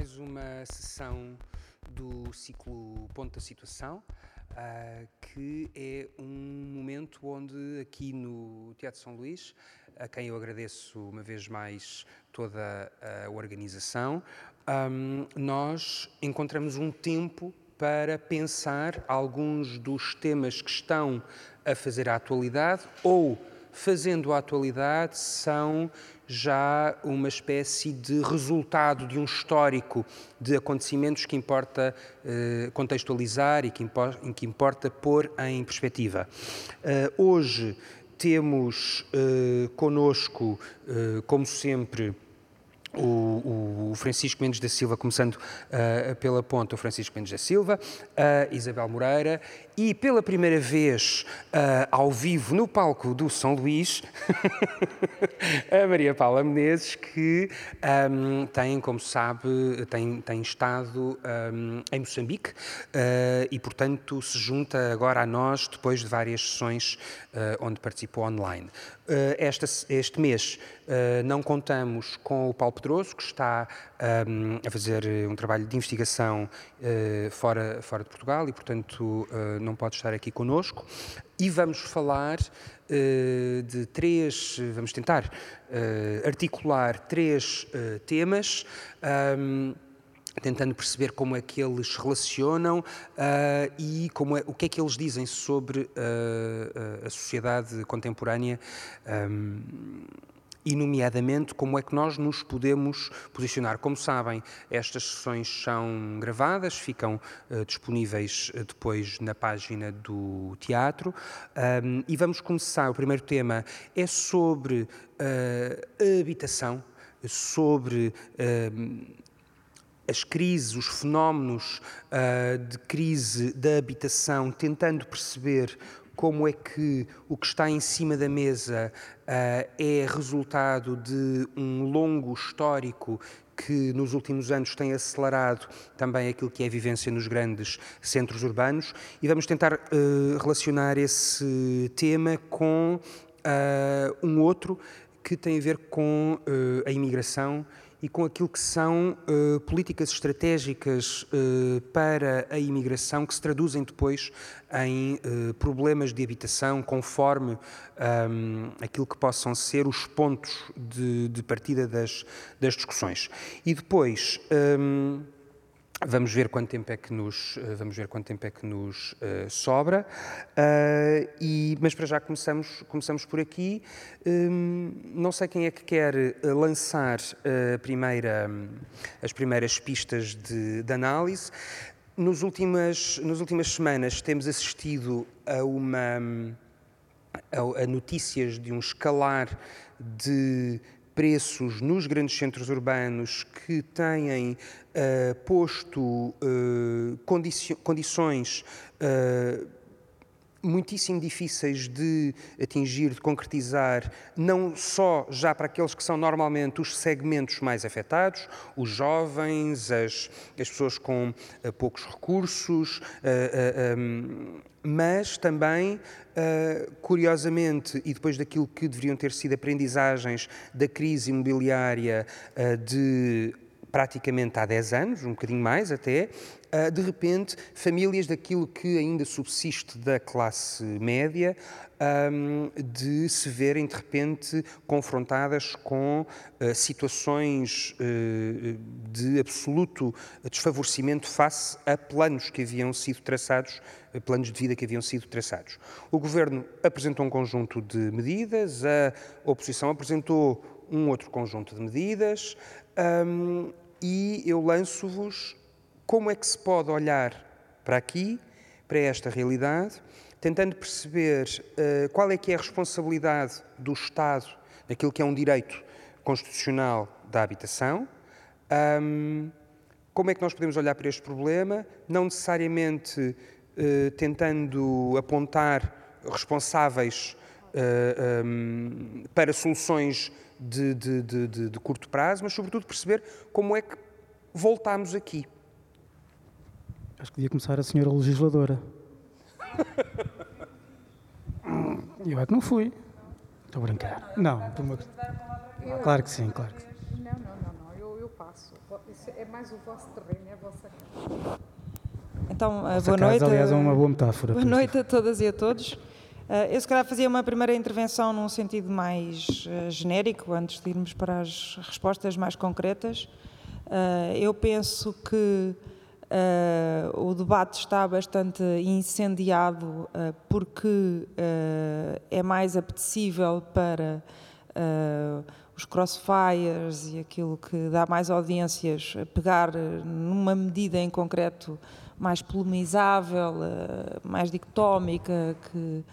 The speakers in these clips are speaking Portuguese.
mais uma sessão do ciclo Ponto da Situação, uh, que é um momento onde, aqui no Teatro São Luís, a quem eu agradeço uma vez mais toda a organização, um, nós encontramos um tempo para pensar alguns dos temas que estão a fazer a atualidade ou fazendo a atualidade são já uma espécie de resultado de um histórico de acontecimentos que importa eh, contextualizar e que, que, importa pôr em perspectiva. Uh, hoje temos uh, conosco, uh, como sempre, o, o, Francisco Mendes da Silva, começando uh, pela ponta, o Francisco Mendes da Silva, a Isabel Moreira e pela primeira vez uh, ao vivo no palco do São Luís, a Maria Paula Menezes, que um, tem, como sabe, tem, tem estado um, em Moçambique uh, e, portanto, se junta agora a nós depois de várias sessões onde participou online. Esta, este mês não contamos com o Paulo Pedroso, que está um, a fazer um trabalho de investigação uh, fora, fora de Portugal e, portanto, uh, não pode estar aqui conosco. E vamos falar uh, de três, vamos tentar articular três temas. Um, tentando perceber como é que eles relacionam uh, e como é, o que é que eles dizem sobre uh, a sociedade contemporânea um, e, nomeadamente, como é que nós nos podemos posicionar. Como sabem, estas sessões são gravadas, ficam uh, disponíveis uh, depois na página do teatro. Um, e vamos começar. O primeiro tema é sobre uh, a habitação, sobre as crises, os fenómenos uh, de crise da habitação, tentando perceber como é que o que está em cima da mesa é resultado de um longo histórico que nos últimos anos tem acelerado também aquilo que é a vivência nos grandes centros urbanos. E vamos tentar uh, relacionar esse tema com uh, um outro que tem a ver com a imigração e com aquilo que são uh, políticas estratégicas uh, para a imigração que se traduzem depois em uh, problemas de habitação, conforme um, ehm, aquilo que possam ser os pontos de, de partida das, das, discussões. E depois. Um, ehm, Vamos ver quanto tempo é que nos, eh, vamos ver quanto tempo é que nos uh, sobra, uh, e, mas para já começamos, começamos por aqui. Um, não sei quem é que quer lançar primeira, as primeiras pistas de, de análise. Nos últimas, nas últimas semanas temos assistido a uma a, a notícias de um escalar de preços nos grandes centros urbanos que têm uh, posto uh, condições uh, muitíssimo difíceis de atingir, de concretizar, não só já para aqueles que são normalmente os segmentos mais afetados, os jovens, as, as pessoas com uh, poucos recursos, uh, uh, um, mas também, curiosamente, e depois daquilo que deveriam ter sido aprendizagens da crise imobiliária de praticamente há 10 anos, um bocadinho mais até, ah, de repente, famílias daquilo que ainda subsiste da classe média, de se verem de repente confrontadas com ah, situações ah, de absoluto desfavorecimento face a planos que haviam sido traçados, planos de vida que haviam sido traçados. O governo apresentou um conjunto de medidas, a oposição apresentou um outro conjunto de medidas. E eu lanço-vos como é que se pode olhar para aqui, para esta realidade, tentando perceber uh, qual é que é a responsabilidade do Estado naquilo que é um direito constitucional da habitação, um, como é que nós podemos olhar para este problema, não necessariamente uh, tentando apontar responsáveis uh, um, para soluções de, de, de, de curto prazo, mas sobretudo perceber como é que voltamos aqui. Acho que devia começar a senhora legisladora. Eu é que não fui. Estou a brincar. Não, estou uma... Claro que sim, claro que sim. Não, não, não, não. Eu, eu espaço. Isso é mais o vosso terreno, é a vossa casa. Então, Essa boa casa, noite. aliás, é uma boa metáfora. Boa noite a todas e a todos. Eh, Eu, se calhar, fazia uma primeira intervenção num sentido mais eh, genérico, antes de irmos para as respostas mais concretas. Eh, Eu penso que o debate está bastante incendiado porque é mais apetecível para os crossfires e aquilo que dá mais audiências, pegar numa medida em concreto mais polemizável, mais dicotómica, que,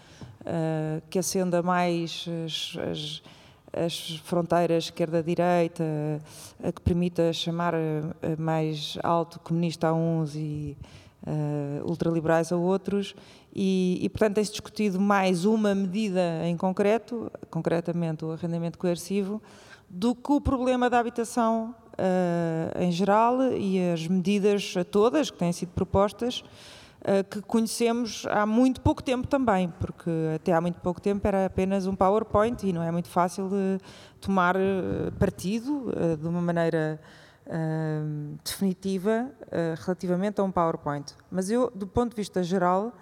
eh, que acenda mais as, as- as fronteiras esquerda-direita, que permita chamar mais alto comunista a uns e eh, ultraliberais a outros. E, e, portanto, tem-se discutido mais uma medida em concreto, concretamente o arrendamento coercivo, do que o problema da habitação eh, em geral e as medidas todas que têm sido propostas, que conhecemos há muito pouco tempo também, porque até há muito pouco tempo era apenas um PowerPoint e não é muito fácil tomar eh, partido eh, de uma maneira eh, definitiva eh, relativamente a um PowerPoint. Mas eu, do ponto de vista geral,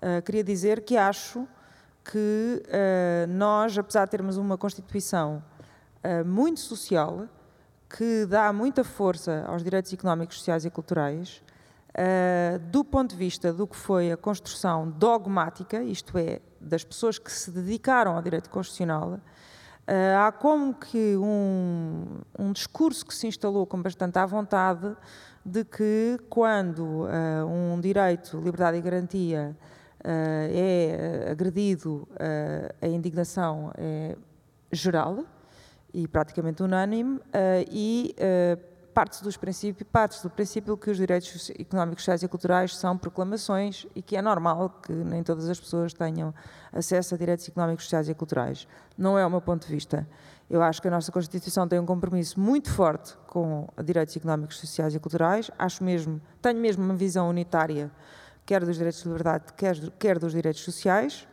eh, queria dizer que acho que eh, nós, apesar de termos uma Constituição eh, muito social, que dá muita força aos direitos económicos, sociais e culturais, eh, do ponto de vista do que foi a construção dogmática, isto é, das pessoas que se dedicaram ao direito constitucional, eh, há como que um, um discurso que se instalou com bastante à vontade de que quando eh, um direito, liberdade e garantia é agredido, a indignação é geral e praticamente unânime e eh, parte dos princípios, parte do princípio que os direitos económicos, sociais e culturais são proclamações e que é normal que nem todas as pessoas tenham acesso a direitos económicos, sociais e culturais. Não é o meu ponto de vista. Eu acho que a nossa Constituição tem um compromisso muito forte com direitos económicos, sociais e culturais. Acho mesmo, tenho mesmo uma visão unitária, quer dos direitos de liberdade, quer, quer dos direitos sociais.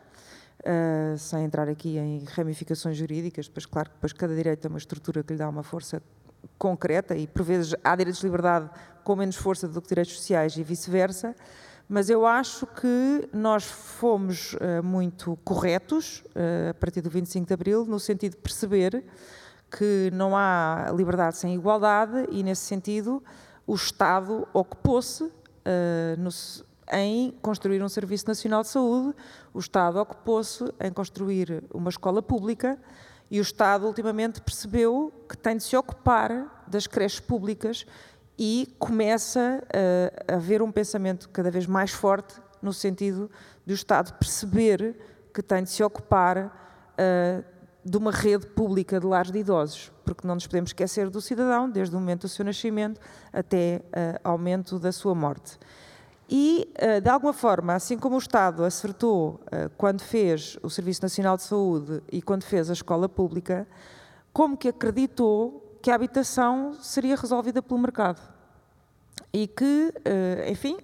Uh, sem entrar aqui em ramificações jurídicas, pois claro depois cada direito tem uma estrutura que lhe dá uma força concreta e por vezes há direitos de liberdade com menos força do que direitos sociais e vice-versa, mas eu acho que nós fomos uh, muito corretos uh, a partir do 25 de Abril no sentido de perceber que não há liberdade sem igualdade e nesse sentido o Estado ocupou-se no em construir um Serviço Nacional de Saúde, o Estado ocupou-se em construir uma escola pública e o Estado ultimamente percebeu que tem de se ocupar das creches públicas e começa a, a haver um pensamento cada vez mais forte no sentido do Estado perceber que tem de se ocupar uh, de uma rede pública de lares de idosos, porque não nos podemos esquecer do cidadão, desde o momento do seu nascimento até uh, ao momento da sua morte. E, de alguma forma, assim como o Estado acertou quando fez o Serviço Nacional de Saúde e quando fez a escola pública, como que acreditou que a habitação seria resolvida pelo mercado. E que, enfim,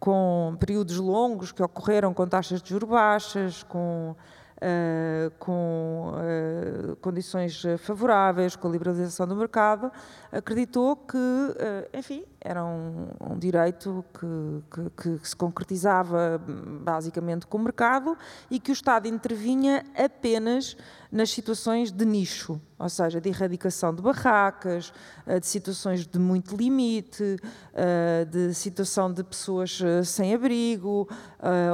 com períodos longos que ocorreram com taxas de juros baixas, com Uh, com uh, condições favoráveis, com a liberalização do mercado, acreditou que, uh, enfim, era um, um direito que, que, que, se concretizava basicamente com o mercado e que o Estado intervinha apenas nas situações de nicho, ou seja, de erradicação de barracas, de situações de muito limite, de situação de pessoas sem abrigo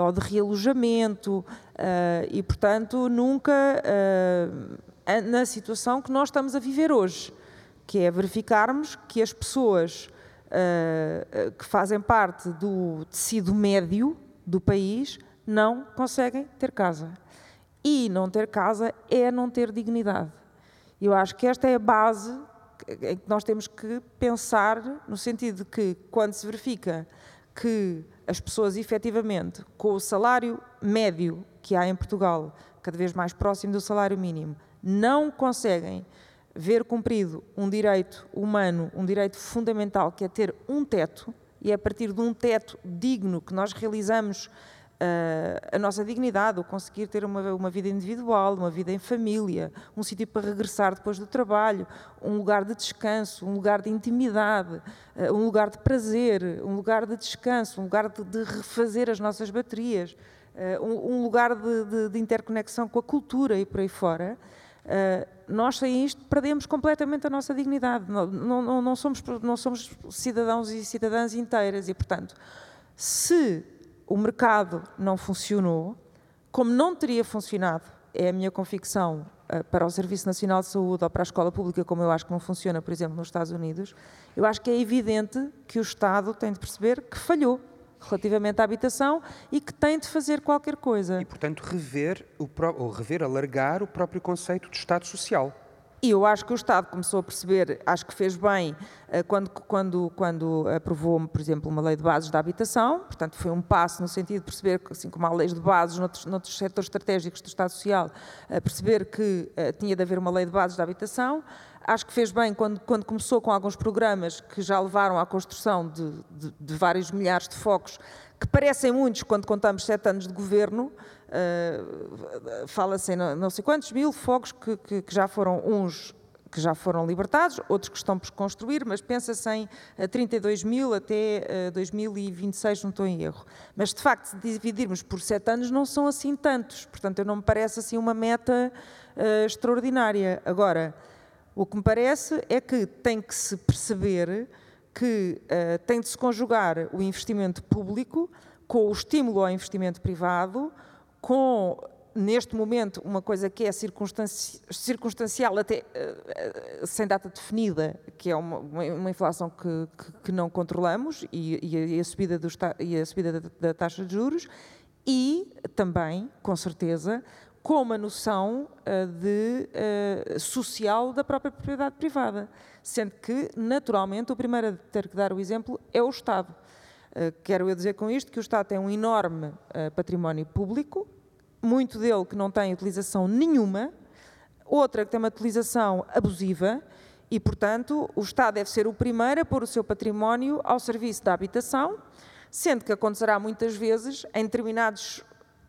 ou de realojamento. Uh, e, portanto, nunca uh, na situação que nós estamos a viver hoje, que é verificarmos que as pessoas uh, que fazem parte do tecido médio do país não conseguem ter casa. E não ter casa é não ter dignidade. Eu acho que esta é a base em que nós temos que pensar, no sentido de que, quando se verifica que as pessoas efetivamente, com o salário médio que há em Portugal, cada vez mais próximo do salário mínimo, não conseguem ver cumprido um direito humano, um direito fundamental, que é ter um teto, e é a partir de um teto digno que nós realizamos a nossa dignidade, o conseguir ter uma, uma vida individual, uma vida em família, um sítio para regressar depois do trabalho, um lugar de descanso, um lugar de intimidade, uh, um lugar de prazer, um lugar de descanso, um lugar de, de refazer as nossas baterias, uh, um, um, lugar de, de, de, interconexão com a cultura e por aí fora. Uh, nós sem isto perdemos completamente a nossa dignidade. Não, não, não, somos, não somos cidadãos e cidadãs inteiras e, portanto, se o mercado não funcionou, como não teria funcionado, é a minha convicção, eh, para o Serviço Nacional de Saúde ou para a escola pública, como eu acho que não funciona, por exemplo, nos Estados Unidos, eu acho que é evidente que o Estado tem de perceber que falhou relativamente à habitação e que tem de fazer qualquer coisa. E, portanto, rever, o, ou rever, alargar o próprio conceito de Estado Social. E eu acho que o Estado começou a perceber, acho que fez bem eh, quando, quando, quando aprovou, por exemplo, uma lei de bases da habitação, portanto foi um passo no sentido de perceber, que, assim como há leis de bases noutros, noutros setores estratégicos do Estado Social, perceber que uh, tinha de haver uma lei de bases da habitação. Acho que fez bem quando, quando começou com alguns programas que já levaram à construção de, de, de vários milhares de focos, que parecem muitos quando contamos sete anos de governo, Uh, Fala-se em não sei quantos mil fogos que, que, que, já foram uns que já foram libertados, outros que estão por construir, mas pensa-se em 32 mil até uh, 2026, não estou em erro. Mas, de facto, se dividirmos por sete anos, não são assim tantos. Portanto, não me parece assim uma meta uh, extraordinária. Agora, o que me parece é que tem que se perceber que uh, tem de se conjugar o investimento público com o estímulo ao investimento privado, com neste momento uma coisa que é circunstanci circunstancial até uh, sem data definida, que é uma, uma inflação que, que, que, não controlamos e, a, e, a, subida, do, e a subida da, da, taxa de juros e também, com certeza, com uma noção uh, de uh, social da própria propriedade privada, sendo que, naturalmente, o primeiro a ter que dar o exemplo é o Estado. Eh, quero eu dizer com isto que o Estado tem um enorme uh, património público, muito dele que não tem utilização nenhuma, outra que tem uma utilização abusiva e, portanto, o Estado deve ser o primeiro a pôr o seu património ao serviço da habitação, sendo que acontecerá muitas vezes em determinados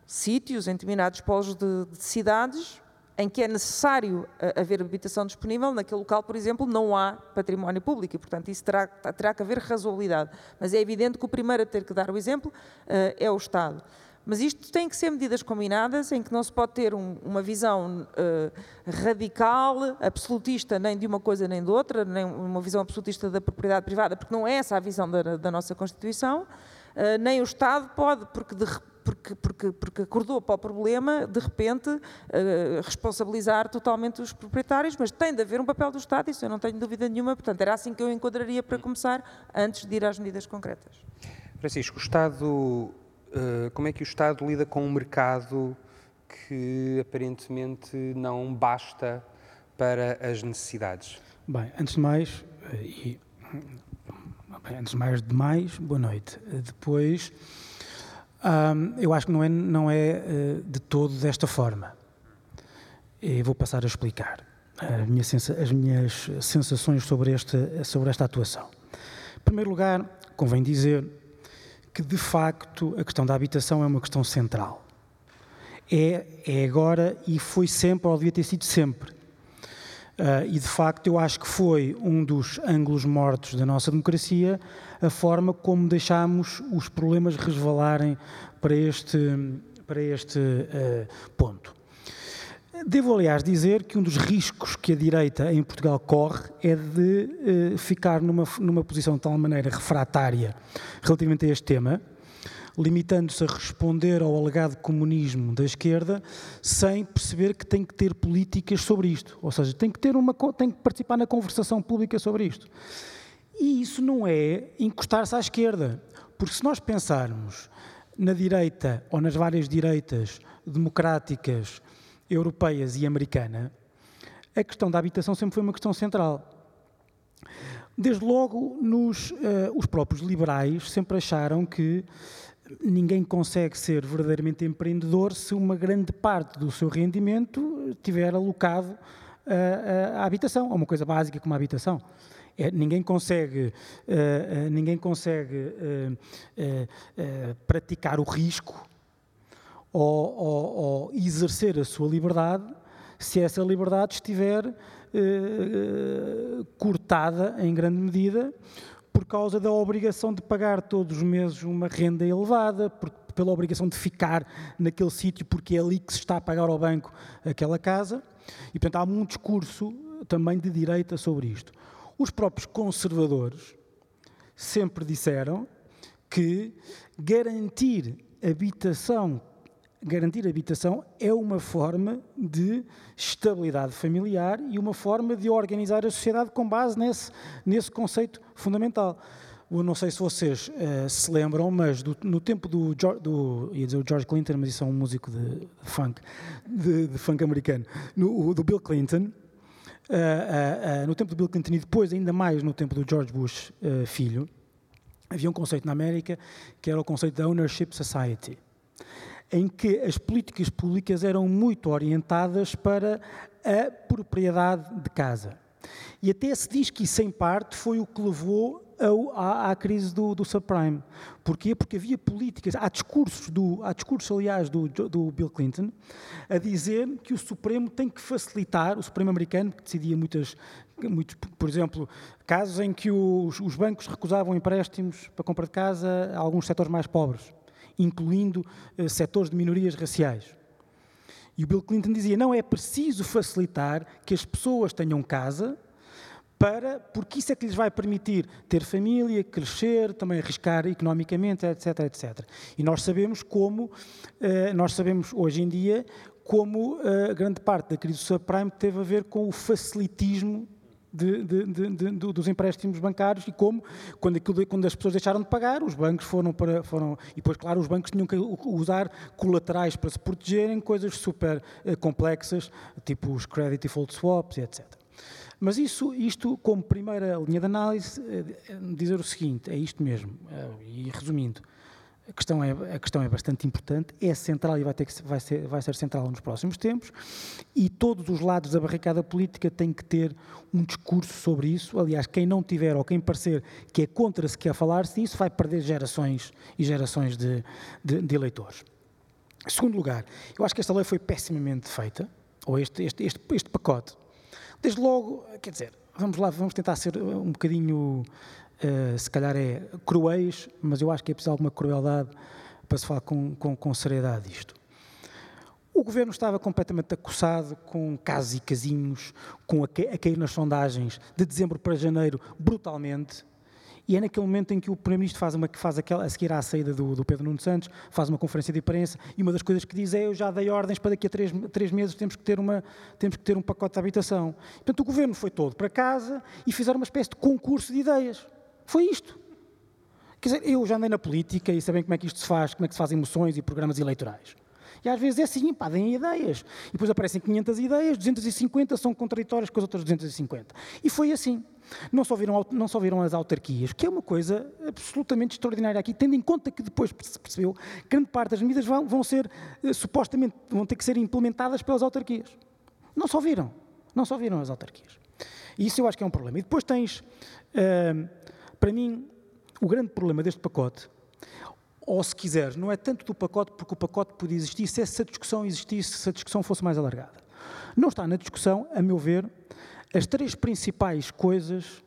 sítios, em determinados polos de, de cidades, em que é necessário eh, haver habitação disponível, naquele local, por exemplo, não há património público e, portanto, isso terá, terá que haver razoabilidade. Mas é evidente que o primeiro a ter que dar o exemplo uh, é o Estado. Mas isto tem que ser medidas combinadas, em que não se pode ter um, uma visão uh, radical, absolutista, nem de uma coisa nem de outra, nem uma visão absolutista da propriedade privada, porque não é essa a visão da, da nossa Constituição, uh, nem o Estado pode, porque de porque, porque, porque acordou para o problema, de repente, uh, responsabilizar totalmente os proprietários, mas tem de haver um papel do Estado, isso eu não tenho dúvida nenhuma, portanto, era assim que eu enquadraria para começar, antes de ir às medidas concretas. Francisco, o Estado, uh, como é que o Estado lida com um mercado que aparentemente não basta para as necessidades? Bem, antes de mais, eh, e, bem, antes de mais de mais, boa noite. Depois, um, eu acho que não é, não é uh, de todo desta forma. E vou passar a explicar minha as minhas sensações sobre esta, sobre esta atuação. Em primeiro lugar, convém dizer que, de facto, a questão da habitação é uma questão central. É, é agora e foi sempre, ou devia ter sido sempre. Uh, e, de facto, eu acho que foi um dos ângulos mortos da nossa democracia a forma como deixámos os problemas resvalarem para este, para este uh, ponto. Devo, aliás, dizer que um dos riscos que a direita em Portugal corre é de uh, ficar numa, numa posição de tal maneira refratária relativamente a este tema, limitando-se a responder ao alegado comunismo da esquerda, sem perceber que tem que ter políticas sobre isto. Ou seja, tem que, ter uma, tem que participar na conversação pública sobre isto. E isso não é encostar-se à esquerda, porque se nós pensarmos na direita ou nas várias direitas democráticas europeias e americana, a questão da habitação sempre foi uma questão central. Desde logo, nos, uh, os próprios liberais sempre acharam que ninguém consegue ser verdadeiramente empreendedor se uma grande parte do seu rendimento tiver alocado à habitação, a uma coisa básica como a habitação. É, ninguém consegue, uh, uh, ninguém consegue uh, praticar o risco ou, ou, ou exercer a sua liberdade se essa liberdade estiver eh, cortada em grande medida por causa da obrigação de pagar todos os meses uma renda elevada, por, pela obrigação de ficar naquele sítio porque é ali que se está a pagar ao banco aquela casa. E, portanto, há um discurso também de direita sobre isto. Os próprios conservadores sempre disseram que garantir habitação garantir habitação é uma forma de estabilidade familiar e uma forma de organizar a sociedade com base nesse, nesse conceito fundamental. Eu não sei se vocês uh, se lembram, mas do, no tempo do, do, ia dizer o George Clinton, mas isso é um músico de funk, de, de, funk americano, no, do Bill Clinton, uh, uh, no tempo do Bill Clinton e depois ainda mais no tempo do George Bush filho, havia um conceito na América que era o conceito da ownership society em que as políticas públicas eram muito orientadas para a propriedade de casa. E até se diz que isso, em parte, foi o que levou à, à, crise do, do, subprime. Porquê? Porque havia políticas, há discursos, do, há discursos aliás, do, do, Bill Clinton, a dizer que o Supremo tem que facilitar, o Supremo americano, que decidia muitas, muitos, por exemplo, casos em que os, os bancos recusavam empréstimos para compra de casa a alguns setores mais pobres incluindo uh, setores de minorias raciais. E o Bill Clinton dizia: não é preciso facilitar que as pessoas tenham casa, para, porque isso é que lhes vai permitir ter família, crescer, também arriscar economicamente, etc, etc. E nós sabemos como, uh, nós sabemos hoje em dia, como uh, grande parte da crise do subprime teve a ver com o facilitismo de, de, dos empréstimos bancários e como, quando, aquilo, quando as pessoas deixaram de pagar, os bancos foram para. Foram, e depois, claro, os bancos tinham que usar colaterais para se protegerem, coisas super eh, complexas, tipo os credit default swaps, etc. Mas isso, isto, como primeira linha de análise, eh, dizer o seguinte: é isto mesmo. Eh, e resumindo, a questão, é, a questão é bastante importante, é central e vai, ter que, vai, ser, vai ser central nos próximos tempos, e todos os lados da barricada política têm que ter um discurso sobre isso. Aliás, quem não tiver ou quem parecer que é contra se quer falar-se disso, vai perder gerações e gerações de, de, de, eleitores. Em segundo lugar, eu acho que esta lei foi pessimamente feita, ou este, este, este, este pacote. Desde logo, quer dizer, vamos lá, vamos tentar ser um bocadinho uh, se calhar é cruéis, mas eu acho que é preciso alguma crueldade para se falar com, com, com seriedade disto. O governo estava completamente acossado com casos e casinhos, com a, a cair nas sondagens de dezembro para janeiro brutalmente, e é naquele momento em que o Primeiro-Ministro faz, uma, faz aquela, a seguir à saída do, do, Pedro Nuno Santos, faz uma conferência de imprensa e uma das coisas que diz é eu já dei ordens para daqui a três, três meses temos que, ter uma, temos que ter um pacote de habitação. Portanto, o Governo foi todo para casa e fizeram uma espécie de concurso de ideias. Foi isto. Quer dizer, eu já andei na política e sabem como é que isto se faz, como é que se fazem moções e programas eleitorais. E às vezes é assim, pá, deem ideias. E depois aparecem 500 ideias, 250 são contraditórias com as outras 250. E foi assim. Não só, viram, não só viram as autarquias, que é uma coisa absolutamente extraordinária aqui, tendo em conta que depois se percebeu que grande parte das medidas vão, vão ser, eh, supostamente, vão ter que ser implementadas pelas autarquias. Não só viram. Não só viram as autarquias. E isso eu acho que é um problema. E depois tens. Uh, para mim, o grande problema deste pacote, ou se quiseres, não é tanto do pacote, porque o pacote podia existir se essa discussão existisse, se a discussão fosse mais alargada. Não está na discussão, a meu ver, as três principais coisas,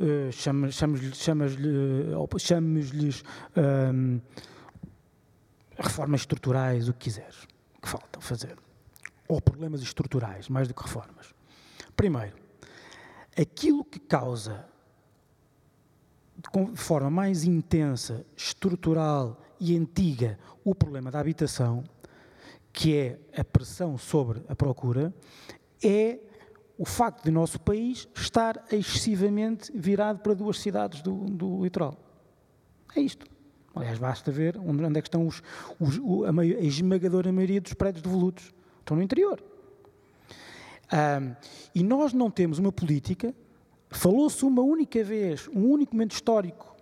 uh, chamas-lhes chamas chamas um, reformas estruturais, o que quiseres, que faltam fazer. Ou problemas estruturais, mais do que reformas. Primeiro, aquilo que causa de forma mais intensa, estrutural e antiga o problema da habitação, que é a pressão sobre a procura, é o facto de nosso país estar excessivamente virado para duas cidades do, do litoral. É isto. Aliás, basta ver onde, é que estão os, os, a, a, esmagadora maioria dos prédios devolutos. Estão no interior. Um, e nós não temos uma política Falou-se uma única vez, um único momento histórico,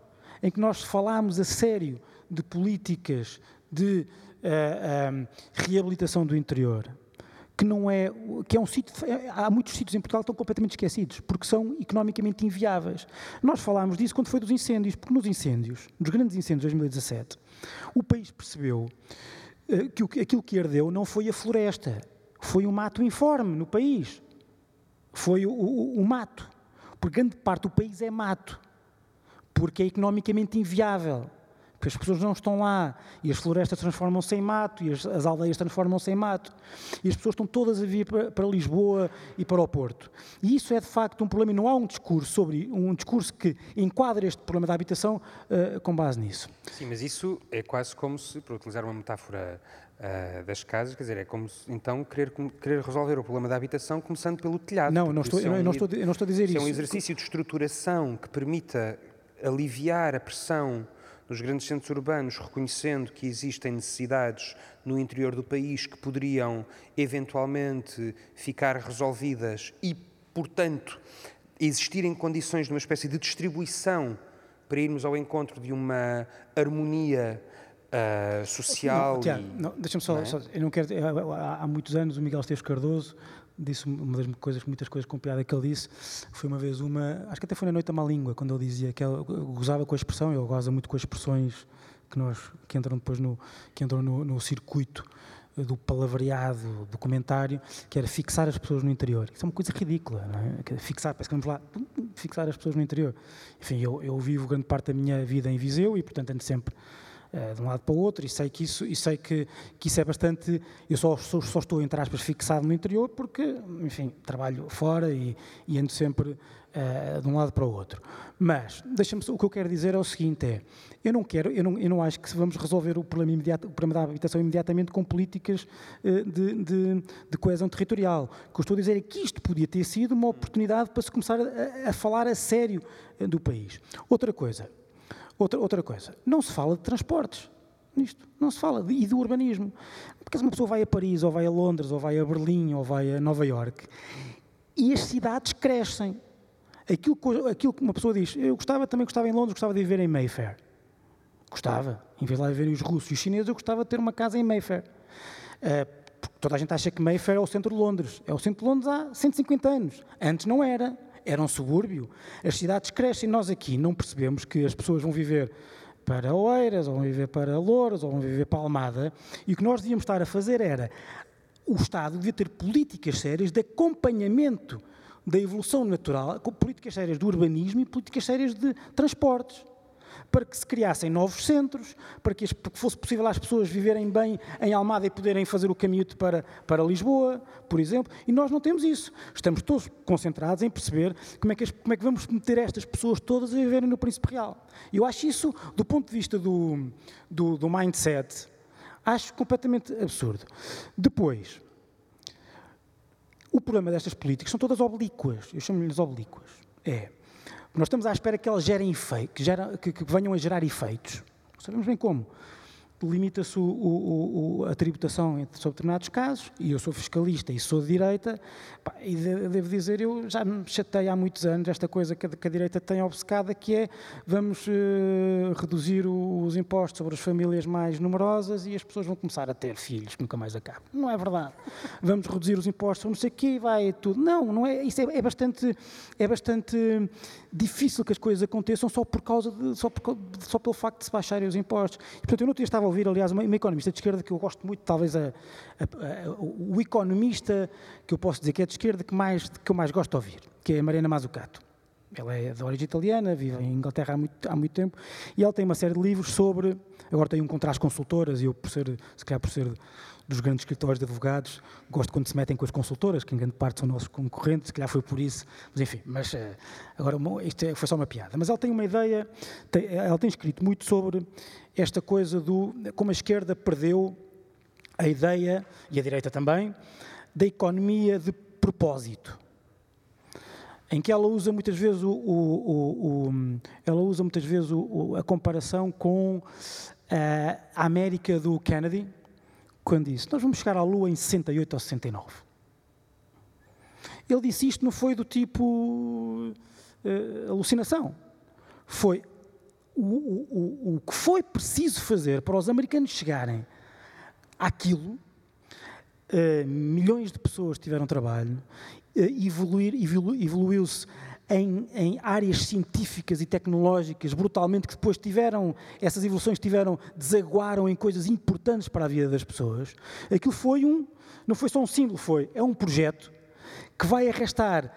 em que nós falámos a sério de políticas de uh, um, eh, reabilitação do interior, que não é, que é um sítio, há muitos sítios em Portugal que estão completamente esquecidos, porque são economicamente inviáveis. Nós falámos disso quando foi dos incêndios, porque nos incêndios, nos grandes incêndios de 2017, o país percebeu eh, que aquilo que ardeu não foi a floresta, foi o mato informe no país. Foi o, o, o mato. Porque grande parte do país é mato. Porque é economicamente inviável porque as pessoas não estão lá e as florestas transformam-se em mato e as, as aldeias transformam-se em mato e as pessoas estão todas a vir para, para, Lisboa e para o Porto. E isso é de facto um problema e não há um discurso sobre um discurso que enquadre este problema da habitação uh, com base nisso. Sim, mas isso é quase como se, para utilizar uma metáfora uh, das casas, quer dizer, é como se, então querer, querer resolver o problema da habitação começando pelo telhado. Não, não estou, é um, eu não estou, eu não estou a dizer isso. É um exercício de estruturação que permita aliviar a pressão nos grandes centros urbanos, reconhecendo que existem necessidades no interior do país que poderiam eventualmente ficar resolvidas e, portanto, existirem condições de uma espécie de distribuição para irmos ao encontro de uma harmonia uh, social. Não, Tiago, e, deixa-me só, é? só, eu não quero. Há, há muitos anos o Miguel Esteves Cardoso disse uma das coisas, muitas coisas com piada que ele disse, foi uma vez uma, acho que até foi na Noite da Má Língua, quando ele dizia que ele gozava com a expressão, ele goza muito com as expressões que, nós, que entram depois no, que entram no, no circuito do palavreado, do comentário, que era fixar as pessoas no interior. Isso é uma coisa ridícula, não é? Fixar, parece que vamos lá, fixar as pessoas no interior. Enfim, eu, eu vivo grande parte da minha vida em Viseu e, portanto, ando sempre de um lado para o outro e sei que isso, e sei que, que isso é bastante. Eu só, só, só, estou, entre aspas, fixado no interior porque, enfim, trabalho fora e, e ando sempre uh, de um lado para o outro. Mas, deixa-me, o que eu quero dizer é o seguinte: é, eu não quero, eu não, eu não acho que vamos resolver o problema, imediato, o problema da habitação imediatamente com políticas uh, de, de, de, coesão territorial. O que eu estou a dizer é que isto podia ter sido uma oportunidade para se começar a, a falar a sério do país. Outra coisa, Outra, outra coisa, não se fala de transportes nisto, não se fala, de, e do urbanismo. Porque se uma pessoa vai a Paris, ou vai a Londres, ou vai a Berlim, ou vai a Nova Iorque, e as cidades crescem. Aquilo, aquilo que uma pessoa diz, eu gostava, também gostava em Londres, gostava de viver em Mayfair. Gostava, em vez de lá viverem os russos e os chineses, eu gostava de ter uma casa em Mayfair. Uh, toda a gente acha que Mayfair é o centro de Londres. É o centro de Londres há 150 anos. Antes não era era um subúrbio. As cidades crescem, nós aqui não percebemos que as pessoas vão viver para Oeiras, ou vão viver para Louros, ou vão viver para Almada, e o que nós devíamos estar a fazer era, o Estado devia ter políticas sérias de acompanhamento da evolução natural, políticas sérias do urbanismo e políticas sérias de transportes para que se criassem novos centros, para que, fosse possível às pessoas viverem bem em Almada e poderem fazer o caminho para, para Lisboa, por exemplo. E nós não temos isso. Estamos todos concentrados em perceber como é que, como é que vamos meter estas pessoas todas a viverem no Príncipe Real. E eu acho isso, do ponto de vista do, do, do mindset, acho completamente absurdo. Depois, o problema destas políticas são todas oblíquas. Eu chamo-lhes oblíquas. É nós estamos à espera que elas gerem efeitos, que, que, que venham a gerar efeitos. Não sabemos bem como limita-se a tributação sobre determinados casos, e eu sou fiscalista e sou de direita, pá, e de, devo dizer, eu já me chatei há muitos anos esta coisa que que a direita tem obcecada, que é vamos uh, reduzir os impostos sobre as famílias mais numerosas e as pessoas vão começar a ter filhos que nunca mais acabam. Não é verdade. Vamos reduzir os impostos sobre não sei o quê, vai tudo. Não, não é, isso é, é, bastante, é bastante difícil que as coisas aconteçam só por causa de, só, por, só pelo facto de se baixarem os impostos. E, portanto, eu não estava a ouvir, aliás, uma, uma, economista de esquerda que eu gosto muito, talvez a, a, a, o economista que eu posso dizer que é de esquerda que, mais, que eu mais gosto de ouvir, que é a Mariana Mazzucato. Ela é de origem italiana, vive em Inglaterra há muito, há muito tempo, e ela tem uma série de livros sobre. Agora tem um contra as consultoras, e eu, por ser, se calhar por ser dos grandes escritórios de advogados, gosto quando se metem com as consultoras, que em grande parte são nossos concorrentes, se calhar foi por isso, mas enfim, mas eh, agora isto é, foi só uma piada. Mas ela tem uma ideia, tem, ela tem escrito muito sobre esta coisa do como a esquerda perdeu a ideia, e a direita também, da economia de propósito. Em que ela usa muitas vezes o, o, o ela usa muitas vezes a comparação com eh, a América do Kennedy, quando disse: Nós vamos chegar à Lua em 68 ou 69. Ele disse isto não foi do tipo uh, alucinação. Foi o, o, o, que foi preciso fazer para os americanos chegarem àquilo. Uh, milhões de pessoas tiveram trabalho, evoluir, evolu, evoluiu-se em, em, áreas científicas e tecnológicas brutalmente que depois tiveram, essas evoluções tiveram, desaguaram em coisas importantes para a vida das pessoas, aquilo foi um, não foi só um símbolo, foi, é um projeto que vai arrastar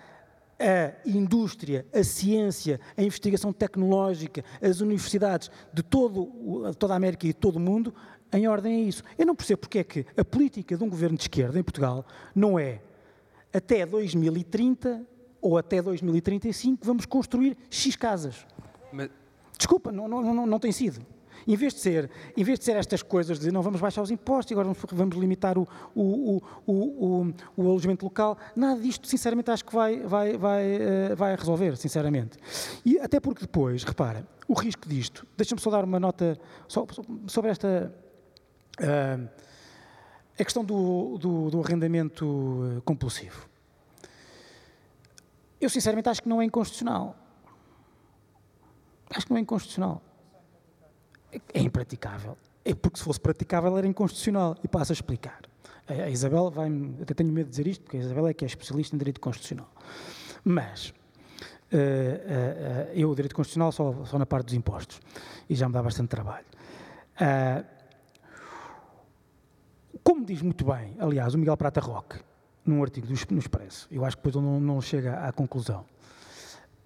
a indústria, a ciência, a investigação tecnológica, as universidades de todo, toda a América e todo o mundo em ordem a isso. Eu não percebo porque é que a política de um governo de esquerda em Portugal não é até 2030 ou até 2035 vamos construir X casas. Mas... Desculpa, não, não, não, não tem sido. Em vez de ser, em vez de ser estas coisas de não vamos baixar os impostos, agora vamos, vamos limitar o, o, o, o, o alojamento local, nada disto, sinceramente, acho que vai, vai, vai, uh, vai resolver, sinceramente. E até porque depois, repara, o risco disto, deixa-me só dar uma nota sobre esta. Uh, a questão do, do, do arrendamento eh, compulsivo. Eu, sinceramente, acho que não é inconstitucional. Acho que não é inconstitucional é impraticável. É porque se fosse praticável era inconstitucional. E passo a explicar. A Isabel vai até tenho medo de dizer isto, porque a Isabel é que é especialista em direito constitucional. Mas uh, uh, uh, eu, direito constitucional, só, só na parte dos impostos. E já me dá bastante trabalho. Como diz muito bem, aliás, o Miguel Prata Roque, num artigo no Expresso, eu acho que depois ele não, não chega à conclusão.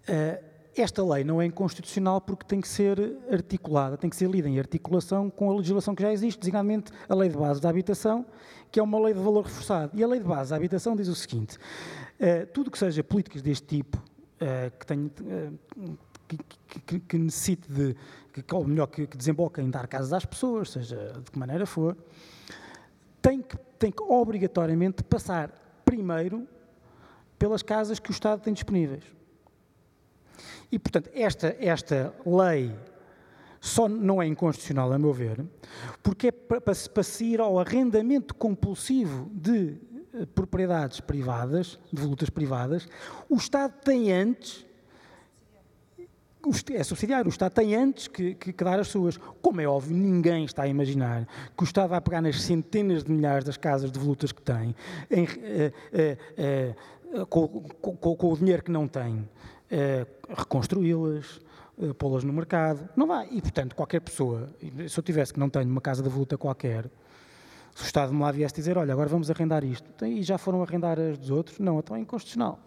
Uh, esta lei não é inconstitucional porque tem que ser articulada, tem que ser lida em articulação com a legislação que já existe, designadamente a Lei de Base da Habitação, que é uma lei de valor reforçado. E a Lei de Base da Habitação diz o seguinte: uh, tudo que seja políticas deste tipo, uh, que, tenha, que, que, que, necessite de, que, ou melhor, que, que desemboque em dar casas às pessoas, seja de que maneira for, tem que, tem que obrigatoriamente passar primeiro pelas casas que o Estado tem disponíveis. E, portanto, esta, esta lei só não é inconstitucional, a meu ver, porque é para, para se ir ao arrendamento compulsivo de eh, propriedades privadas, de volutas privadas, o Estado tem antes é subsidiário, o Estado tem antes que, que, que, dar as suas. Como é óbvio, ninguém está a imaginar que o Estado vai pegar nas centenas de milhares das casas de volutas que tem, em, eh, eh, eh, com, com, com, o dinheiro que não tem, reconstruí-las, pô-las no mercado. Não vai. E, portanto, qualquer pessoa, se eu tivesse que não tenho uma casa de voluta qualquer, se o Estado me lá viesse dizer, olha, agora vamos arrendar isto, e já foram arrendar as dos outros, não, então é inconstitucional.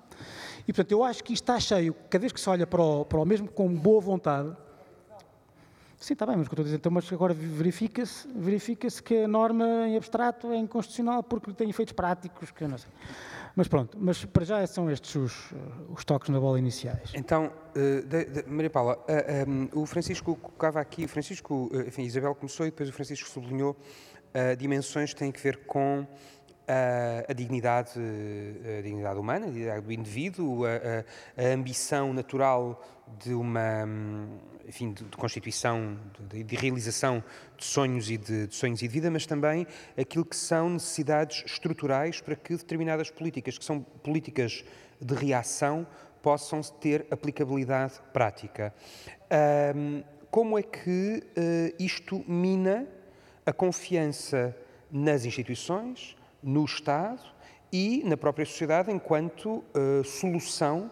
E, portanto, eu acho que isto está cheio, cada vez que se olha para o, para o mesmo com boa vontade, Sim, está bem, mas o que estou a dizer, então, mas agora verifica-se verifica que a norma em abstrato é inconstitucional porque tem efeitos práticos que eu não sei. Mas pronto, mas para já são estes os, os toques na bola iniciais. Então, uh, de, de, Maria Paula, uh, eh, um, o Francisco colocava aqui, Francisco, uh, enfim, Isabel começou e depois o Francisco sublinhou dimensões que têm a ver com a, a, dignidade, a dignidade humana, a dignidade do indivíduo, a, a, ambição natural de uma, enfim, de, de constituição, de, de, realização de sonhos e de, de, sonhos e de vida, mas também aquilo que são necessidades estruturais para que determinadas políticas, que são políticas de reação, possam ter aplicabilidade prática. Um, como é que uh, isto mina a confiança nas instituições, no Estado e na própria sociedade enquanto uh, solução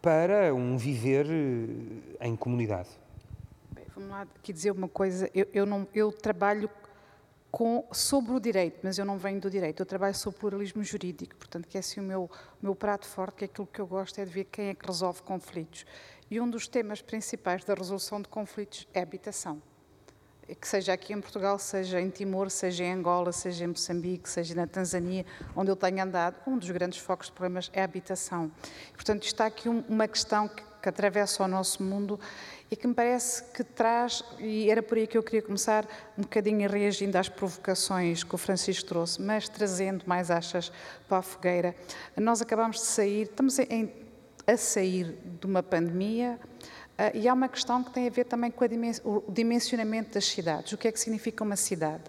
para um viver uh, em comunidade? vamos lá aqui dizer uma coisa. Eu, eu, não, eu trabalho com, sobre o direito, mas eu não venho do direito. Eu trabalho sobre pluralismo jurídico, portanto, que é assim o meu, o meu prato forte, que é aquilo que eu gosto é de ver quem é que resolve conflitos. E um dos temas principais da resolução de conflitos é a habitação. Que seja aqui em Portugal, seja em Timor, seja em Angola, seja em Moçambique, seja na Tanzânia, onde eu tenho andado, um dos grandes focos de problemas é a habitação. Portanto, está aqui uma questão que, que atravessa o nosso mundo e que me parece que traz, e era por aí que eu queria começar, um bocadinho reagindo às provocações que o Francisco trouxe, mas trazendo mais achas para a fogueira. Nós acabamos de sair, estamos em, a sair de uma pandemia. Uh, e há uma questão que tem a ver também com o dimensionamento das cidades. O que é que significa uma cidade?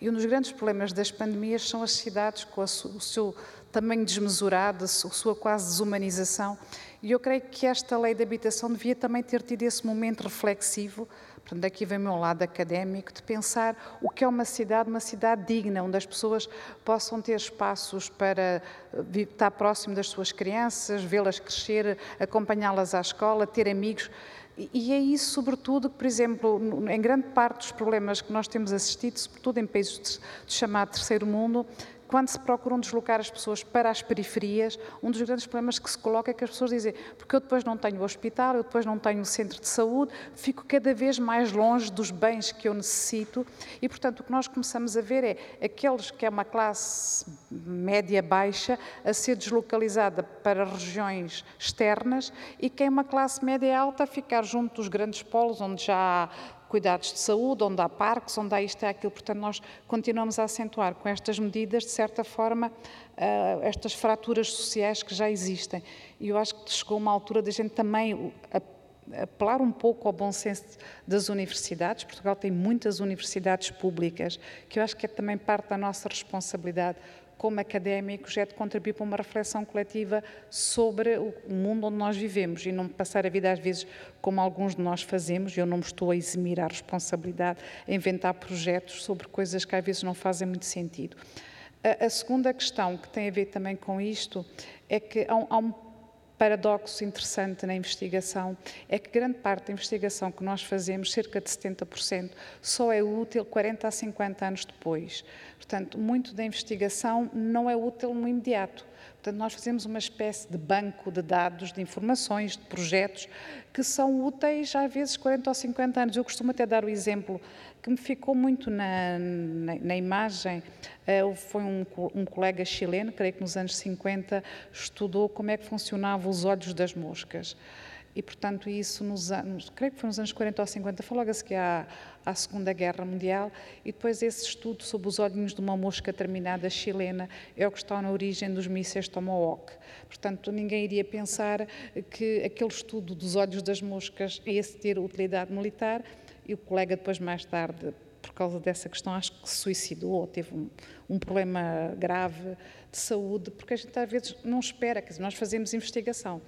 E um dos grandes problemas das pandemias são as cidades com o seu tamanho desmesurado, a sua quase desumanização e eu creio que esta lei de habitação devia também ter tido esse momento reflexivo Portanto, aqui vem o meu lado académico de pensar o que é uma cidade, uma cidade digna, onde as pessoas possam ter espaços para eh, estar próximo das suas crianças, vê-las crescer, acompanhá-las à escola, ter amigos. E é isso, sobretudo, que, por exemplo, em grande parte dos problemas que nós temos assistido, sobretudo em países de chamado terceiro mundo, quando se procuram deslocar as pessoas para as periferias, um dos grandes problemas que se coloca é que as pessoas dizem porque eu depois não tenho hospital, eu depois não tenho centro de saúde, fico cada vez mais longe dos bens que eu necessito. E, portanto, o que nós começamos a ver é aqueles que é uma classe média-baixa a ser deslocalizada para regiões externas e quem é uma classe média-alta a ficar junto dos grandes polos onde já há cuidados de saúde, onde há parques, onde há isto e aquilo. Portanto, nós continuamos a acentuar com estas medidas, de certa forma, uh, estas fraturas sociais que já existem. E eu acho que chegou uma altura da gente também apelar um pouco ao bom senso das universidades. Portugal tem muitas universidades públicas, que eu acho que é também parte da nossa responsabilidade como académicos, é de contribuir para uma reflexão coletiva sobre o mundo onde nós vivemos e não passar a vida às vezes como alguns de nós fazemos, eu não me estou a eximir à responsabilidade, a inventar projetos sobre coisas que às vezes não fazem muito sentido. A, a segunda questão que tem a ver também com isto é que há um, há um paradoxo interessante na investigação é que grande parte da investigação que nós fazemos, cerca de 70%, só é útil 40 a 50 anos depois. Portanto, muito da investigação não é útil no imediato. Portanto, nós fazemos uma espécie de banco de dados, de informações, de projetos que são úteis às vezes 40 ou 50 anos. Eu costumo até dar o exemplo que me ficou muito na, na, na imagem. Uh, foi um, um, colega chileno, creio que nos anos 50, estudou como é que funcionavam os olhos das moscas. E, portanto, isso nos anos, creio que foi nos anos 40 ou 50, foi logo a seguir à, Segunda Guerra Mundial, e depois esse estudo sobre os olhinhos de uma mosca terminada chilena é o que está na origem dos mísseis Tomahawk. Portanto, ninguém iria pensar que aquele estudo dos olhos das moscas ia ter utilidade militar, e o colega depois, mais tarde, por causa dessa questão, acho que se suicidou ou teve um, um, problema grave de saúde, porque a gente às vezes não espera, quer dizer, nós fazemos investigação.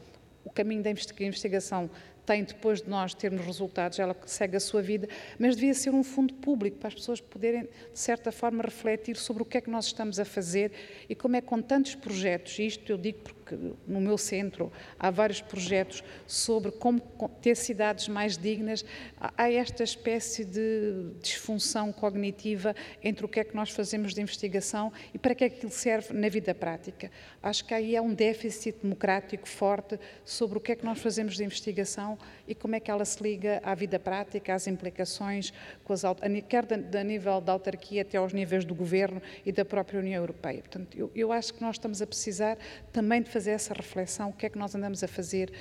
O caminho da investigação tem depois de nós termos resultados, ela segue a sua vida, mas devia ser um fundo público para as pessoas poderem, de certa forma, refletir sobre o que é que nós estamos a fazer e como é com tantos projetos, isto eu digo porque no meu centro há vários projetos sobre como ter cidades mais dignas, há esta espécie de disfunção cognitiva entre o que é que nós fazemos de investigação e para que é que aquilo serve na vida prática. Acho que aí é um déficit democrático forte sobre o que é que nós fazemos de investigação e como é que ela se liga à vida prática, às implicações, com as, quer da nível da autarquia até aos níveis do governo e da própria União Europeia. Portanto, eu, eu acho que nós estamos a precisar também de fazer essa reflexão, o que é que nós andamos a fazer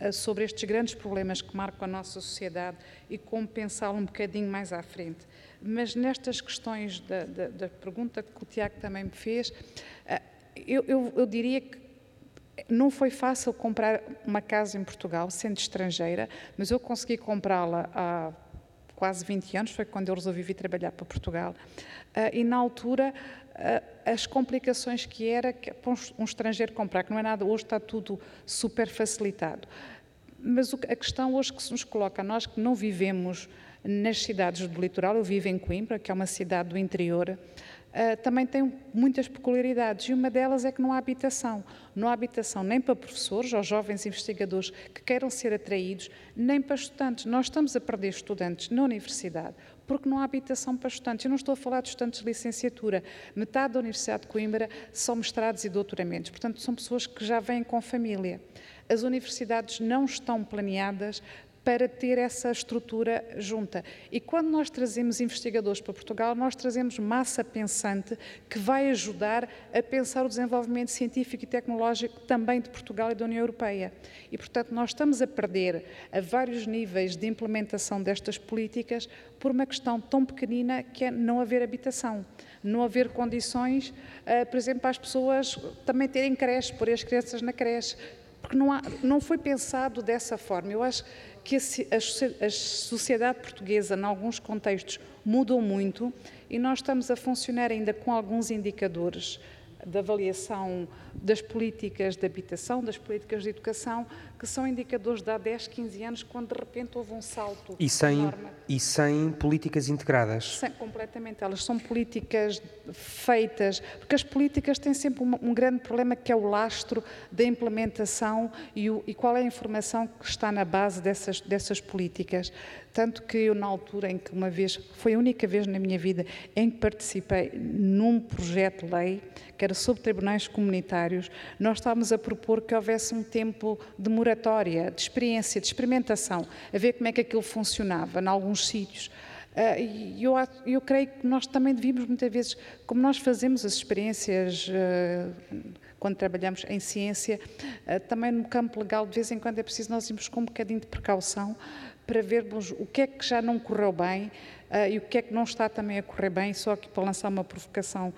uh, sobre estes grandes problemas que marcam a nossa sociedade e como pensá-lo um bocadinho mais à frente. Mas nestas questões da, da, da pergunta que o Tiago também me fez, uh, eu, eu, eu diria que não foi fácil comprar uma casa em Portugal, sendo estrangeira, mas eu consegui comprá-la há quase 20 anos, foi quando eu resolvi vir trabalhar para Portugal. Uh, e na altura, as complicações que era para um estrangeiro comprar, que não é nada, hoje está tudo super facilitado. Mas a questão hoje que se nos coloca, nós que não vivemos nas cidades do litoral, eu vivo em Coimbra, que é uma cidade do interior, uh, também tem muitas peculiaridades e uma delas é que não há habitação. Não há habitação nem para professores ou jovens investigadores que queiram ser atraídos, nem para estudantes. Nós estamos a perder estudantes na universidade porque não há habitação para estudantes. Eu não estou a falar de estudantes de licenciatura. Metade da Universidade de Coimbra são mestrados e doutoramentos, portanto, são pessoas que já vêm com família. As universidades não estão planeadas para ter essa estrutura junta. E quando nós trazemos investigadores para Portugal, nós trazemos massa pensante que vai ajudar a pensar o desenvolvimento científico e tecnológico também de Portugal e da União Europeia. E, portanto, nós estamos a perder a vários níveis de implementação destas políticas por uma questão tão pequenina que é não haver habitação não haver condições, uh, por exemplo, para as pessoas também terem creche, pôr as crianças na creche, porque não, há, não foi pensado dessa forma. Eu acho que a, a sociedade portuguesa, em alguns contextos, mudou muito e nós estamos a funcionar ainda com alguns indicadores de avaliação das políticas de habitação, das políticas de educação, que são indicadores de há 10, 15 anos, quando de repente houve um salto e sem, enorme. E sem políticas integradas. Sem, completamente. Elas são políticas feitas, porque as políticas têm sempre um, um grande problema que é o lastro da implementação e, o, e, qual é a informação que está na base dessas, dessas políticas. Tanto que eu, na altura em que uma vez, foi a única vez na minha vida em que participei num projeto de lei, que era sobre tribunais comunitários, nós estávamos a propor que houvesse um tempo de moratória, de experiência, de experimentação, a ver como é que aquilo funcionava em alguns sítios. Uh, e eu, eu creio que nós também devíamos, muitas vezes, como nós fazemos as experiências uh, quando trabalhamos em ciência, uh, também no campo legal, de vez em quando é preciso nós irmos com um bocadinho de precaução para vermos o que é que já não correu bem e o que é que não está também a correr bem, só aqui para lançar uma provocação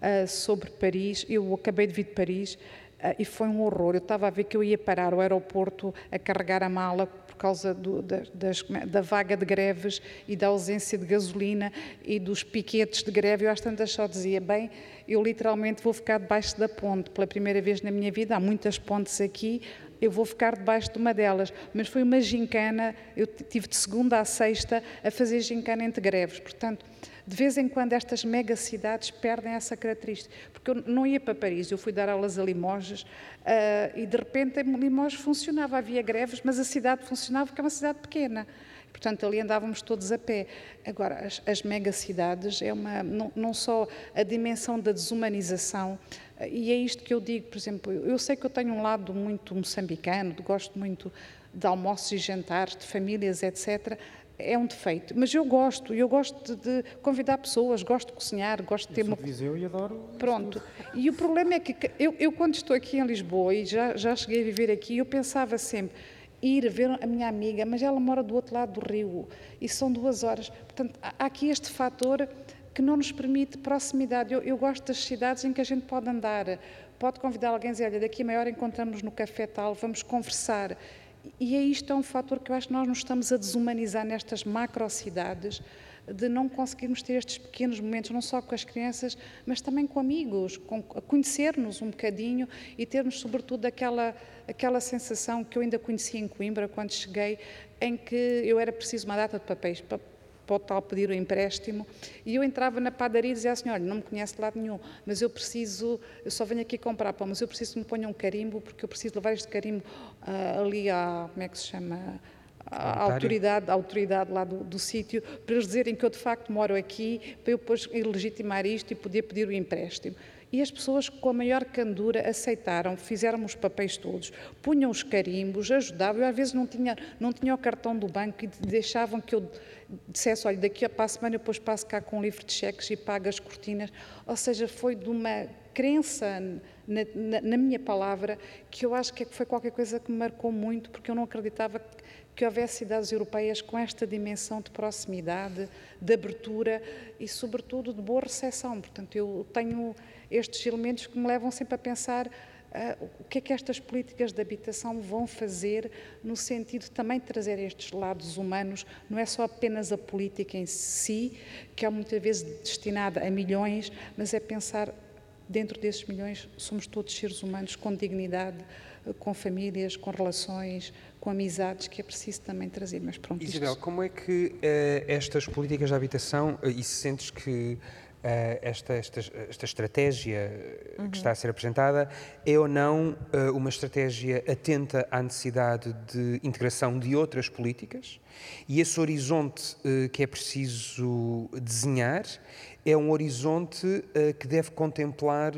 uh, sobre Paris. Eu acabei de vir de Paris uh, e foi um horror. Eu estava a ver que eu ia parar ao aeroporto a carregar a mala por causa do, da, das, da, vaga de greves e da ausência de gasolina e dos piquetes de greve. Eu às tantas só dizia, bem, eu literalmente vou ficar debaixo da ponte pela primeira vez na minha vida. Há muitas pontes aqui, eu vou ficar debaixo de uma delas. Mas foi uma gincana, eu tive de segunda a sexta a fazer gincana entre greves. Portanto, de vez em quando estas megacidades perdem essa característica. Porque eu não ia para Paris, eu fui dar aulas a Limoges uh, e de repente Limoges funcionava, havia greves, mas a cidade funcionava porque é uma cidade pequena. Portanto, ali andávamos todos a pé. Agora, as, as megacidades é uma, não, não, só a dimensão da desumanização, uh, e é isto que eu digo, por exemplo, eu sei que eu tenho um lado muito moçambicano, gosto muito de almoços e jantares, de famílias, etc é um defeito, mas eu gosto, eu gosto de, convidar pessoas, gosto de cozinhar, gosto de ter uma. Viseu e adoro. Pronto. E o problema é que eu, eu, quando estou aqui em Lisboa e já, já cheguei a viver aqui, eu pensava sempre ir ver a minha amiga, mas ela mora do outro lado do rio e são duas horas. Portanto, há aqui este fator que não nos permite proximidade. Eu, eu gosto das cidades em que a gente pode andar, pode convidar alguém e dizer: olha, daqui a meia hora encontramos no café tal, vamos conversar. E é isto é um fator que eu acho que nós nos estamos a desumanizar nestas macrocidades, de não conseguirmos ter estes pequenos momentos, não só com as crianças, mas também com amigos, com, conhecer-nos um bocadinho e termos, sobretudo, aquela, aquela sensação que eu ainda conheci em Coimbra, quando cheguei, em que eu era preciso uma data de papéis para pode tal pedir o empréstimo. E eu entrava na padaria e dizia assim, olha, não me conhece de lado nenhum, mas eu preciso, eu só venho aqui comprar pão, mas eu preciso que me ponham um carimbo, porque eu preciso levar este carimbo uh, ali à, como é que se chama, à autoridade, à autoridade lá do, do sítio, para eles dizerem que eu de facto moro aqui, para eu depois legitimar isto e poder pedir o empréstimo. E as pessoas, com a maior candura, aceitaram, fizeram os papéis todos, punham os carimbos, ajudavam. Eu, às vezes, não tinha, não tinha o cartão do banco e deixavam que eu dissesse: olha, daqui para a semana eu depois passo cá com um livro de cheques e pago as cortinas. Ou seja, foi de uma crença na, na, na minha palavra que eu acho que foi qualquer coisa que me marcou muito, porque eu não acreditava que, que houvesse cidades europeias com esta dimensão de proximidade, de abertura e, sobretudo, de boa recepção. Portanto, eu tenho estes elementos que me levam sempre a pensar uh, o que é que estas políticas de habitação vão fazer no sentido também de trazer estes lados humanos, não é só apenas a política em si, que é muitas vezes destinada a milhões, mas é pensar dentro desses milhões somos todos seres humanos com dignidade, com famílias, com relações, com amizades que é preciso também trazer. Mas pronto, Isabel, isto... como é que uh, estas políticas de habitação, uh, e sentes que esta, esta, esta estratégia uhum. que está a ser apresentada é ou não uh, uma estratégia atenta à necessidade de integração de outras políticas e esse horizonte que é preciso desenhar é um horizonte que deve contemplar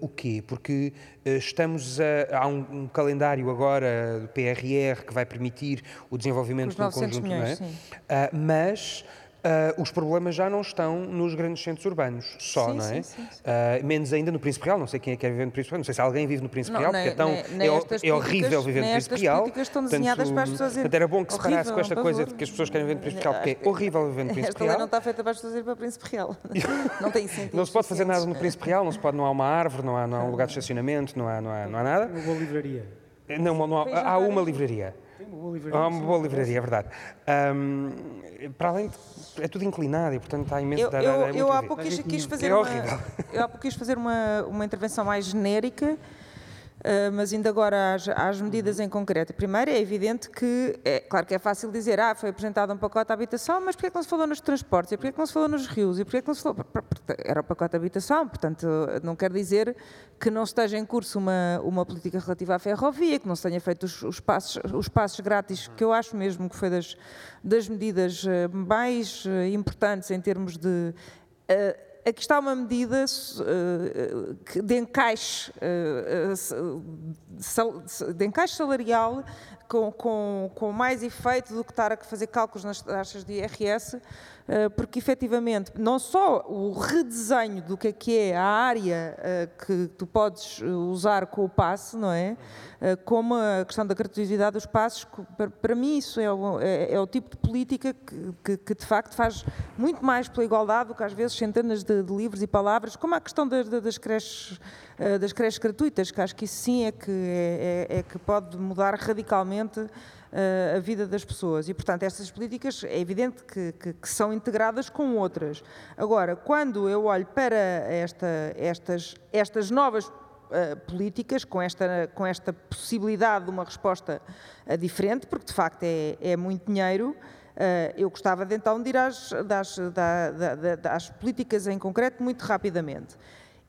o quê? Porque estamos a, há um, um, calendário agora do PRR que vai permitir o desenvolvimento de um conjunto, milhões, não é? Uh, mas Uh, os problemas já não estão nos grandes centros urbanos só, sim, não é? Sim, sim, uh, menos ainda no Príncipe Real, não sei quem é que quer viver no Príncipe Real, não sei se alguém vive no Príncipe não, Real, porque é, tão, nem, é, é horrível viver no Príncipe Real. As estão desenhadas portanto, para as pessoas portanto, era bom que se parasse com esta coisa de que as pessoas querem viver no Príncipe Real, porque é horrível viver no Príncipe Real. Esta não está feita para as pessoas irem para o Príncipe Real. não tem sentido. Não se pode fazer nada no Príncipe Real, não se pode, não há uma árvore, não há, não há um lugar de estacionamento, não há, não há, não há nada. Uma boa livraria. Não, não há, há uma livraria. Tem uma boa livraria. Ah, uma boa livraria, é verdade. Um, para além de, é tudo inclinado e portanto está imenso. Eu, eu, é eu há pouco quis, quis fazer É uma, horrível. eu há pouco quis fazer uma, uma intervenção mais genérica, eh, mas ainda agora às, às medidas em concreto. Primeiro, é evidente que, é claro que é fácil dizer, ah, foi apresentado um pacote de habitação, mas porquê é que não se falou nos transportes? E porquê é que não se falou nos rios? E porquê é que não se falou... Era o pacote de habitação, portanto, não quer dizer que não esteja em curso uma, uma política relativa à ferrovia, que não se tenha feito os, os, passos, os passos grátis, que eu acho mesmo que foi das, das medidas eh, mais eh, importantes em termos de... eh, aqui está uma medida eh, de encaixe, eh, eh, de encaixe salarial com, com, com mais efeito do que estar a fazer cálculos nas taxas de IRS, eh, porque efetivamente não só o redesenho do que é que é a área eh, que tu podes eh, usar com o passe, não é? Eh, Como a questão da gratuidade dos passos, para, mim isso é o, é- é o tipo de política que, que- que, de facto faz muito mais pela igualdade do que às vezes centenas de, de livros e palavras, como a questão das, das creches das creches gratuitas, que acho que isso sim é que, é, é- é que pode mudar radicalmente eh, a vida das pessoas. E, portanto, estas políticas é evidente que, que- que são integradas com outras. Agora, quando eu olho para esta- estas, estas novas eh, políticas, com esta, com esta possibilidade de uma resposta eh, diferente, porque de facto é, é muito dinheiro, eu gostava de então de ir às, das, da- da- da- às políticas em concreto muito rapidamente.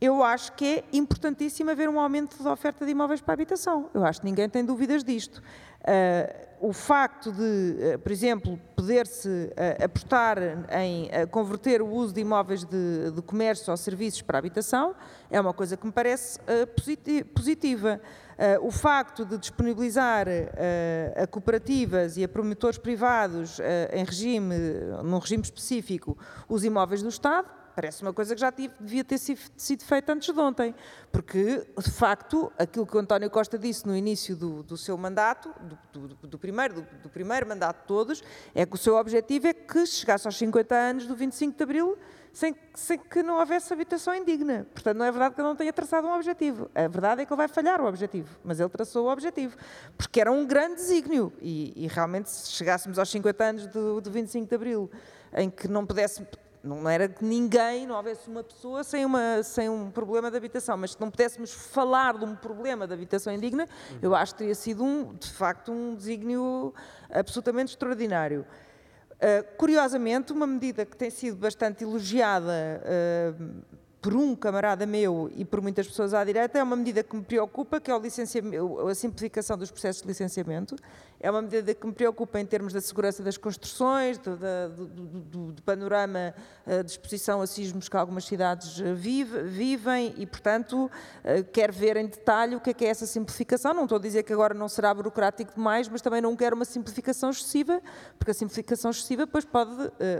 Eu acho que é importantíssimo haver um aumento da oferta de imóveis para a habitação. Eu acho que ninguém tem dúvidas disto. Eh, o facto de, eh, por exemplo, poder-se eh, apostar em converter o uso de imóveis de, de comércio ou serviços para habitação é uma coisa que me parece positi- positiva. O facto de disponibilizar a cooperativas e a promotores privados em regime, num regime específico, os imóveis do Estado, Parece uma coisa que já devia ter si- sido feita antes de ontem, porque, de facto, aquilo que o António Costa disse no início do, do seu mandato, do, do- do primeiro, do, primeiro mandato de todos, é que o seu objetivo é que chegasse aos 50 anos do 25 de Abril sem, sem que não houvesse habitação indigna. Portanto, não é verdade que ele não tenha traçado um objetivo. A verdade é que ele vai falhar o objetivo, mas ele traçou o objetivo, porque era um grande desígnio. E, e realmente, se chegássemos aos 50 anos do, do 25 de Abril, em que não pudesse não era que ninguém, não houvesse uma pessoa sem, uma, sem um problema de habitação, mas se não pudéssemos falar de um problema de habitação indigna, eu acho que teria sido, um, de facto, um desígnio absolutamente extraordinário. Uh, curiosamente, uma medida que tem sido bastante elogiada uh, por um camarada meu e por muitas pessoas à direita é uma medida que me preocupa, que é a simplificação dos processos de licenciamento. É uma medida que me preocupa em termos da segurança das construções, do, do- do- do- panorama eh, de exposição a sismos que algumas cidades eh, vive- vivem e, portanto, eh, quero ver em detalhe o que é que é essa simplificação. Não estou a dizer que agora não será burocrático demais, mas também não quero uma simplificação excessiva, porque a simplificação excessiva depois pode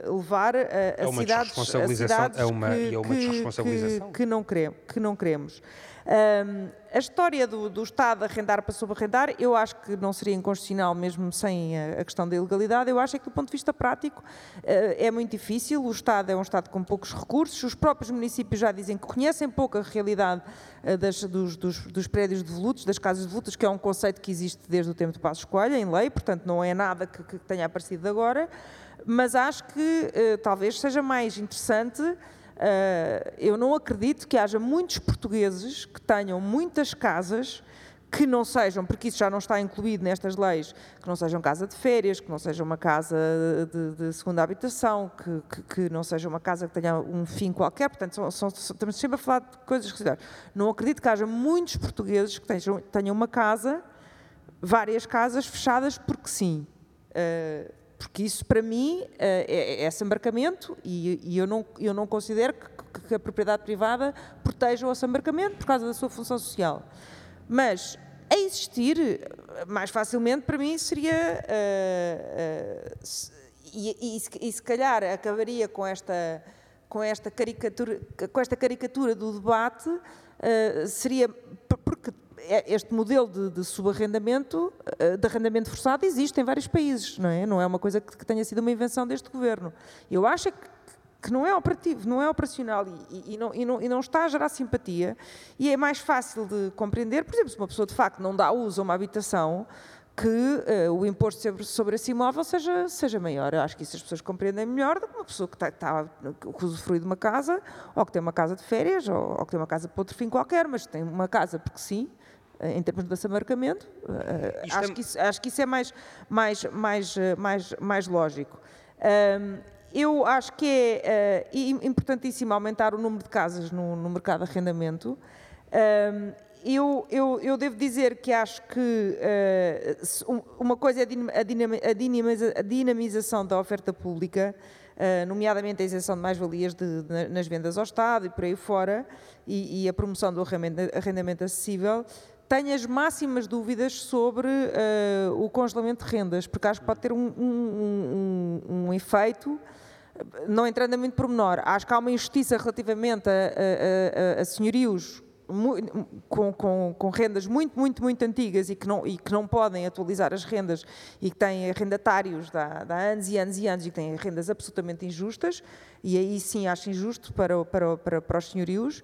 levar a, a É uma cidades, a desresponsabilização, cidades é uma- que, é uma desresponsabilização. Que- que não queremos. Que não queremos. A história do, do Estado arrendar para subarrendar, eu acho que não seria inconstitucional mesmo sem a, questão da ilegalidade. Eu acho é que, do ponto de vista prático, eh, é muito difícil. O Estado é um Estado com poucos recursos. Os próprios municípios já dizem que conhecem pouco a realidade eh, das- dos, dos- dos prédios devolutos, das casas devolutas, que é um conceito que existe desde o tempo de Passos Coelho, em lei, portanto, não é nada que, que tenha aparecido agora. Mas acho que eh, talvez seja mais interessante eu não acredito que haja muitos portugueses que tenham muitas casas que não sejam, porque isso já não está incluído nestas leis, que não sejam casa de férias, que não seja uma casa de, de segunda habitação, que, que- que não seja uma casa que tenha um fim qualquer. Portanto, são- são- estamos sempre a falar de coisas residuais. Não acredito que haja muitos portugueses que tenham, tenham uma casa, várias casas fechadas porque sim. Uh, porque isso, para mim, uh, é, é assambarcamento e, e eu, não, eu não considero que, que a propriedade privada proteja o assambarcamento por causa da sua função social. Mas, a existir, mais facilmente, para mim, seria. uh, uh, se- e, e e se calhar acabaria com esta, com esta, caricatura, com esta caricatura do debate, uh, seria. por- Porque é- este modelo de, de subarrendamento, eh, de arrendamento forçado, existe em vários países, não é? Não é uma coisa que, tenha sido uma invenção deste governo. Eu acho é que, que não é operativo, não é operacional e, e- não, e não- e não está a gerar simpatia e é mais fácil de compreender. Por exemplo, se uma pessoa de facto não dá uso a uma habitação, que uh, o imposto sobre, sobre esse imóvel seja, seja maior. Eu acho que isso as pessoas compreendem melhor do que uma pessoa que está, está que usufrui de uma casa, ou que tem uma casa de férias, ou, ou que tem uma casa para outro fim qualquer, mas tem uma casa porque sim, em termos de assamarcamento, uh, acho, é... que isso, acho que isso é mais, mais, mais, mais, mais lógico. Eu acho que é importantíssimo aumentar o número de casas no, no mercado de arrendamento. Eu, eu, eu, devo dizer que acho que uh, uma coisa é a, dinamização da oferta pública, uh, nomeadamente a isenção de mais-valias nas vendas ao Estado e por aí fora, e, e a promoção do arrendamento, arrendamento acessível. Tenho as máximas dúvidas sobre uh, o congelamento de rendas, porque acho que pode ter um, um, um, um efeito não entrando em muito pormenor, acho que há uma injustiça relativamente a, a, a, a senhorios com, com, com, rendas muito, muito, muito antigas e que, não, e que não podem atualizar as rendas e que têm arrendatários há, há anos e anos e anos e que têm rendas absolutamente injustas, e aí sim acho injusto para, para, para, para os senhorios.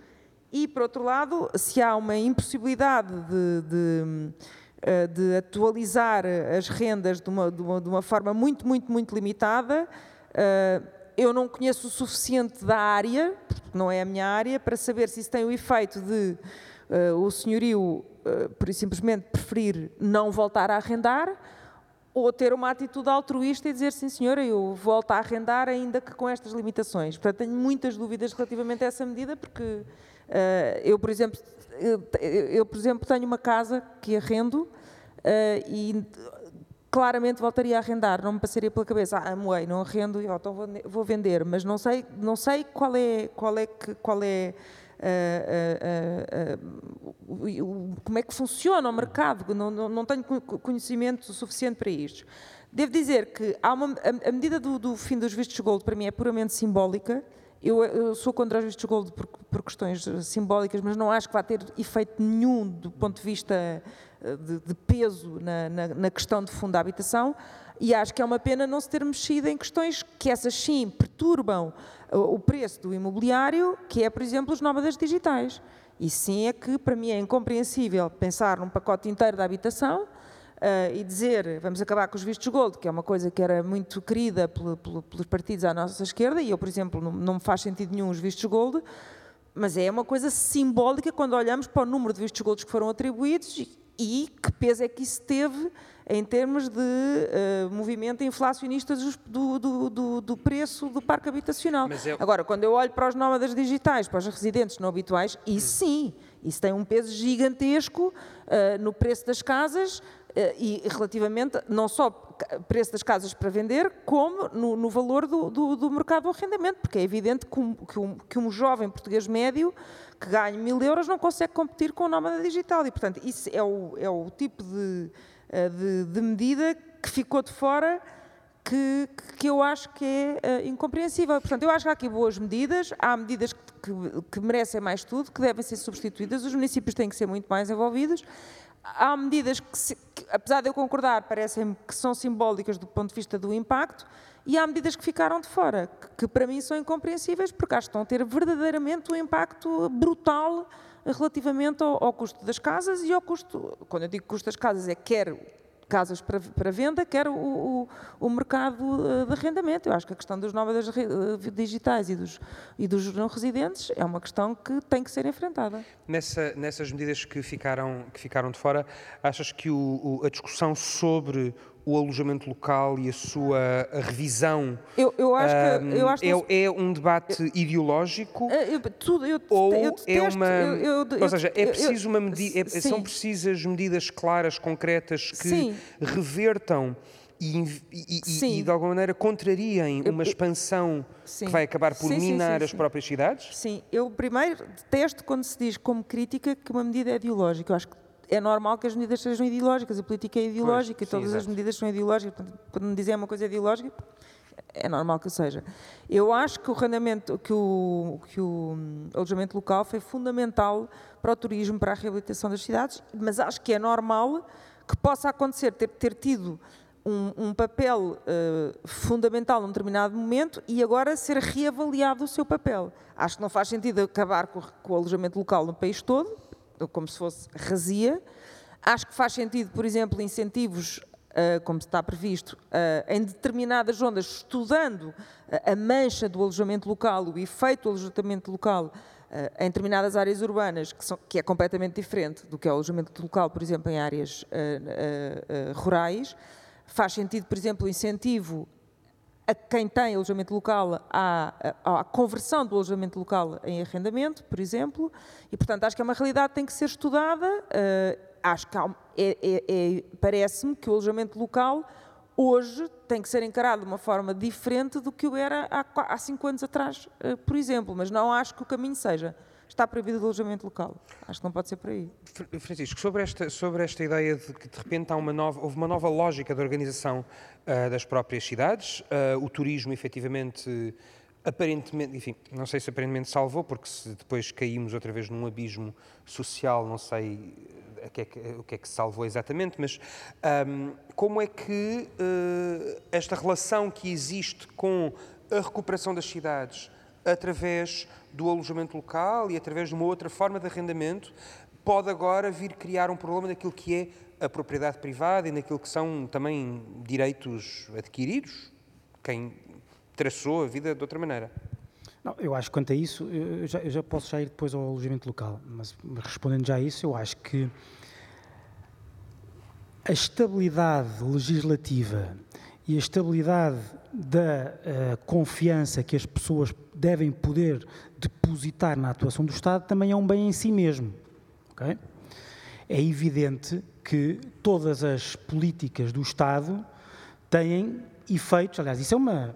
E, por outro lado, se há uma impossibilidade de, de, eh, de atualizar as rendas de uma, de uma, de uma forma muito, muito, muito limitada, uh, eu não conheço o suficiente da área, porque não é a minha área, para saber se isso tem o efeito de uh, o senhorio, por simplesmente, preferir não voltar a arrendar ou ter uma atitude altruísta e dizer sim senhora, eu volto a arrendar ainda que com estas limitações. Portanto, tenho muitas dúvidas relativamente a essa medida, porque eu, por exemplo, eu, eu, por exemplo, tenho uma casa que arrendo e claramente voltaria a arrendar, não me passaria pela cabeça, ah, amoei, não arrendo, então vou, vender, mas não sei, não sei qual é, qual é, qual é uh, uh, uh, como é que funciona o mercado, não, não, não, tenho conhecimento suficiente para isto. Devo dizer que há uma, a, a medida do, do, fim dos vistos gold para mim é puramente simbólica, eu, eu sou contra os vistos gold por, por, questões simbólicas, mas não acho que vá ter efeito nenhum do ponto de vista de, de peso na, na, na, questão de fundo da habitação e acho que é uma pena não se ter mexido em questões que essas sim perturbam o preço do imobiliário, que é, por exemplo, os nómadas digitais. E sim é que, para mim, é incompreensível pensar num pacote inteiro da habitação uh, e dizer vamos acabar com os vistos gold, que é uma coisa que era muito querida pelos partidos à nossa esquerda, e eu, por exemplo, não, não me faz sentido nenhum os vistos gold, mas é uma coisa simbólica quando olhamos para o número de vistos gold que foram atribuídos e que peso é que isso teve em termos de uh, movimento inflacionista do, do, do, do, preço do parque habitacional. Eu... É Agora, quando eu olho para os nómadas digitais, para os residentes não habituais, isso sim, isso tem um peso gigantesco uh, no preço das casas e relativamente não só preço das casas para vender, como no, no valor do, do, mercado do arrendamento, porque é evidente que um, que um, que um jovem português médio que ganhe mil euros não consegue competir com o nómada digital. E, portanto, isso é o, é o tipo de, eh, de, de medida que ficou de fora que, que, eu acho que é uh, incompreensível. Portanto, eu acho que há aqui boas medidas, há medidas que, que, que, merecem mais tudo, que devem ser substituídas, os municípios têm que ser muito mais envolvidos. Há medidas que, se, apesar de eu concordar, parecem que são simbólicas do ponto de vista do impacto, e há medidas que ficaram de fora, que, que para mim são incompreensíveis, porque acho que estão a ter verdadeiramente um impacto brutal relativamente ao, ao, custo das casas e ao custo, quando eu digo custo das casas, é quer casas para, para venda, quer o, o, o, mercado eh, de arrendamento. Eu acho que a questão dos nómadas eh, digitais e dos, e dos não residentes é uma questão que tem que ser enfrentada. Nessa, nessas medidas que ficaram, que ficaram de fora, achas que o, a discussão sobre o alojamento local e a sua revisão eu, eu acho que, eu acho é, é, um debate eu, ideológico eu, tudo, eu, ou é uma ou seja é preciso uma medida é, são precisas medidas claras concretas que sim. revertam e, e, e, de alguma maneira contrariem uma expansão sim. que vai acabar por sim, minar as próprias cidades? Sim, eu primeiro detesto quando se diz como crítica que uma medida é ideológica. Eu acho que é normal que as medidas sejam ideológicas, a política é ideológica pois, e todas sim, as medidas são ideológicas. Portanto, quando me dizem uma coisa ideológica, é normal que seja. Eu acho que o arrendamento, que o, que o alojamento local foi fundamental para o turismo, para a reabilitação das cidades, mas acho que é normal que possa acontecer, ter, ter tido um, um papel uh, fundamental num determinado momento e agora ser reavaliado o seu papel. Acho que não faz sentido acabar com, com o alojamento local no país todo, como se fosse razia. Acho que faz sentido, por exemplo, incentivos, uh, como está previsto, uh, em determinadas zonas, estudando a mancha do alojamento local, o efeito do alojamento local em determinadas áreas urbanas, que, são, que, é completamente diferente do que é o alojamento local, por exemplo, em áreas rurais. Faz sentido, por exemplo, o incentivo a quem tem alojamento local à, à, conversão do alojamento local em arrendamento, por exemplo, e portanto acho que é uma realidade que tem que ser estudada. Uh, acho que é, é, é, parece-me que o alojamento local hoje tem que ser encarado de uma forma diferente do que o era há, há cinco anos atrás, uh, por exemplo, mas não acho que o caminho seja está proibido o alojamento local. Acho que não pode ser por aí. Francisco, sobre esta, sobre esta ideia de que de repente há uma nova, houve uma nova lógica de organização uh, das próprias cidades, uh, o turismo efetivamente aparentemente, enfim, não sei se aparentemente salvou, porque se depois caímos outra vez num abismo social, não sei o que é que, o que, é que salvou exatamente, mas um, como é que uh, esta relação que existe com a recuperação das cidades através do alojamento local e através de uma outra forma de arrendamento, pode agora vir criar um problema naquilo que é a propriedade privada e naquilo que são também direitos adquiridos, quem traçou a vida de outra maneira. Não, eu acho que quanto a isso, eu já, eu já posso já ir depois ao alojamento local, mas respondendo já a isso, eu acho que a estabilidade legislativa e a estabilidade da uh, confiança que as pessoas devem poder depositar na atuação do Estado também é um bem em si mesmo. Okay? É evidente que todas as políticas do Estado têm efeitos, aliás, isso é uma,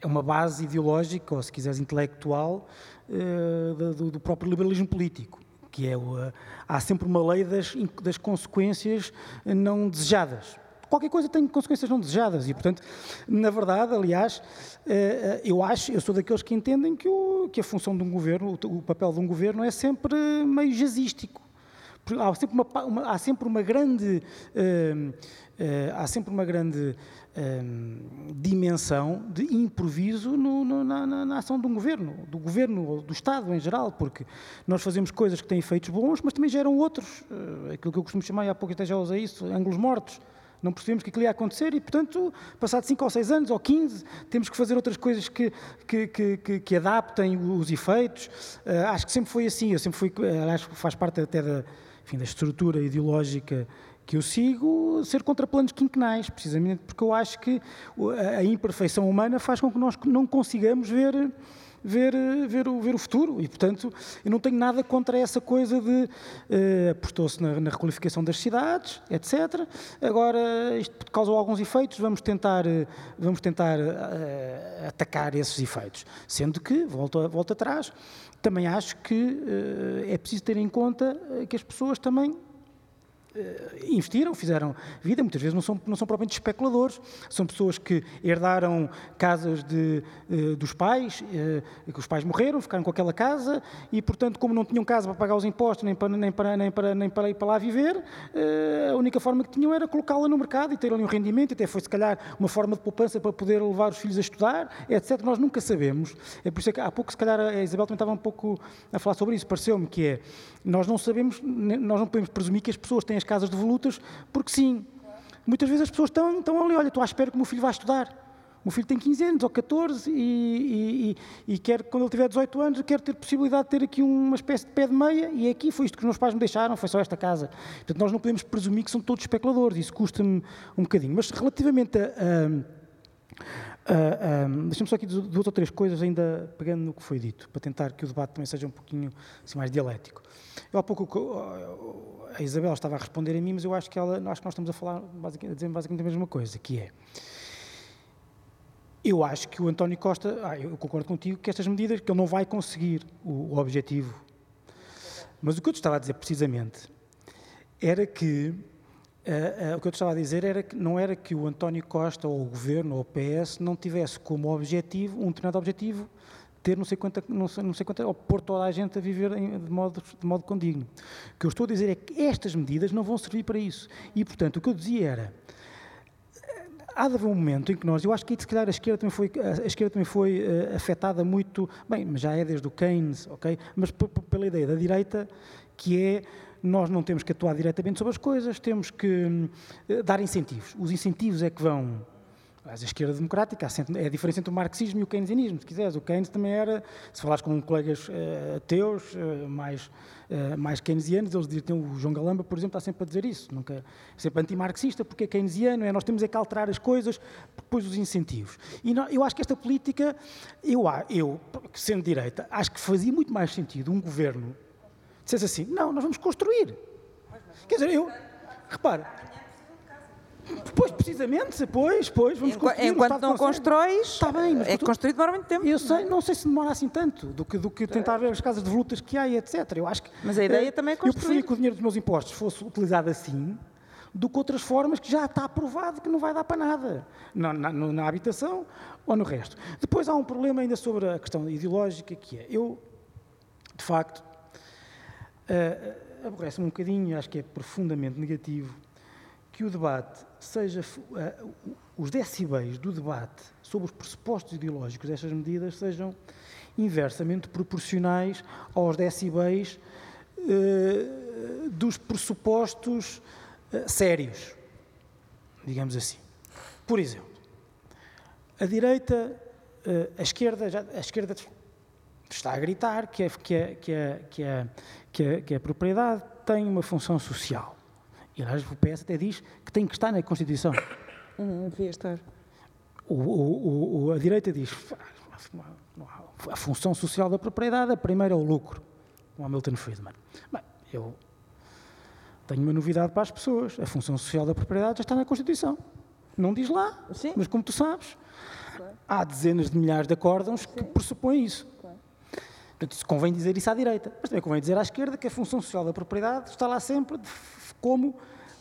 é uma base ideológica, ou se quiseres intelectual, uh, do, do, próprio liberalismo político, que é uh, há sempre uma lei das, das consequências não desejadas qualquer coisa tem consequências não desejadas. E, portanto, na verdade, aliás, eh, eh, eu acho, eu sou daqueles que entendem que, o, que a função de um governo, o papel de um governo é sempre meio jazzístico. Há sempre uma, uma há sempre uma grande, uh, há sempre uma grande uh, dimensão de improviso no, no, na, na, ação de um governo, do governo ou do Estado em geral, porque nós fazemos coisas que têm efeitos bons, mas também geram outros, aquilo que eu costumo chamar, e há pouco até já usei isso, ângulos mortos não percebemos que aquilo ia acontecer e, portanto, passado 5 ou 6 anos ou 15, temos que fazer outras coisas que, que, que, que adaptem os efeitos. Uh, acho que sempre foi assim, eu sempre fui, acho que faz parte até da, enfim, da estrutura ideológica que eu sigo, ser contra planos quinquenais, precisamente porque eu acho que a imperfeição humana faz com que nós não consigamos ver ver, ver, o, ver o futuro. E, portanto, eu não tenho nada contra essa coisa de uh, apostou-se na, na, requalificação das cidades, etc. Agora, isto causou alguns efeitos, vamos tentar, uh, vamos tentar uh, atacar esses efeitos. Sendo que, volto, volto atrás, também acho que é preciso ter em conta que as pessoas também Uh, investiram, fizeram vida, muitas vezes não são, não são propriamente especuladores, são pessoas que herdaram casas de, uh, dos pais, uh, que os pais morreram, ficaram com aquela casa e, portanto, como não tinham casa para pagar os impostos nem para, nem para, nem para, nem para ir para lá viver, a única forma que tinham era colocá-la no mercado e ter ali um rendimento, até foi se calhar uma forma de poupança para poder levar os filhos a estudar, etc. Nós nunca sabemos. É por isso que há pouco, se calhar, a Isabel também estava um pouco a falar sobre isso, pareceu-me que é, nós não sabemos, nós não podemos presumir que as pessoas têm as casas devolutas, porque sim. Muitas vezes as pessoas estão, estão ali, olha, estou à espera que o meu filho vá estudar. O meu filho tem 15 anos ou 14 e, e, e, e quer, quando ele tiver 18 anos, quer ter possibilidade de ter aqui uma espécie de pé de meia e é aqui foi isto que os meus pais me deixaram, foi só esta casa. Portanto, nós não podemos presumir que são todos especuladores, isso custa-me um bocadinho. Mas relativamente a... a Uh, um, Deixa-me só aqui duas ou três coisas, ainda pegando no que foi dito, para tentar que o debate também seja um pouquinho assim, mais dialético. Eu há pouco a Isabel estava a responder a mim, mas eu acho que, ela, acho que nós estamos a falar, basicamente, a dizer basicamente a mesma coisa, que é, eu acho que o António Costa, ah, eu concordo contigo, que estas medidas, que ele não vai conseguir o, o objetivo. Mas o que eu te estava a dizer precisamente era que Uh, o que eu estava a dizer era que não era que o António Costa ou o Governo ou o PS não tivesse como objetivo, um determinado objetivo, ter não sei quanta, não sei, não sei quanta, ou pôr toda a gente a viver em, de, modo, de modo condigno. O que eu estou a dizer é que estas medidas não vão servir para isso. E, portanto, o que eu dizia era, há de haver um momento em que nós, eu acho que se calhar a esquerda também foi, a esquerda também foi uh, afetada muito, bem, mas já é desde o Keynes, ok? Mas pela ideia da direita, que é nós não temos que atuar diretamente sobre as coisas, temos que uh, dar incentivos. Os incentivos é que vão a esquerda democrática é a diferença entre o marxismo e o keynesianismo, se quiseres. O Keynes também era, se falares com colegas uh, ateus, uh, mais, uh, mais keynesianos, eles dizem, o João Galamba, por exemplo, está sempre a dizer isso, nunca, sempre anti-marxista, porque é keynesiano, é, nós temos é que alterar as coisas, depois os incentivos. E não, eu acho que esta política, eu, eu, sendo direita, acho que fazia muito mais sentido um governo dissesse assim, não, nós vamos construir. Quer dizer, eu, repara, Pois, precisamente, pois, pois, vamos Enqu construir. Enquanto não constróis, está bem, mas é que construir demora muito tempo. Eu sei, não sei se demora assim tanto do que, do que tentar ver as casas de volutas que há e etc. Eu acho que, mas a ideia é, também é construir. Eu preferia que o dinheiro dos meus impostos fosse utilizado assim do que outras formas que já está provado que não vai dar para nada, na, na, na habitação ou no resto. Depois há um problema ainda sobre a questão ideológica, que é, eu, de facto, uh, aborrece-me um bocadinho, acho que é profundamente negativo, que o debate seja uh, os decibéis do debate sobre os pressupostos ideológicos destas medidas sejam inversamente proporcionais aos decibéis uh, dos pressupostos sérios, digamos assim. Por exemplo, a direita, a esquerda, já, a esquerda está a gritar que, é, que, é, que, é, que, é, que, é, que a propriedade tem uma função social. E, aliás, o PS até diz que tem que estar na Constituição. Não devia estar. O, o, o, a direita diz a função social da propriedade, a primeira é o lucro, o Hamilton Friedman. Bem, eu tenho uma novidade para as pessoas. A função social da propriedade já está na Constituição. Não diz lá, Sim. mas como tu sabes, há dezenas de milhares de acórdãos que pressupõem isso. Portanto, convém dizer isso à direita, mas também convém dizer à esquerda que a função social da propriedade está lá sempre como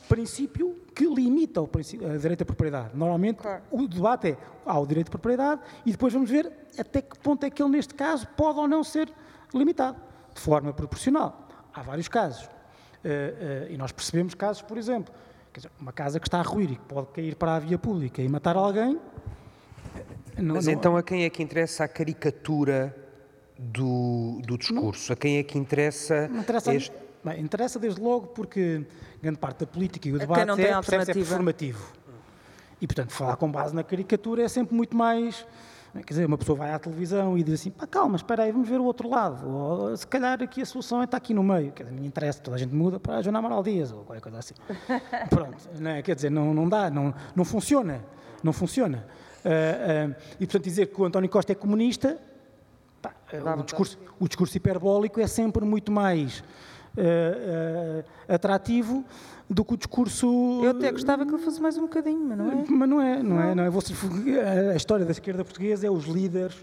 princípio que limita a direito à propriedade. Normalmente, claro. o debate é há o direito de propriedade e depois vamos ver até que ponto é que ele, neste caso, pode ou não ser limitado, de forma proporcional. Há vários casos. Uh, uh, e nós percebemos casos, por exemplo, dizer, uma casa que está a ruir e que pode cair para a via pública e matar alguém. Não, Mas não... então a quem é que interessa a caricatura do, do discurso? Não. A quem é que interessa, interessa este Bem, interessa desde logo porque grande parte da política e o debate não é, é performativo. E, portanto, falar com base na caricatura é sempre muito mais... Quer dizer, uma pessoa vai à televisão e diz assim, pá, calma, espera aí, vamos ver o outro lado. Ou, se calhar aqui a solução está aqui no meio. Quer dizer, me interessa, toda a gente muda para a Joana Amaral Dias ou qualquer coisa assim. Pronto, não é? quer dizer, não, não dá, não, não funciona. Não funciona. Uh, uh, e, portanto, dizer que o António Costa é comunista, o, discurso, o discurso hiperbólico é sempre muito mais uh, atrativo do que o discurso. Eu até gostava que ele fosse mais um bocadinho, mas não é? Mas não é, não, não. é. Não é. A história da esquerda portuguesa é os líderes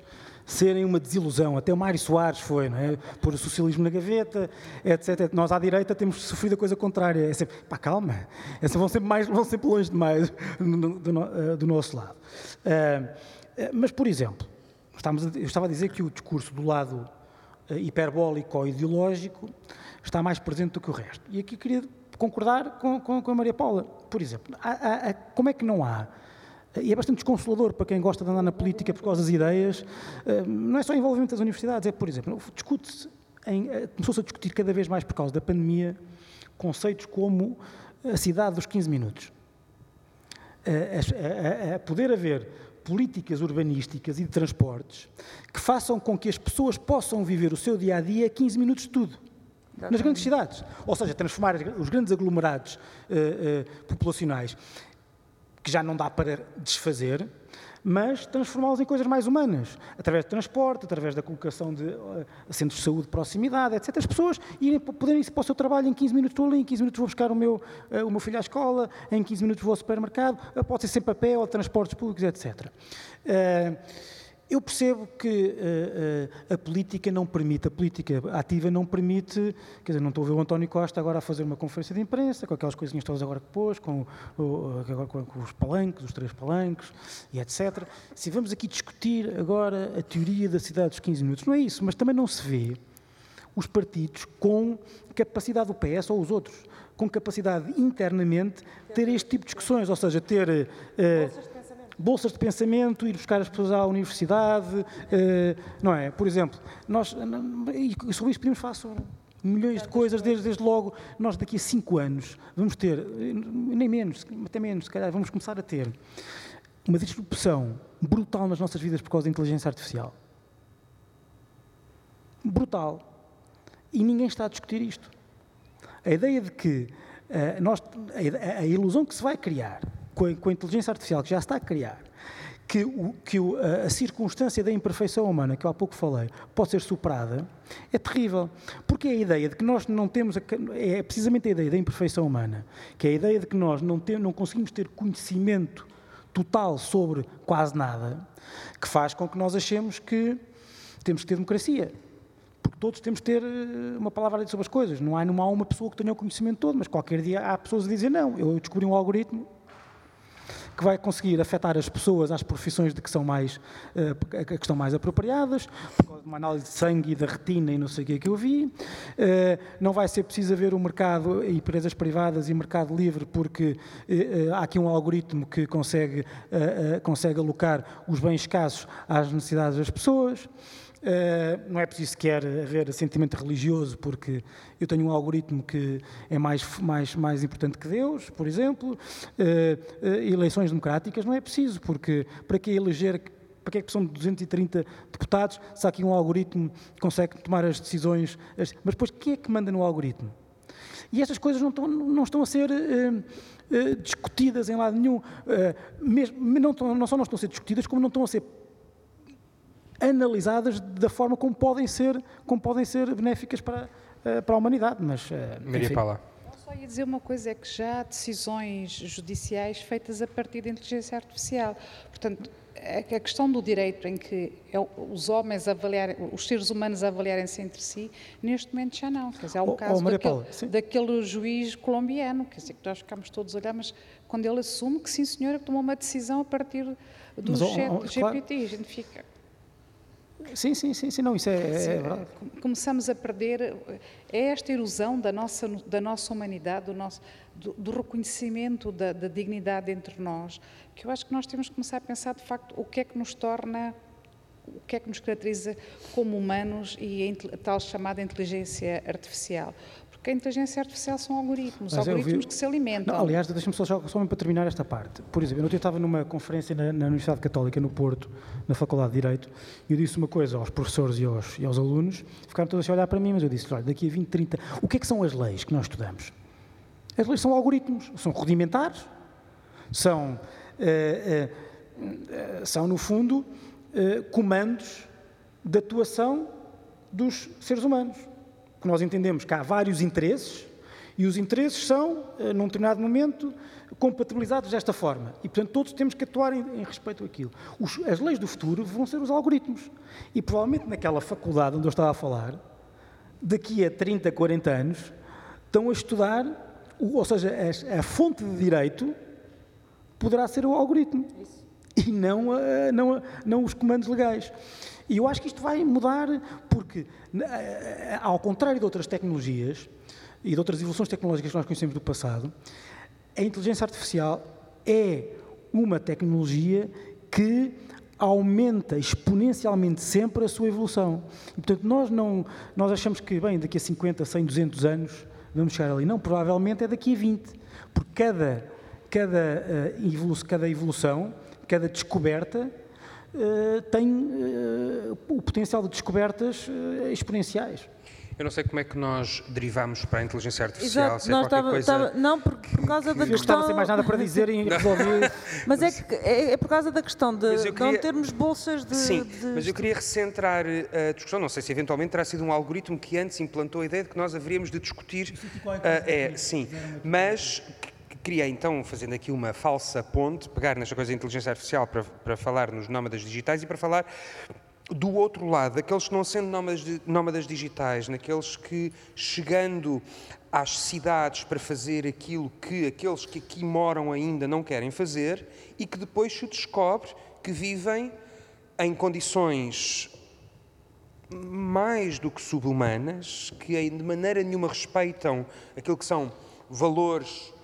serem uma desilusão. Até o Mário Soares foi, não é? Pôr o socialismo na gaveta, etc. Nós à direita temos sofrido a coisa contrária. É sempre, pá, calma, é sempre, vão, sempre mais, vão sempre longe demais do, do, do nosso lado. Uh, mas, por exemplo, eu estava a dizer que o discurso do lado hiperbólico ou ideológico está mais presente do que o resto. E aqui queria concordar com, com, com a Maria Paula. Por exemplo, há, há, como é que não há? E é bastante desconsolador para quem gosta de andar na política por causa das ideias. Eh, não é só envolvimento das universidades, é, por exemplo, discute-se, eh, começou-se a discutir cada vez mais por causa da pandemia, conceitos como a cidade dos 15 minutos. A, a, a poder haver políticas urbanísticas e de transportes que façam com que as pessoas possam viver o seu dia a dia 15 minutos de tudo nas grandes cidades. Ou seja, transformar os grandes aglomerados uh, uh, populacionais, que já não dá para desfazer, mas transformá-los em coisas mais humanas, através de transporte, através da colocação de uh, centros de saúde de proximidade, etc. As pessoas irem, poderem ir para o seu trabalho em 15 minutos estou ali, em 15 minutos vou buscar o meu, uh, o meu filho à escola, em 15 minutos vou ao supermercado, uh, pode ser sempre a pé ou transportes públicos, etc. Eu percebo que uh, uh, a política não permite, a política ativa não permite, quer dizer, não estou a ver o António Costa agora a fazer uma conferência de imprensa, com aquelas coisinhas todas agora que pôs, com, agora com, com os palanques, os três palanques e etc. Se vamos aqui discutir agora a teoria da cidade dos 15 minutos, não é isso, mas também não se vê os partidos com capacidade, do PS ou os outros, com capacidade internamente ter este tipo de discussões, ou seja, ter... Uh, bolsas de pensamento, ir buscar as pessoas à universidade, uh, não é? Por exemplo, nós, e sobre isso podemos falar sobre milhões de coisas, desde, desde logo, nós daqui a cinco anos vamos ter, nem menos, até menos, se calhar, vamos começar a ter uma disrupção brutal nas nossas vidas por causa da inteligência artificial. Brutal. E ninguém está a discutir isto. A ideia de que uh, nós, a, a, ilusão que se vai criar com a, com a inteligência artificial que já está a criar, que, o, que o, a circunstância da imperfeição humana, que eu há pouco falei, pode ser superada, é terrível. Porque é a ideia de que nós não temos. A, é precisamente a ideia da imperfeição humana, que é a ideia de que nós não, tem, não conseguimos ter conhecimento total sobre quase nada, que faz com que nós achemos que temos que ter democracia. Porque todos temos que ter eh, uma palavra sobre as coisas. Não há, não há uma pessoa que tenha o conhecimento todo, mas qualquer dia há pessoas a dizer: não, eu descobri um algoritmo que vai conseguir afetar as pessoas às profissões de que são mais, uh, que estão mais apropriadas, por causa de uma análise de sangue e da retina e não sei o que é que eu vi. Uh, não vai ser preciso haver o um mercado, empresas privadas e mercado livre, porque há aqui um algoritmo que consegue, consegue alocar os bens escassos às necessidades das pessoas. Uh, não é preciso sequer haver sentimento religioso, porque eu tenho um algoritmo que é mais, mais, mais importante que Deus, por exemplo. Uh, uh, eleições democráticas não é preciso, porque para que eleger para que é que são 230 deputados se há aqui um algoritmo que consegue tomar as decisões? As... Mas depois, quem é que manda no algoritmo? E estas coisas não estão, não estão a ser discutidas em lado nenhum. Mesmo, não, não só não estão a ser discutidas, como não estão a ser analisadas da forma como podem ser, como podem ser benéficas para, eh, para a humanidade. Mas, eh, Maria Paula. Só ia dizer uma coisa, é que já há decisões judiciais feitas a partir da inteligência artificial. Portanto, a questão do direito em que é os homens avaliarem, os seres humanos avaliarem-se entre si, neste momento já não. Quer dizer, há um oh, caso oh, daquele, Paula, daquele, juiz colombiano, quer dizer, que nós ficamos todos a olhar, mas quando ele assume que sim senhora tomou uma decisão a partir do mas, GPT, oh, oh, claro. a gente fica... Sim, sim, sim, sim, não, isso é, é, verdade. Começamos a perder, é esta erosão da nossa, da nossa humanidade, do, nosso, do, do reconhecimento da, da, dignidade entre nós, que eu acho que nós temos que começar a pensar, de facto, o que é que nos torna, o que é que nos caracteriza como humanos e a tal chamada inteligência artificial. Porque a inteligência artificial são algoritmos, Mas algoritmos vi... que se alimentam. Não, aliás, deixa-me só, só para terminar esta parte. Por exemplo, eu estava numa conferência na, na, Universidade Católica, no Porto, na Faculdade de Direito, e eu disse uma coisa aos professores e aos, e aos alunos, ficaram todos a olhar para mim, mas eu disse, olha, daqui a 20, 30... O que é que são as leis que nós estudamos? As leis são algoritmos, são rudimentares, são, eh, eh, são no fundo, eh, comandos de atuação dos seres humanos que nós entendemos que há vários interesses e os interesses são, eh, num determinado momento, compatibilizados desta forma. E, portanto, todos temos que atuar em, em respeito àquilo. Os, as leis do futuro vão ser os algoritmos. E, provavelmente, naquela faculdade onde eu estava a falar, daqui a 30, 40 anos, estão a estudar, ou seja, a, a fonte de direito poderá ser o algoritmo. Isso. E não, a, não, não os comandos legais. E eu acho que isto vai mudar porque, ao contrário de outras tecnologias e de outras evoluções tecnológicas que nós conhecemos do passado, a inteligência artificial é uma tecnologia que aumenta exponencialmente sempre a sua evolução. E, portanto, nós não nós achamos que, bem, daqui a 50, 100, 200 anos vamos chegar ali. Não, provavelmente é daqui a 20. Porque cada, cada, evolu cada evolução, cada descoberta eh, tem uh, o potencial de descobertas uh, exponenciais. Eu não sei como é que nós derivamos para a inteligência artificial. Exato, se é nós estava, coisa... estava, não, por, por causa da eu questão... estava sem mais nada para dizer e resolvi... mas é, que, é, é, por causa da questão de queria... não termos bolsas de... Sim, de... mas eu queria recentrar a discussão, não sei se eventualmente terá sido um algoritmo que antes implantou a ideia de que nós haveríamos de discutir... é, sim, mas Queria então, fazendo aqui uma falsa ponte, pegar nesta coisa da inteligência artificial para, para falar nos nómadas digitais e para falar do outro lado, daqueles que não sendo nómadas, nómadas digitais, naqueles que chegando às cidades para fazer aquilo que aqueles que aqui moram ainda não querem fazer e que depois se descobre que vivem em condições mais do que subhumanas, que de maneira nenhuma respeitam aquilo que são valores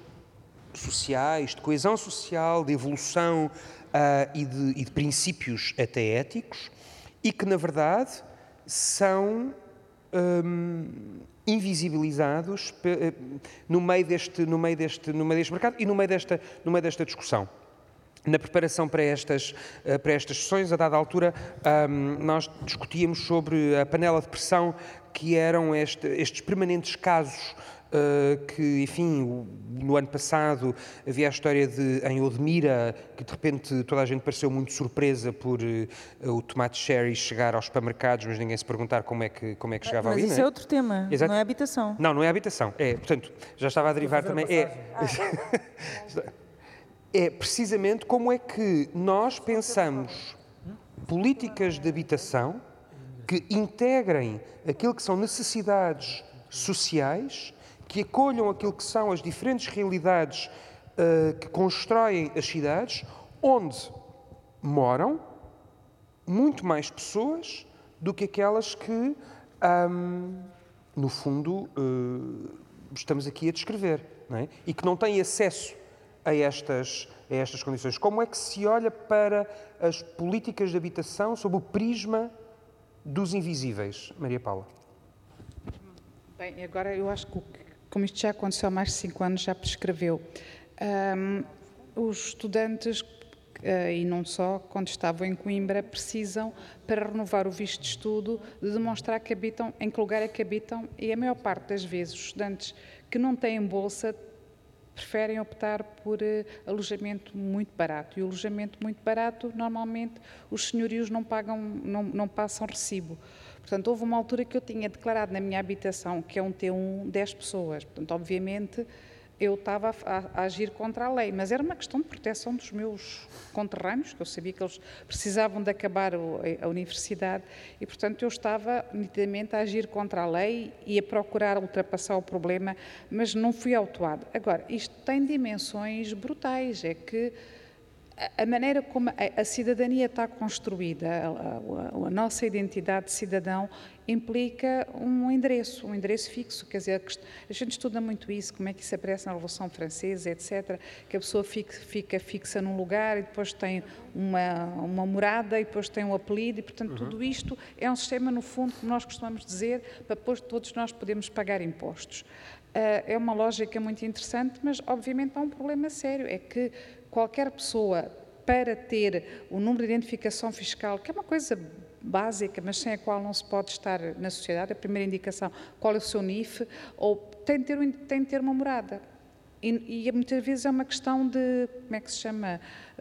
sociais, de coesão social, de evolução uh, e, de, e de princípios até éticos, e que, na verdade, são hum, invisibilizados eh, no meio, deste, no, meio deste, no meio deste mercado e no meio desta, no meio desta discussão. Na preparação para estas, eh, para estas sessões, a dada altura, um, nós discutíamos sobre a panela de pressão que eram este, estes permanentes casos que, enfim, no ano passado havia a história de, em Odmira, que de repente toda a gente pareceu muito surpresa por uh, o tomate cherry chegar aos supermercados, mas ninguém se perguntar como é que, como é que chegava mas ali. Mas isso é? é outro tema, Exato. não é habitação. Não, não é habitação. É, portanto, já estava a derivar também. É, é precisamente como é que nós pensamos políticas de habitação que integrem aquilo que são necessidades sociais que acolham aquilo que são as diferentes realidades uh, que constroem as cidades, onde moram muito mais pessoas do que aquelas que, um, no fundo, uh, estamos aqui a descrever, é? e que não têm acesso a estas, a estas condições. Como é que se olha para as políticas de habitação sob o prisma dos invisíveis, Maria Paula? Bem, agora eu acho que como isto já aconteceu há mais de cinco anos, já prescreveu. Um, os estudantes, uh, e não só, quando estavam em Coimbra, precisam, para renovar o visto de estudo, de demonstrar que habitam, em que lugar é que habitam, e a maior parte das vezes os estudantes que não têm bolsa preferem optar por uh, alojamento muito barato. E o alojamento muito barato, normalmente, os senhorios não pagam, não, não passam recibo. Portanto, houve uma altura que eu tinha declarado na minha habitação que é um T1 10 pessoas. Portanto, obviamente, eu estava a, a, agir contra a lei, mas era uma questão de proteção dos meus conterrâneos, que eu sabia que eles precisavam de acabar o, a, a universidade e, portanto, eu estava nitidamente a agir contra a lei e a procurar ultrapassar o problema, mas não fui autuado. Agora, isto tem dimensões brutais, é que a maneira como a, cidadania está construída, a, a, a, nossa identidade de cidadão, implica um endereço, um endereço fixo. Quer dizer, a gente estuda muito isso, como é que isso aparece na Revolução Francesa, etc. Que a pessoa fica, fica fixa num lugar e depois tem uma, uma morada e depois tem um apelido, e portanto uhum. tudo isto é um sistema, no fundo, como nós costumamos dizer, para depois todos nós podemos pagar impostos. Uh, é uma lógica muito interessante, mas obviamente há um problema sério, é que qualquer pessoa, para ter o número de identificação fiscal, que é uma coisa básica, mas sem a qual não se pode estar na sociedade, a primeira indicação, qual é o seu NIF, ou tem de ter, tem de ter uma morada. E, e, muitas vezes é uma questão de, como é que se chama,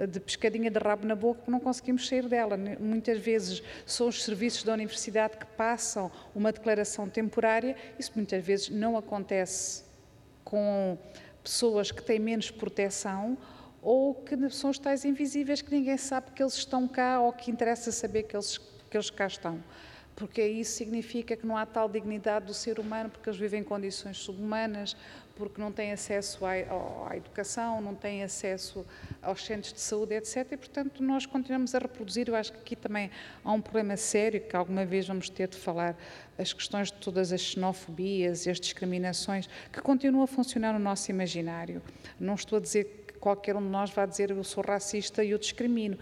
de pescadinha de rabo na boca, que não conseguimos sair dela. Muitas vezes são os serviços da universidade que passam uma declaração temporária, isso muitas vezes não acontece com pessoas que têm menos proteção ou que são os tais invisíveis que ninguém sabe que eles estão cá ou que interessa saber que eles, que eles cá estão. Porque isso significa que não há tal dignidade do ser humano, porque eles vivem em condições subhumanas, porque não têm acesso à, à, educação, não têm acesso aos centros de saúde, etc. E, portanto, nós continuamos a reproduzir. Eu acho que aqui também há um problema sério, que alguma vez vamos ter de falar, as questões de todas as xenofobias e as discriminações, que continuam a funcionar no nosso imaginário. Não estou a dizer qualquer um de nós vai dizer eu sou racista e eu discrimino.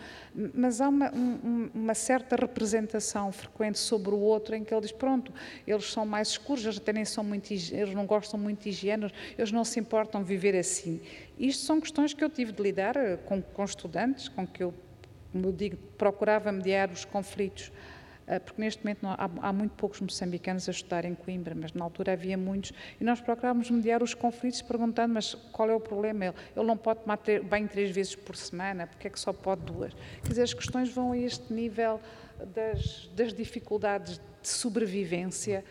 Mas há uma, um, uma, certa representação frequente sobre o outro em que ele diz, pronto, eles são mais escuros, eles até nem são muito, eles não gostam muito de higiene, eles não se importam viver assim. Isto são questões que eu tive de lidar eh, com, com estudantes, com que eu, como eu digo, procurava mediar os conflitos porque neste momento não, há, há, muito poucos moçambicanos a estudar em Coimbra, mas na altura havia muitos, e nós procurávamos mediar os conflitos perguntando, mas qual é o problema? Ele, ele não pode tomar bem três vezes por semana, porque é que só pode duas? Quer dizer, as questões vão a este nível das, das dificuldades de sobrevivência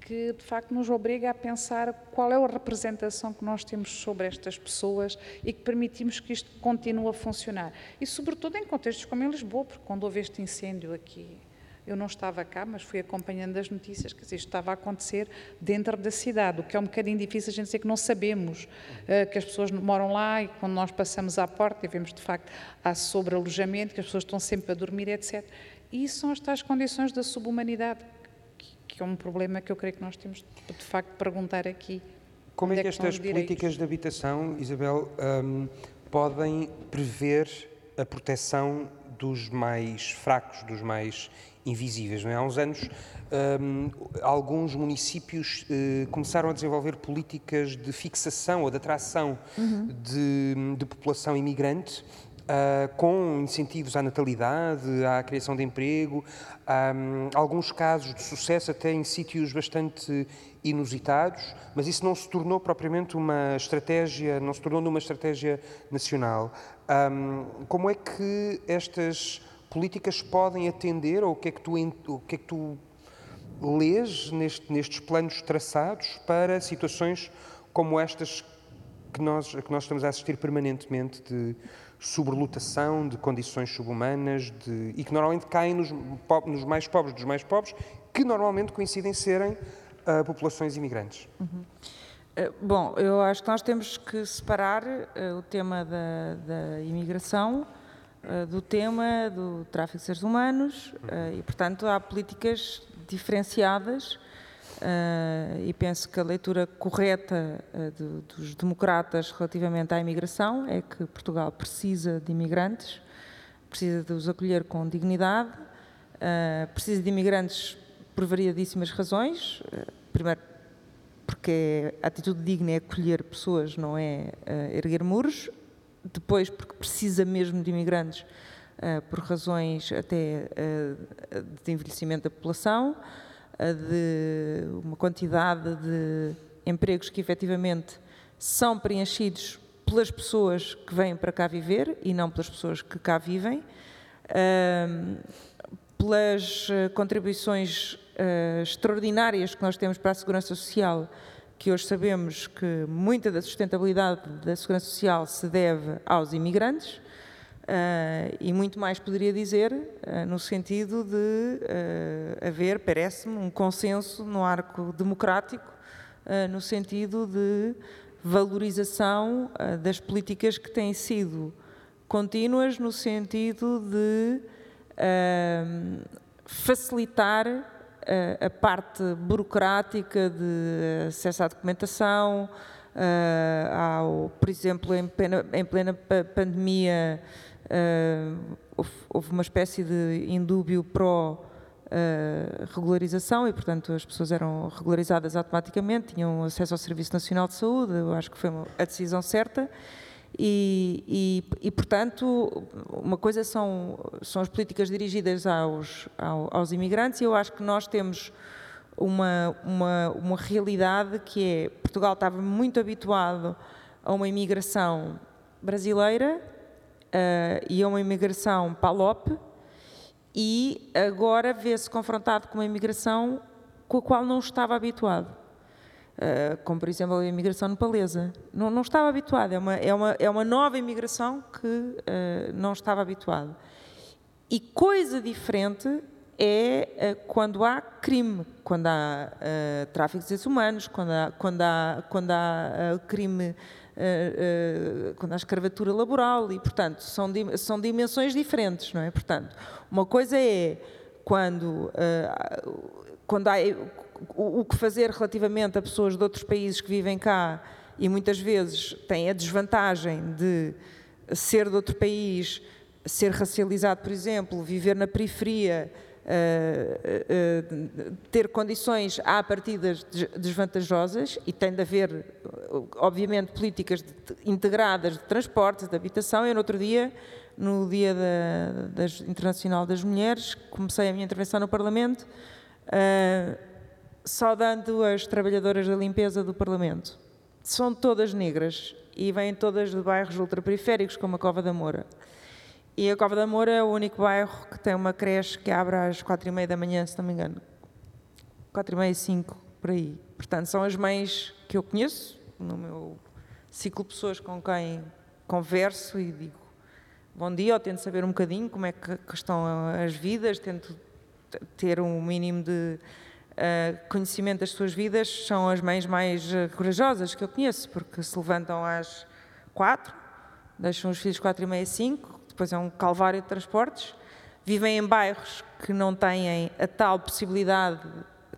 que de facto nos obriga a pensar qual é a representação que nós temos sobre estas pessoas e que permitimos que isto continue a funcionar. E sobretudo em contextos como em Lisboa, porque quando houve este incêndio aqui eu não estava cá, mas fui acompanhando as notícias, que isto estava a acontecer dentro da cidade, o que é um bocadinho difícil a gente dizer que não sabemos, uh, que as pessoas moram lá e quando nós passamos à porta e vemos de facto há sobralojamento, que as pessoas estão sempre a dormir, etc. E isso são as tais condições da subhumanidade, que, que é um problema que eu creio que nós temos de facto de perguntar aqui. Como é, é que estas políticas de habitação, Isabel, um, podem prever a proteção dos mais fracos, dos mais invisíveis. Não é? Há uns anos, um, alguns municípios uh, começaram a desenvolver políticas de fixação ou de atração uhum. de, de população imigrante Uh, com incentivos à natalidade, à criação de emprego, um, alguns casos de sucesso até em sítios bastante inusitados, mas isso não se tornou propriamente uma estratégia, não se tornou numa estratégia nacional. Um, como é que estas políticas podem atender, ou o que é que tu, o que é que tu lês neste, nestes planos traçados para situações como estas que nós, que nós estamos a assistir permanentemente de sobrelotação, de condições subhumanas de, e que normalmente caem nos, nos, mais pobres dos mais pobres, que normalmente coincidem serem uh, populações imigrantes. Uhum. Uh, bom, eu acho que nós temos que separar uh, o tema da, da imigração do tema do tráfico de seres humanos uhum. e, portanto, há políticas diferenciadas Uh, e penso que a leitura correta uh, de, dos democratas relativamente à imigração é que Portugal precisa de imigrantes, precisa de os acolher com dignidade, uh, precisa de imigrantes por variadíssimas razões. primeiro, porque a atitude digna é acolher pessoas, não é erguer muros. Depois, porque precisa mesmo de imigrantes por razões até de envelhecimento da população de uma quantidade de empregos que efetivamente são preenchidos pelas pessoas que vêm para cá viver e não pelas pessoas que cá vivem, pelas eh, contribuições eh, extraordinárias que nós temos para a segurança social, que hoje sabemos que muita da sustentabilidade da segurança social se deve aos imigrantes. Uh, e muito mais poderia dizer, uh, no sentido de uh, haver, parece-me, um consenso no arco democrático, no sentido de valorização das políticas que têm sido contínuas, no sentido de facilitar a parte burocrática de acesso à documentação, ao, por exemplo, em plena, em plena pandemia uh, houve, uma espécie de indúbio pró uh, regularização e, portanto, as pessoas eram regularizadas automaticamente, tinham acesso ao Serviço Nacional de Saúde, eu acho que foi a decisão certa. E, e, e, portanto, uma coisa são, são as políticas dirigidas aos, aos imigrantes, e eu acho que nós temos uma, uma, uma realidade que é: Portugal estava muito habituado a uma imigração brasileira uh, e a uma imigração PALOP, e agora vê-se confrontado com uma imigração com a qual não estava habituado. Uh, como, por exemplo, a imigração nepalesa. Não, não estava habituado, é uma, é, uma, é uma nova imigração que uh, não estava habituado. E coisa diferente é uh, quando há crime, quando há tráfico de seres humanos, quando há, quando há, quando há crime quando há escravatura laboral e, portanto, são, são dimensões diferentes, não é? Portanto, uma coisa é quando, quando há o, o que fazer relativamente a pessoas de outros países que vivem cá e muitas vezes têm a desvantagem de ser de outro país, ser racializado, por exemplo, viver na periferia, uh, uh, ter condições à partida desvantajosas e tem de haver, obviamente, políticas de, integradas de transporte, de habitação. Eu, no outro dia, no Dia da, Internacional das Mulheres, comecei a minha intervenção no Parlamento, uh, saudando as trabalhadoras da limpeza do Parlamento. São todas negras e vêm todas de bairros ultraperiféricos, como a Cova da Moura. E a Cova da Moura é o único bairro que tem uma creche que abre às quatro e meia da manhã, se não me engano. Quatro e meia, cinco, por aí. Portanto, são as mães que eu conheço, no meu ciclo de pessoas com quem converso e digo bom dia, ou tento saber um bocadinho como é que estão as vidas, tento ter um mínimo de conhecimento das suas vidas, são as mães mais uh, corajosas que eu conheço, porque se levantam às quatro, deixam os filhos quatro e meia, cinco, depois é um calvário de transportes, vivem em bairros que não têm a tal possibilidade,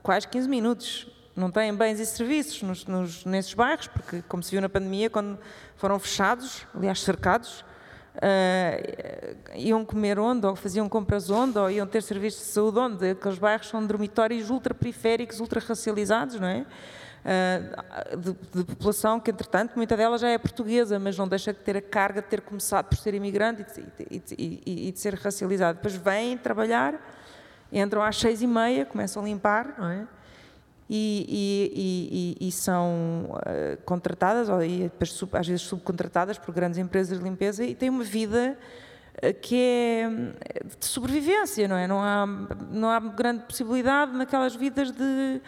quase 15 minutos, não têm bens e serviços nos, nos, nesses bairros, porque, como se viu na pandemia, quando foram fechados, aliás, cercados, Uh, iam comer onde, ou faziam compras onde, ou iam ter serviços de saúde onde. Aqueles bairros são dormitórios ultra-periféricos, ultra-racializados, não é? Uh, de, de, população que, entretanto, muita delas já é portuguesa, mas não deixa de ter a carga de ter começado por ser imigrante e, e, e, e de ser racializado. Depois vêm trabalhar, entram às seis e meia, começam a limpar, não é? E, e, e, e são uh, contratadas, ou às vezes subcontratadas por grandes empresas de limpeza e têm uma vida uh, que é de sobrevivência, não é? Não há, não há grande possibilidade naquelas vidas de,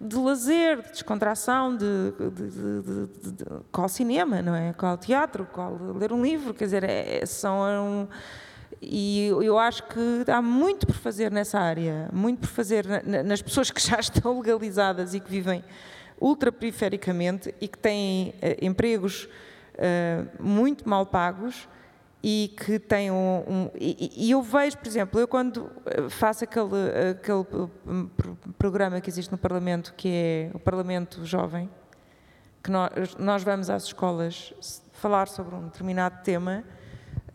de lazer, de descontração, de, de, de, de, qual cinema, não é? Qual teatro, qual ler um livro, quer dizer, é, são um, e eu acho que há muito por fazer nessa área, muito por fazer nas pessoas que já estão legalizadas e que vivem ultraperifericamente e que têm uh, empregos uh, muito mal pagos e que têm um, um e, e, eu vejo, por exemplo, eu quando eh, faço aquele, aquele programa que existe no Parlamento, que é o Parlamento Jovem, que nós, nós vamos às escolas falar sobre um determinado tema,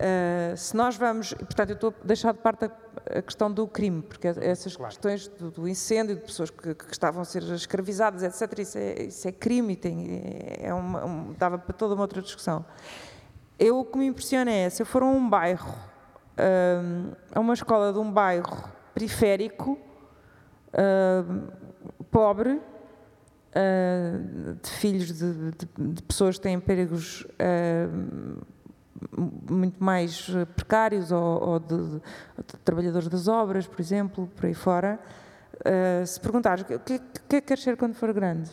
Uh, se nós vamos, portanto, eu estou a deixar de parte a, a questão do crime, porque essas claro. questões do, do, incêndio, de pessoas que, que, estavam a ser escravizadas, etc., isso é, isso é crime e tem, é uma, um, dava para toda uma outra discussão. Eu, o que me impressiona é, se eu for a um bairro, uh, a uma escola de um bairro periférico, uh, pobre, de filhos de, de, de, pessoas que têm empregos muito mais eh, precários ou, ou de, de, trabalhadores das obras, por exemplo, por aí fora, uh, se perguntares o que, que, que é que queres ser quando for grande?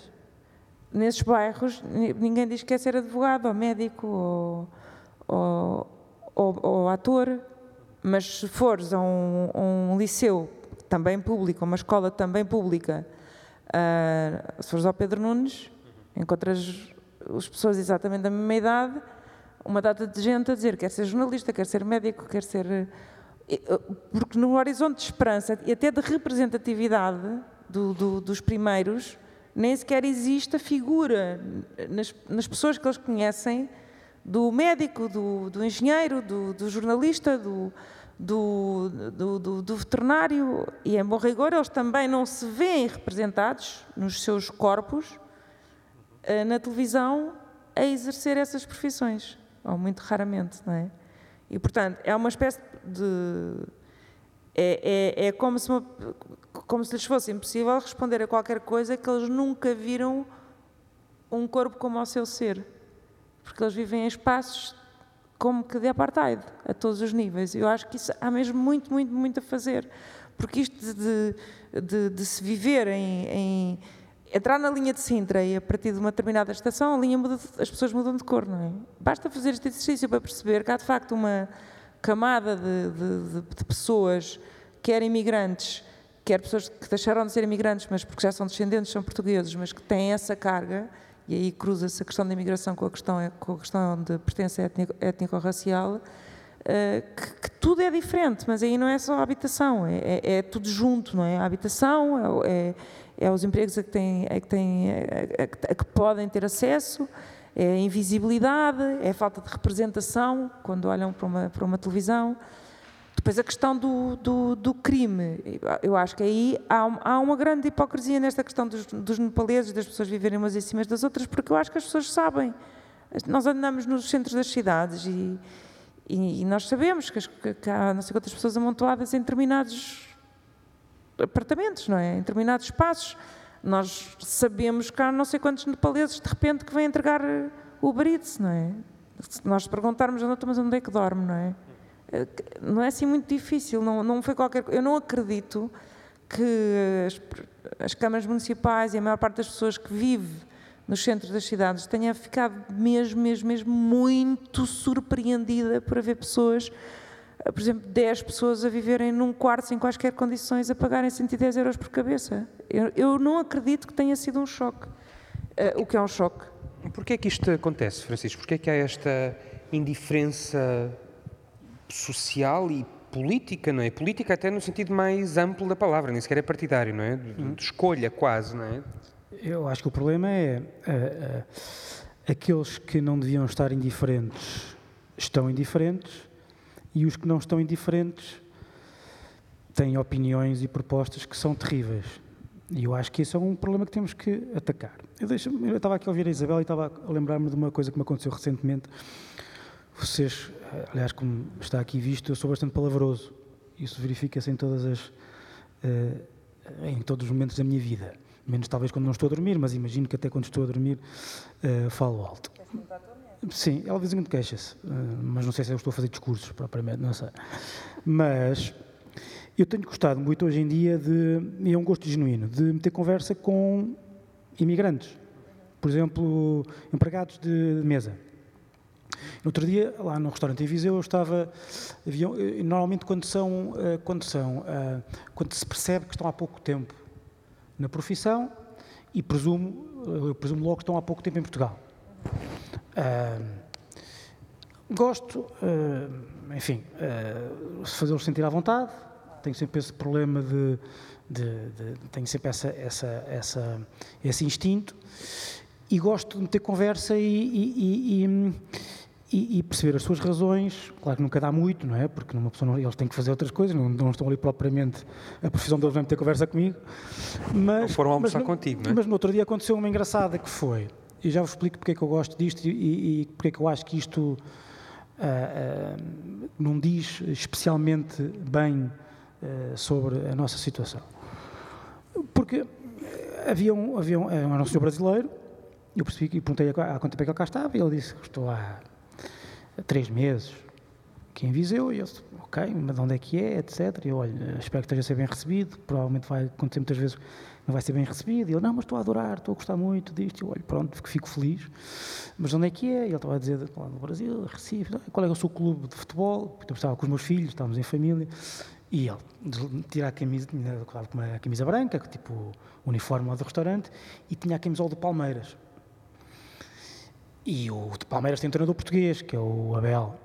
Nesses bairros ninguém diz que quer ser advogado ou médico ou, ou, ou, ou ator, mas se fores a um, um, liceu também público, uma escola também pública, uh, se fores ao Pedro Nunes, encontras as pessoas exatamente da mesma idade uma data de gente a dizer quer ser jornalista, quer ser médico, quer ser. Eh, eh, porque no horizonte de esperança e até de representatividade do, do, dos primeiros, nem sequer existe a figura nas, nas pessoas que eles conhecem do médico, do, do engenheiro, do, do jornalista, do, do, veterinário, e em bom rigor eles também não se veem representados nos seus corpos eh, na televisão a exercer essas profissões ou muito raramente, não é? E, portanto, é uma espécie de. É, é, é como, se uma, como se lhes fosse impossível responder a qualquer coisa que eles nunca viram um corpo como o seu ser. Porque eles vivem em espaços como que de apartheid, a todos os níveis. Eu acho que isso há mesmo muito, muito, muito a fazer. Porque isto de, de, de se viver em, em entrar na linha de Sintra e a partir de uma determinada estação, a linha muda, as pessoas mudam de cor, não é? Basta fazer este exercício para perceber que há de facto uma camada de, de, de pessoas, quer imigrantes, quer pessoas que deixaram de ser imigrantes, mas porque já são descendentes, são portugueses, mas que têm essa carga, e aí cruza-se a questão da imigração com a questão, com a questão de pertença étnico-racial, eh, que, que, tudo é diferente, mas aí não é só a habitação, é, é, é tudo junto, não é? A habitação é, é os empregos a que, têm, a que, têm, a que podem ter acesso, é a invisibilidade, é a falta de representação quando olham para uma, para uma televisão. Depois a questão do, do, do, crime, eu acho que aí há, há uma grande hipocrisia nesta questão dos, dos nepaleses, das pessoas viverem umas em cima das outras, porque eu acho que as pessoas sabem. Nós andamos nos centros das cidades e, e, e nós sabemos que, que, há não sei quantas pessoas amontoadas em determinados apartamentos, não é? Em determinados espaços. Nós sabemos que há não sei quantos nepaleses de repente que vêm entregar o Uber Eats, não é? Se nós perguntarmos, mas onde é que dorme, não é? Eh, não é assim muito difícil, não, não foi qualquer Eu não acredito que as, as câmaras municipais e a maior parte das pessoas que vive nos centros das cidades tenha ficado mesmo, mesmo, mesmo muito surpreendida por haver pessoas por exemplo, 10 pessoas a viverem num quarto sem quaisquer condições a pagarem 110 euros por cabeça. Eu, eu não acredito que tenha sido um choque. Uh, o que é um choque. Porquê é que isto acontece, Francisco? Porquê é que há esta indiferença social e política, não é? Política até no sentido mais amplo da palavra, nem sequer é partidário, não é? De, de escolha quase, não é? Eu acho que o problema é uh, uh, aqueles que não deviam estar indiferentes estão indiferentes e os que não estão indiferentes têm opiniões e propostas que são terríveis. E eu acho que esse é um problema que temos que atacar. Eu, deixo, eu estava aqui a ouvir a Isabel e estava a lembrar-me de uma coisa que me aconteceu recentemente. Vocês, aliás, como está aqui visto, eu sou bastante palavroso. Isso verifica-se em todas as, uh, em todos os momentos da minha vida. Menos talvez quando não estou a dormir, mas imagino que até quando estou a dormir uh, falo alto. Sim, ela vez em quando queixa-se, uh, mas não sei se eu estou a fazer discursos propriamente, não sei. Mas eu tenho gostado muito hoje em dia de, e é um gosto genuíno, de meter conversa com imigrantes. Por exemplo, empregados de mesa. No outro dia, lá no restaurante em Viseu, eu estava. Havia, normalmente, quando são, eh, quando são. Eh, quando se percebe que estão há pouco tempo na profissão, e presumo, eu presumo logo que estão há pouco tempo em Portugal. Gosto, enfim, uh, fazê-los sentir à vontade, tenho sempre esse problema de, de, de tenho sempre essa, essa, essa, esse instinto e gosto de ter conversa e, e, e, e, perceber as suas razões. Claro que nunca dá muito, não é? Porque numa pessoa não, eles têm que fazer outras coisas, não, não estão ali propriamente a profissão deles não ter conversa comigo. Mas, não foram almoçar mas, contigo, não é? Mas no outro dia aconteceu uma engraçada que foi, e já vos explico porque é que eu gosto disto e, e porque é que eu acho que isto uh, uh, não diz especialmente bem eh, sobre a nossa situação. Porque havia um, havia um, um senhor brasileiro, eu percebi e perguntei há quanto tempo é que ele cá estava, e ele disse que estou há três meses aqui em Viseu, e eu disse, ok, mas de onde é que é, etc. E eu, olha, espero que esteja a ser bem recebido, provavelmente vai acontecer muitas vezes não vai ser bem recebido. E ele, não, mas estou a adorar, estou a gostar muito disto. Eu, olha, pronto, fico feliz. Mas onde é que é? E ele estava a dizer, lá no Brasil, Recife, qual é o seu clube de futebol? Então, estava com os meus filhos, estávamos em família. E ele tira a camisa, com uma camisa branca, tipo uniforme lá do restaurante, e tinha a camisola do Palmeiras. E o de Palmeiras tem um treinador português, que é o Abel.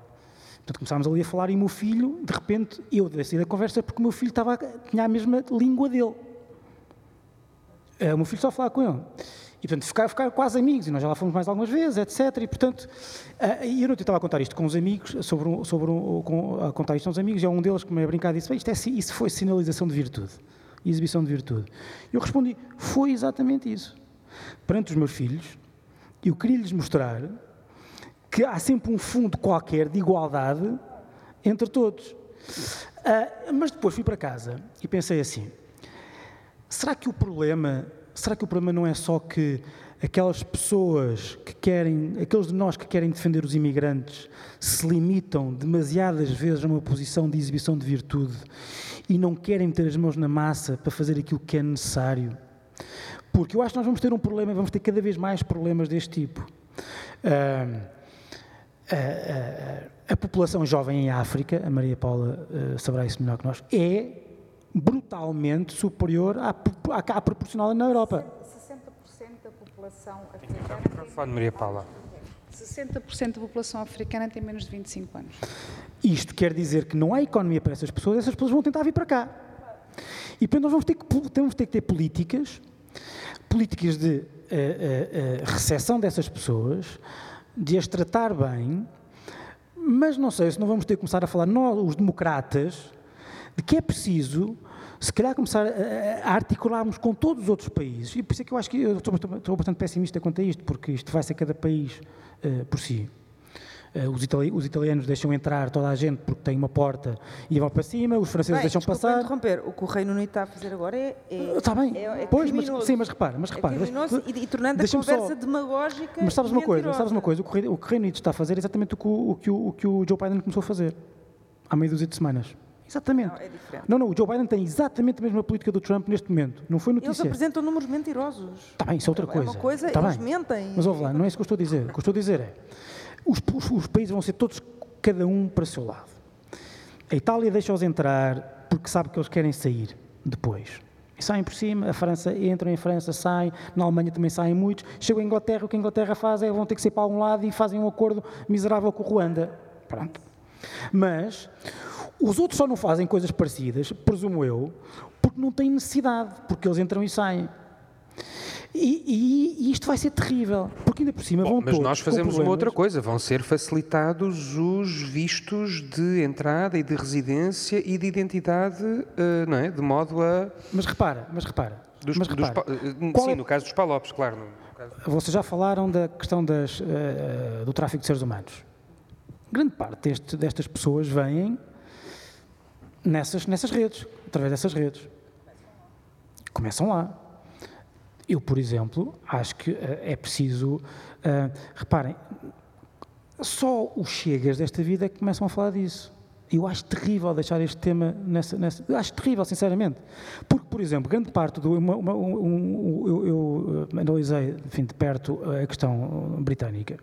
Portanto, começámos ali a falar e o meu filho, de repente, eu decidi a conversa porque o meu filho estava, tinha a mesma língua dele. Eh, o meu filho só falava com ele. E, portanto, ficar, ficar quase amigos, e nós já lá fomos mais algumas vezes, etc. E, portanto, uh, eu não estava a contar isto com os amigos, sobre um, sobre um, com, a contar isto com os amigos, e é um deles que me a brincar disse, isto é, isso foi sinalização de virtude, exibição de virtude. Eu respondi, foi exatamente isso. Perante os meus filhos, eu queria-lhes mostrar que há sempre um fundo qualquer de igualdade entre todos. Uh, mas depois fui para casa e pensei assim, será que o problema será que o problema não é só que aquelas pessoas que querem, aqueles de nós que querem defender os imigrantes, se limitam demasiadas vezes a uma posição de exibição de virtude e não querem meter as mãos na massa para fazer aquilo que é necessário? Porque eu acho que nós vamos ter um problema, vamos ter cada vez mais problemas deste tipo. Uh, a, a, população jovem em África, a Maria Paula uh, saberá isso melhor que nós, é brutalmente superior à, à, à proporcional na Europa. 60% da população africana. Maria Paula. 60% da população africana tem menos de 25 anos. Isto quer dizer que não há economia para essas pessoas, essas pessoas vão tentar vir para cá. E depois nós vamos ter que, temos ter, que ter políticas, políticas de uh, uh, uh, recepção dessas pessoas, de as tratar bem, mas não sei se não vamos ter que começar a falar, nós, os democratas, de que é preciso, se calhar, começar a, a articularmos com todos os outros países. E por isso é que eu acho que eu estou, estou bastante pessimista quanto a isto, porque isto vai ser cada país uh, por si. Uh, os, itali os, italianos deixam entrar toda a gente porque tem uma porta e vão para cima, os franceses bem, deixam passar. interromper, o que o Reino Unido está a fazer agora é. é está bem, é, é pois, mas, sim, mas repara, mas é repara. E, e tornando a conversa só, demagógica. Mas sabes uma coisa, sabes uma coisa, o que o Reino Unido está a fazer é exatamente o que o, o, que o, o que o Joe Biden começou a fazer há meio dúzia de semanas. Exatamente. Não, é diferente. Não, não, o Joe Biden tem exatamente a mesma política do Trump neste momento. Não foi notícia. Eles apresentam números mentirosos. Está bem, isso é outra coisa. É uma coisa, tá eles bem. mentem. Mas ouve lá, não é isso que eu estou a dizer. O que eu estou a dizer é, os, os, os países vão ser todos, cada um para o seu lado. A Itália deixa-os entrar porque sabe que eles querem sair depois. E saem por cima, a França entram em França, saem, na Alemanha também saem muitos. Chegam à Inglaterra, o que a Inglaterra faz é vão ter que sair para algum lado e fazem um acordo miserável com o Ruanda. Pronto. Mas os outros só não fazem coisas parecidas, presumo eu, porque não têm necessidade, porque eles entram e saem. E, e, e isto vai ser terrível, Porque ainda por cima Bom, vão mas nós fazemos uma outra coisa, vão ser facilitados os vistos de entrada e de residência e de identidade, eh, não é? De modo a... Mas repara, mas repara. Dos, mas dos repara pa- eh, qual sim, é- no caso dos palopes, claro. caso- Vocês já falaram da questão das, eh, do tráfico de seres humanos. Grande parte deste- destas pessoas vêm nessas, nessas redes, através dessas redes. Começam lá. Eu, por exemplo, acho que eh, é preciso. eh, reparem, só os chegas desta vida é que começam a falar disso. Eu acho terrível deixar este tema nessa. nessa acho terrível, sinceramente. Porque, por exemplo, grande parte do. uma- uma- um- um- eu, eu, eh, analisei enfim, de perto a questão britânica.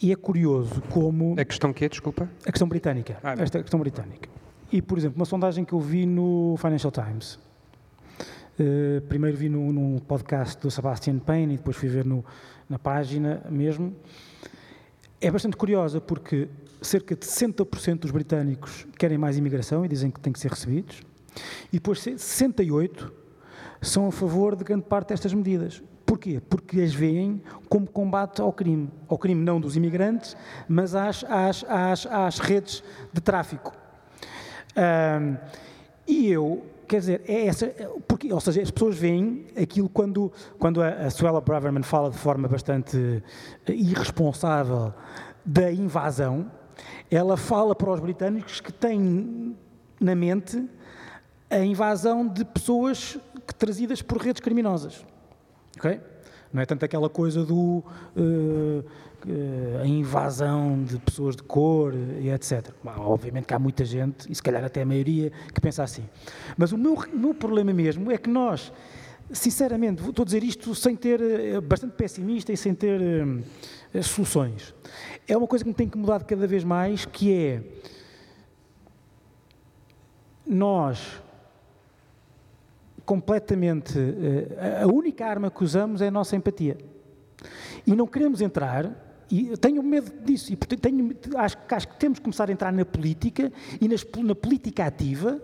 E é curioso como. A questão que é, desculpa? A questão britânica. Ah, esta questão britânica. E, por exemplo, uma sondagem que eu vi no Financial Times. eh, primeiro vi no, num podcast do Sebastian Payne e depois fui ver no, na página mesmo. É bastante curiosa porque cerca de 60% dos britânicos querem mais imigração e dizem que têm que ser recebidos. E depois 68% são a favor de grande parte destas medidas. Porquê? Porque as veem como combate ao crime. Ao crime não dos imigrantes, mas às, às, às, às redes de tráfico. Ahm, e eu, quer dizer, é essa, porque, ou seja, as pessoas veem aquilo quando, quando a, a Suella Braverman fala de forma bastante eh, irresponsável da invasão, ela fala para os britânicos que têm na mente a invasão de pessoas que, trazidas por redes criminosas. Ok? Não é tanto aquela coisa do eh, a invasão de pessoas de cor e etc. Obviamente que há muita gente, e se calhar até a maioria, que pensa assim. Mas o meu, meu problema mesmo é que nós, sinceramente, vou- estou a dizer isto sem ter, eh, bastante pessimista e sem ter eh, soluções. É uma coisa que me tem que mudar cada vez mais, que é nós completamente. eh, a única arma que usamos é a nossa empatia. E não queremos entrar, e eu tenho medo disso, e portanto tenho, acho, que- acho que temos que começar a entrar na política e nas- na política ativa,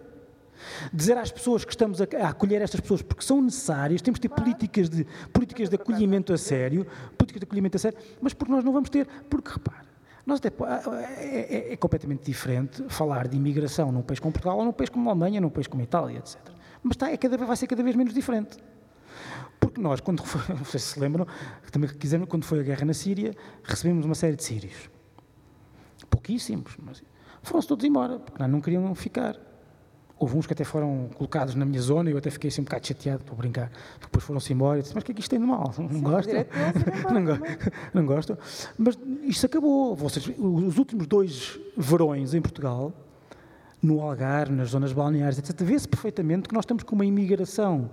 dizer às pessoas que estamos a, a acolher estas pessoas porque são necessárias, temos de ter políticas de, políticas de acolhimento a sério, políticas de acolhimento a sério, mas porque nós não vamos ter, porque repare, nós até é, é- é completamente diferente falar de imigração num país como Portugal ou num país como a Alemanha, num país como a Itália, etc. Mas está, é cada vai ser cada vez menos diferente. Porque nós, quando foi, sei se lembram, também quiseram, quando foi a guerra na Síria, recebemos uma série de sírios. Pouquíssimos, mas foram-se todos embora, porque não queriam ficar. Houve uns que até foram colocados na minha zona e eu até fiquei assim um bocado chateado, estou a brincar. Depois foram-se embora e disse, mas o que é que isto tem de mal? Não deles de ir embora não, go- não gostam? Mas isto acabou. Vocês, os últimos dois verões em Portugal, no Algarve, nas zonas balneares, etc., vê-se perfeitamente que nós estamos com uma imigração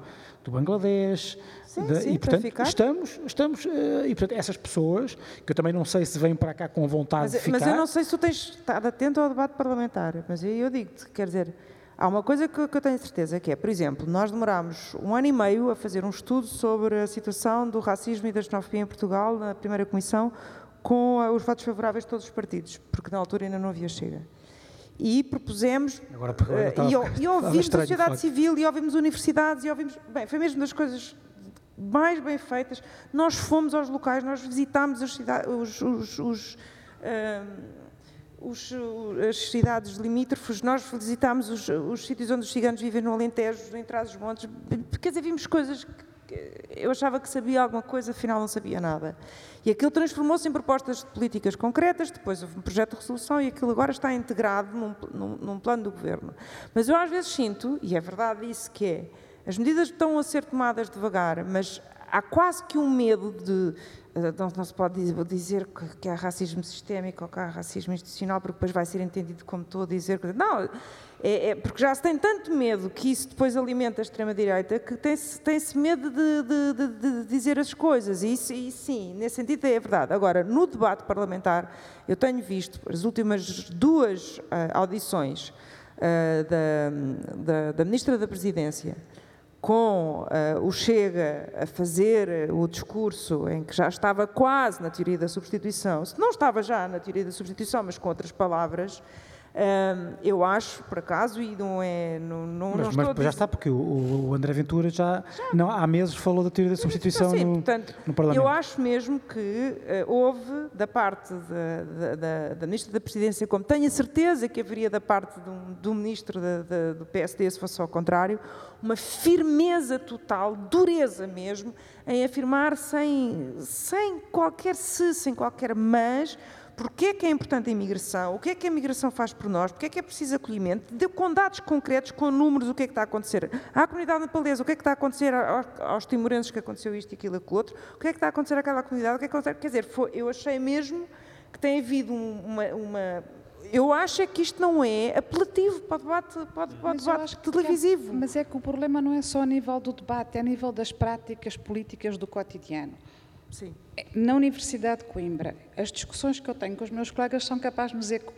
do Bangladesh. Sim, da- sim, e, portanto, ficar. estamos, estamos eh, e, portanto, essas pessoas, que eu também não sei se vêm para cá com vontade Mas, de ficar. mas eu não sei se tu tens estado atento ao debate parlamentar, mas eu, eu digo-te, quer dizer, há uma coisa que, que eu tenho certeza, que é, por exemplo, nós demorámos um ano e meio a fazer um estudo sobre a situação do racismo e da xenofobia em Portugal, na primeira comissão, com ah, os votos favoráveis de todos os partidos, porque na altura ainda não havia Chega. E propusemos, Agora, eh, e, estava e ouvimos a sociedade civil, e ouvimos universidades, e ouvimos... Bem, foi mesmo das coisas mais bem feitas. Nós fomos aos locais, nós visitámos as, cida- os, os- os, ahm, os- as cidades limítrofes, nós visitámos os, os sítios onde os ciganos vivem no Alentejo, em Trás-os-Montes. Quer dizer, vimos coisas que eu achava que sabia alguma coisa, afinal não sabia nada. E aquilo transformou-se em propostas de políticas concretas, depois houve um projeto de resolução e aquilo agora está integrado num, num- num plano do governo. Mas eu às vezes sinto, e é verdade isso que é, as medidas estão a ser tomadas devagar, mas há quase que um medo de. Não, não se pode dizer- que, há racismo sistémico ou que há racismo institucional, porque depois vai ser entendido como estou a dizer. Não, é, é porque já se tem tanto medo que isso depois alimenta a extrema-direita que tem-se tem-se medo de, de- de- de dizer as coisas. E, isso, e sim, nesse sentido é verdade. Agora, no debate parlamentar, eu tenho visto as últimas duas ah, audições ah, da, da, da Ministra da Presidência com ah, o Chega a fazer eh, o discurso em que já estava quase na teoria da substituição, se não estava já na teoria da substituição, mas com outras palavras, eu acho, por acaso, e não é. Não, não, mas, não mas já está, porque o, o André Ventura já, já, Não, há meses falou da teoria da substituição sim, no, portanto, no Parlamento. Eu acho mesmo que uh, houve, da parte da, da, da, Ministra da Presidência, como tenho a certeza que haveria da parte do, do Ministro do PSD, se fosse ao contrário, uma firmeza total, dureza mesmo, em afirmar sem, sem qualquer se, sem qualquer mas Porquê é que é importante a imigração? O que é que a imigração faz por nós? Porquê é que é preciso acolhimento? De, com dados concretos, com números, o que é que está a acontecer? À comunidade nepalesa, o que é que está a acontecer aos, aos timorenses que aconteceu isto e aquilo aquilo outro? O que é que está a acontecer àquela comunidade? O que é que acontece? Quer dizer, foi, eu achei mesmo que tem havido uma, uma eu acho é que isto não é apelativo para o debate, para o debate televisivo. É, mas é que o problema não é só a nível do debate, é a nível das práticas políticas do cotidiano. Sim. Na Universidade de Coimbra, as discussões que eu tenho com os meus colegas são capazes de dizer que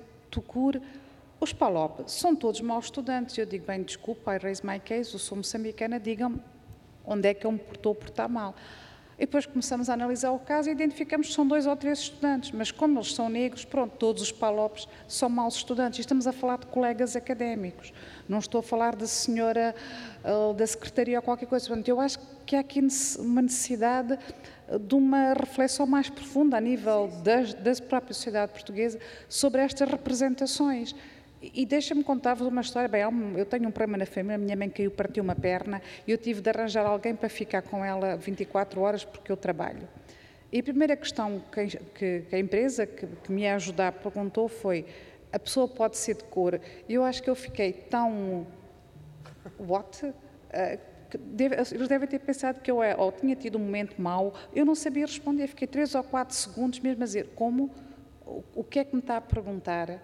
os PALOP, são todos maus estudantes. Eu digo, bem, desculpa, I raise my case, eu sou moçambicana, digam-me onde é que eu me estou a portar mal. E depois começamos a analisar o caso e identificamos que são dois ou três estudantes, mas como eles são negros, pronto, todos os palopes são maus estudantes. E estamos a falar de colegas académicos, não estou a falar da senhora uh, da secretaria ou qualquer coisa. Portanto, eu acho que há aqui uma necessidade de uma reflexão mais profunda a nível da, da própria sociedade portuguesa sobre estas representações. E deixa-me contar-vos uma história. Bem, eu tenho um problema na família, minha mãe caiu, partiu uma perna, e eu tive de arranjar alguém para ficar com ela 24 horas porque eu trabalho. E a primeira questão que, a empresa que, me ia ajudar perguntou foi: a pessoa pode ser de cor? Eu acho que eu fiquei tão. What? Deve, eles devem ter pensado que eu é, ou tinha tido um momento mau, eu não sabia responder, fiquei três ou quatro segundos mesmo a dizer como, o, o que é que me está a perguntar,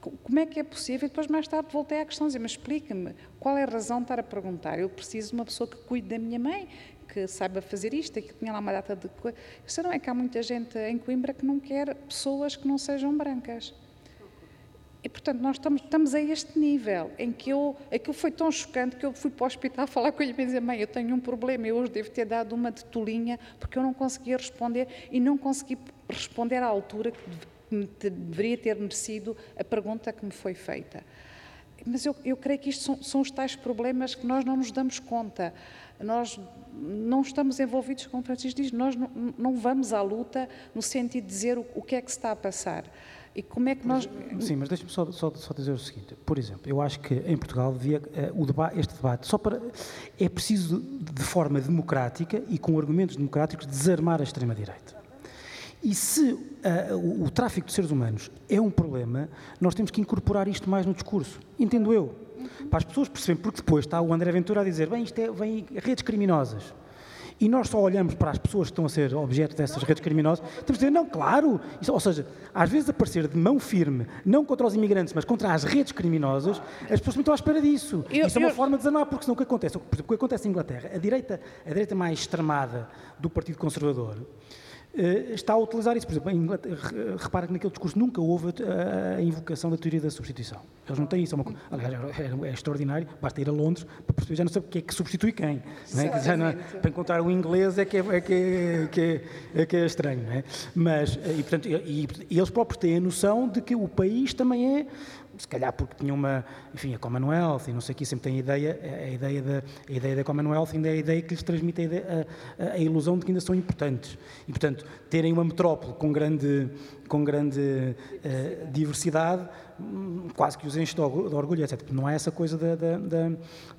como é que é possível? E depois mais tarde voltei à questão, dizer, mas explica-me, qual é a razão de estar a perguntar? Eu preciso de uma pessoa que cuide da minha mãe, que saiba fazer isto, que tinha lá uma data de. Isso não é que há muita gente em Coimbra que não quer pessoas que não sejam brancas. E, portanto, nós estamos, estamos a este nível em que eu, aquilo foi tão chocante que eu fui para o hospital falar com ele e dizer, mãe, eu tenho um problema, eu hoje devo ter dado uma de tolinha porque eu não conseguia responder e não consegui responder à altura que deveria ter merecido a pergunta que me foi feita. Mas eu, eu creio que isto são, são, os tais problemas que nós não nos damos conta. Nós não estamos envolvidos, como Francisco diz, nós não, não vamos à luta no sentido de dizer o, o que é que se está a passar. E como é que nós. Sim, mas deixe-me só, só, só, dizer o seguinte. Por exemplo, eu acho que em Portugal devia, uh, o debate, este debate, só para. É preciso, de forma democrática e com argumentos democráticos, desarmar a extrema-direita. E se uh, o, o, tráfico de seres humanos é um problema, nós temos que incorporar isto mais no discurso. Entendo eu. Para as pessoas perceberem, porque depois está o André Ventura a dizer: bem, isto é, vem redes criminosas e nós só olhamos para as pessoas que estão a ser objeto dessas redes criminosas, temos de dizer, não, claro, isso, ou seja, às vezes aparecer de mão firme, não contra os imigrantes, mas contra as redes criminosas, as pessoas estão à espera disso. Eu, isso é uma forma de desanar, porque senão o que acontece? Por exemplo, o que acontece em Inglaterra, a direita, a direita mais extremada do Partido Conservador, está a utilizar isso. Por exemplo, repara que naquele discurso nunca houve a, invocação da teoria da substituição. Eles não têm isso. É uma, aliás, é, é, extraordinário. Basta ir a Londres para perceber, já não sabe o que é que substitui quem. É? não, para encontrar o inglês é que é, é, que é, que é, é estranho. É? Mas, eh, e, portanto, e, e eles próprios têm a noção de que o país também é se calhar porque tinha uma, enfim, a Commonwealth e não sei o que, sempre tem a ideia, a ideia, da, a ideia da Commonwealth ainda é a ideia que lhes transmite a, ideia, a, a, ilusão de que ainda são importantes. E, portanto, terem uma metrópole com grande, com grande uh, diversidade hum, quase que os enche de orgulho, etc. Não há essa coisa da, da, da,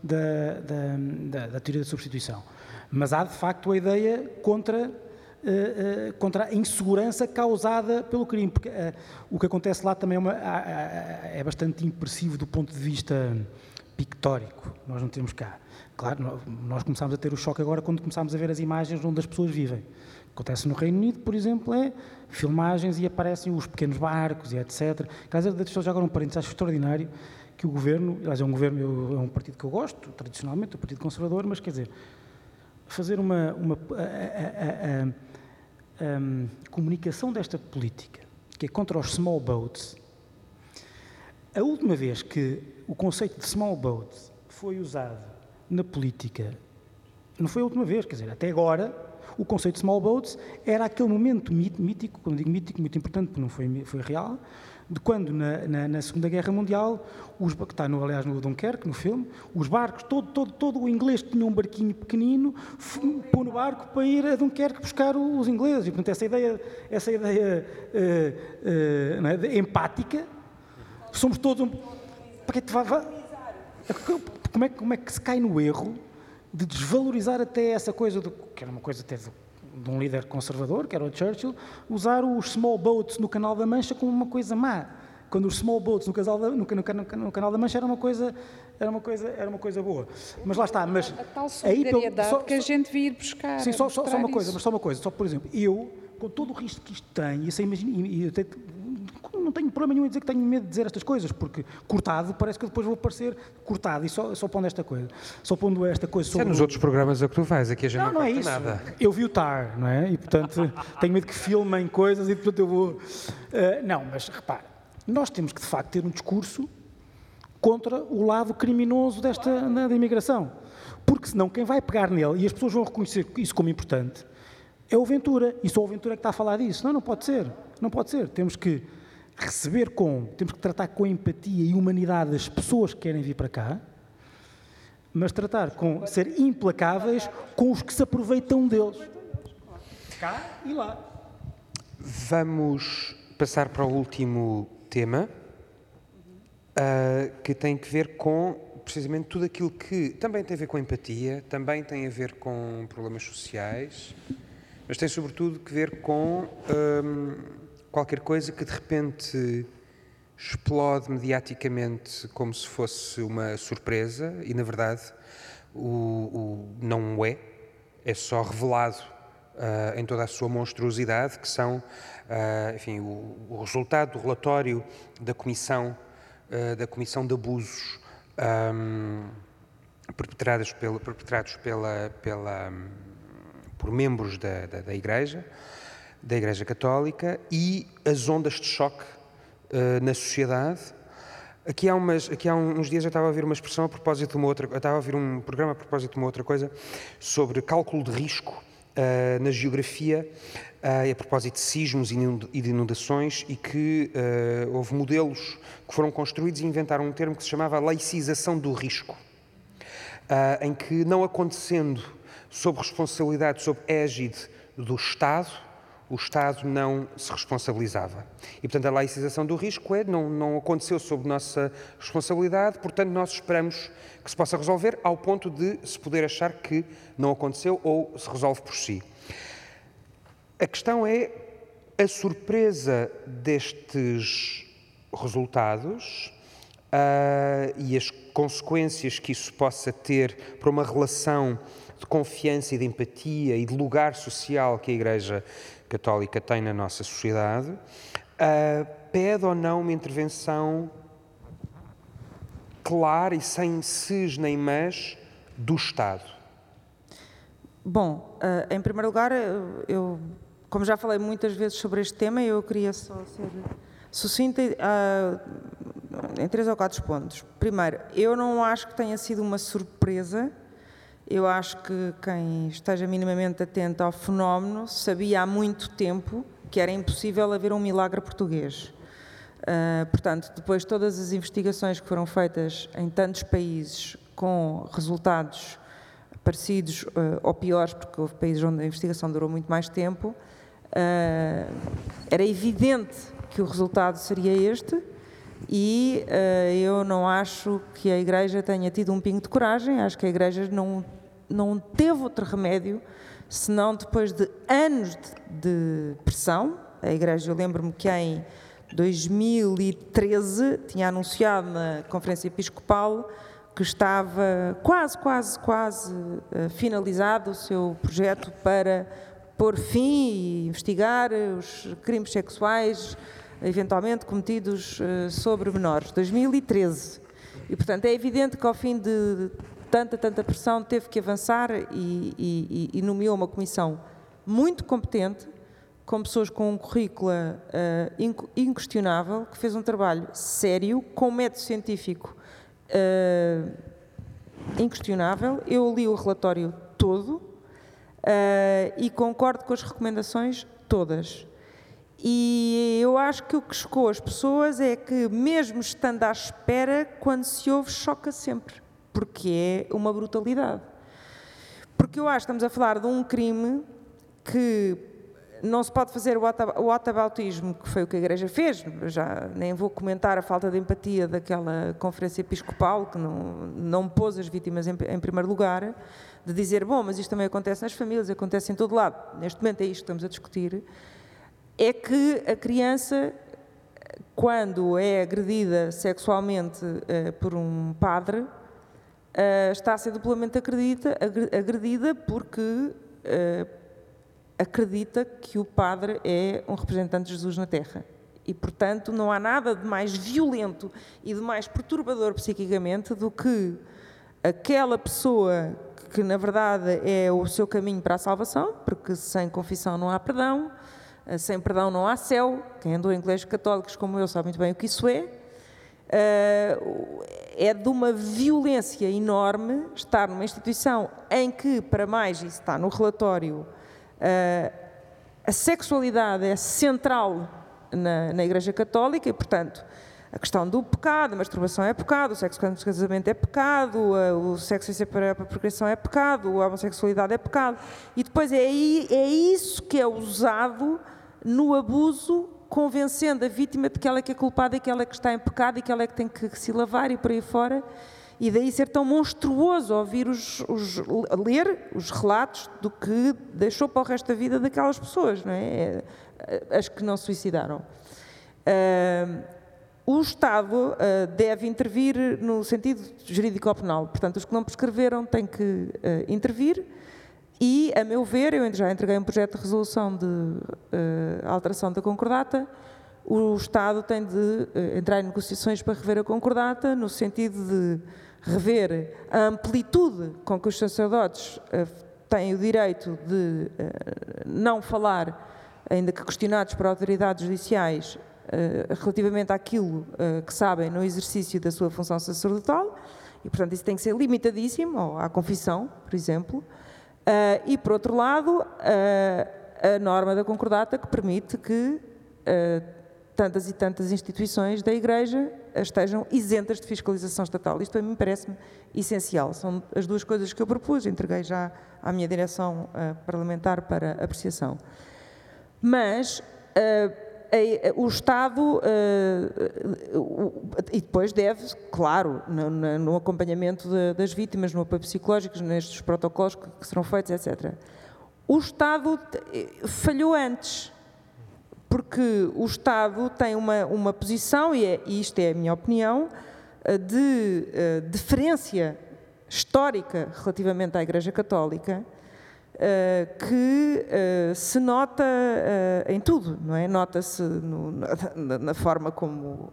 da, da teoria da substituição. Mas há, de facto, a ideia contra contra a insegurança causada pelo crime, porque uh, o que acontece lá também é, uma, é, bastante impressivo do ponto de vista pictórico, nós não temos cá. Claro, nós começamos a ter o choque agora quando começamos a ver as imagens onde as pessoas vivem. Acontece no Reino Unido, por exemplo, é filmagens e aparecem os pequenos barcos e etc. Quer dizer, deixa agora um parênteses, acho extraordinário que o governo, aliás, é um governo, é um partido que eu gosto, tradicionalmente, o Partido Conservador, mas quer dizer, fazer uma, uma a, a, a, um, comunicação desta política, que é contra os small boats, a última vez que o conceito de small boat foi usado na política não foi a última vez, quer dizer, até agora o conceito de small boats era aquele momento mítico, quando digo mítico, muito importante, porque não foi, foi real, de quando na, na, na, Segunda Guerra Mundial, os, que está no, aliás no Dunkerque, no filme, os barcos, todo, todo, todo o inglês tinha um barquinho pequenino, pôr no barco para ir a Dunkerque buscar os ingleses. E, portanto, essa ideia, essa ideia uh, uh, é, empática, somos todos um... Para que vai, vai, como, é, como é que se cai no erro de desvalorizar até essa coisa, do, que era uma coisa até do, de um líder conservador, que era o Churchill, usar os small boats no Canal da Mancha como uma coisa má. Quando os small boats no, da, no, no, no, Canal da Mancha era uma coisa era uma coisa era uma coisa boa. Mas lá está, mas a, a tal solidariedade só, que a gente vir buscar. Sim, só, só, só uma coisa, mas só uma coisa, só por exemplo, eu com todo o risco que isto tem, e, imagina, e, e não tenho problema nenhum em dizer que tenho medo de dizer estas coisas, porque cortado parece que depois vou parecer cortado, e só, só pondo esta coisa. Só pondo esta coisa sobre... Isso é nos outros programas a que tu vais, aqui a gente não, não, não é isso. nada. Eu vi o TAR, não é? E, portanto, tenho medo que filmem coisas e, portanto, eu vou... Uh, não, mas repare, nós temos que, de facto, ter um discurso contra o lado criminoso desta da imigração. Porque senão quem vai pegar nele, e as pessoas vão reconhecer isso como importante, é o Ventura. E só o Ventura é que está a falar disso. Não, não pode ser. Não pode ser. Temos que receber com, temos que tratar com empatia e humanidade as pessoas que querem vir para cá, mas tratar com, ser implacáveis com os que se aproveitam deles. Cá e lá. Vamos passar para o último tema, uh, que tem que ver com precisamente tudo aquilo que também tem a ver com empatia, também tem a ver com problemas sociais, mas tem sobretudo que ver com. Um, qualquer coisa que de repente explode mediaticamente como se fosse uma surpresa e na verdade o, o não é, é só revelado uh, em toda a sua monstruosidade, que são, uh, enfim, o, o, resultado do relatório da Comissão, uh, da comissão de Abusos um, perpetrados, pela, perpetrados pela, pela, por membros da, da, da Igreja, da Igreja Católica e as ondas de choque uh, na sociedade. Aqui há, umas, aqui há uns dias eu estava a ouvir uma expressão a propósito de uma outra, eu estava a ouvir um programa a propósito de uma outra coisa sobre cálculo de risco uh, na geografia uh, a propósito de sismos e de inundações e que houve modelos que foram construídos e inventaram um termo que se chamava laicização do risco, em que não acontecendo sob responsabilidade, sob égide do Estado, o Estado não se responsabilizava. E, portanto, a laicização do risco é, não, não aconteceu sob nossa responsabilidade, portanto, nós esperamos que se possa resolver ao ponto de se poder achar que não aconteceu ou se resolve por si. A questão é a surpresa destes resultados uh, e as consequências que isso possa ter para uma relação de confiança e de empatia e de lugar social que a Igreja católica tem na nossa sociedade, uh, pede ou não uma intervenção clara e sem ses nem mas do Estado? Bom, uh, em primeiro lugar, eu, como já falei muitas vezes sobre este tema, eu queria só ser sucinta uh, em três ou quatro pontos. Primeiro, eu não acho que tenha sido uma surpresa eu acho que quem esteja minimamente atento ao fenómeno sabia há muito tempo que era impossível haver um milagre português. Uh, portanto, depois de todas as investigações que foram feitas em tantos países com resultados parecidos uh, ou piores, porque houve países onde a investigação durou muito mais tempo, uh, era evidente que o resultado seria este e eu não acho que a Igreja tenha tido um pingo de coragem, acho que a Igreja não não teve outro remédio senão depois de anos de, de pressão. A Igreja, eu lembro-me que em 2013 tinha anunciado na Conferência Episcopal que estava quase, quase, quase uh, finalizado o seu projeto para pôr fim e investigar os crimes sexuais eventualmente cometidos uh, sobre menores. 2013. E, portanto, é evidente que ao fim de tanta, tanta pressão, teve que avançar e, e, e nomeou uma comissão muito competente, com pessoas com um currículo uh, inquestionável, que fez um trabalho sério, com método científico uh, inquestionável. Eu li o relatório todo uh, e concordo com as recomendações todas. E eu acho que o que chocou as pessoas é que, mesmo estando à espera, quando se ouve, choca sempre, porque é uma brutalidade. Porque eu acho que estamos a falar de um crime que não se pode fazer o atabautismo, que foi o que a Igreja fez, já nem vou comentar a falta de empatia daquela conferência episcopal, que não, não pôs as vítimas em, em primeiro lugar, de dizer, bom, mas isto também acontece nas famílias, acontece em todo lado, neste momento é isto que estamos a discutir, é que a criança, quando é agredida sexualmente uh, por um padre, uh, está a ser duplamente agredida, agredida porque uh, acredita que o padre é um representante de Jesus na Terra. E, portanto, não há nada de mais violento e de mais perturbador psiquicamente do que aquela pessoa que, na verdade, é o seu caminho para a salvação, porque sem confissão não há perdão, eh, sem perdão não há céu. Quem andou em colégios católicos como eu sabe muito bem o que isso é. Eh, é de uma violência enorme estar numa instituição em que, para mais, isso está no relatório Uh, a sexualidade é central na, na, Igreja Católica e, portanto, a questão do pecado, a masturbação é pecado, o sexo antes casamento é pecado, o sexo sem para a é pecado, a homossexualidade é pecado. E depois é, é isso que é usado no abuso, convencendo a vítima de que ela é que é culpada e que ela é que está em pecado e que ela é que tem que se lavar e por aí fora. E daí ser tão monstruoso ouvir os, os, ler os relatos do que deixou para o resto da vida daquelas pessoas, não é? é as que não suicidaram. Uh, o Estado uh, deve intervir no sentido jurídico-penal. Portanto, os que não prescreveram têm que uh, intervir e, a meu ver, eu já entreguei um projeto de resolução de alteração da concordata, o Estado tem de entrar em negociações para rever a concordata, no sentido de rever a amplitude com que os sacerdotes uh, têm o direito de uh, não falar, ainda que questionados por autoridades judiciais, uh, relativamente àquilo que sabem no exercício da sua função sacerdotal, e portanto isso tem que ser limitadíssimo, ou à confissão, por exemplo. E por outro lado, a norma da concordata que permite que tantas e tantas instituições da Igreja estejam isentas de fiscalização estatal. Isto a mim parece-me essencial. São as duas coisas que eu propus, entreguei já à minha direção uh, parlamentar para apreciação. Mas uh, o Estado, uh, e depois deve, claro, no, acompanhamento das vítimas, no apoio psicológico, nestes protocolos que, serão feitos, etc. O Estado falhou antes porque o Estado tem uma, uma posição, e, é, e isto é a minha opinião, eh, de uh, deferência histórica relativamente à Igreja Católica, que uh, se nota em tudo, não é? Nota-se na, na, forma como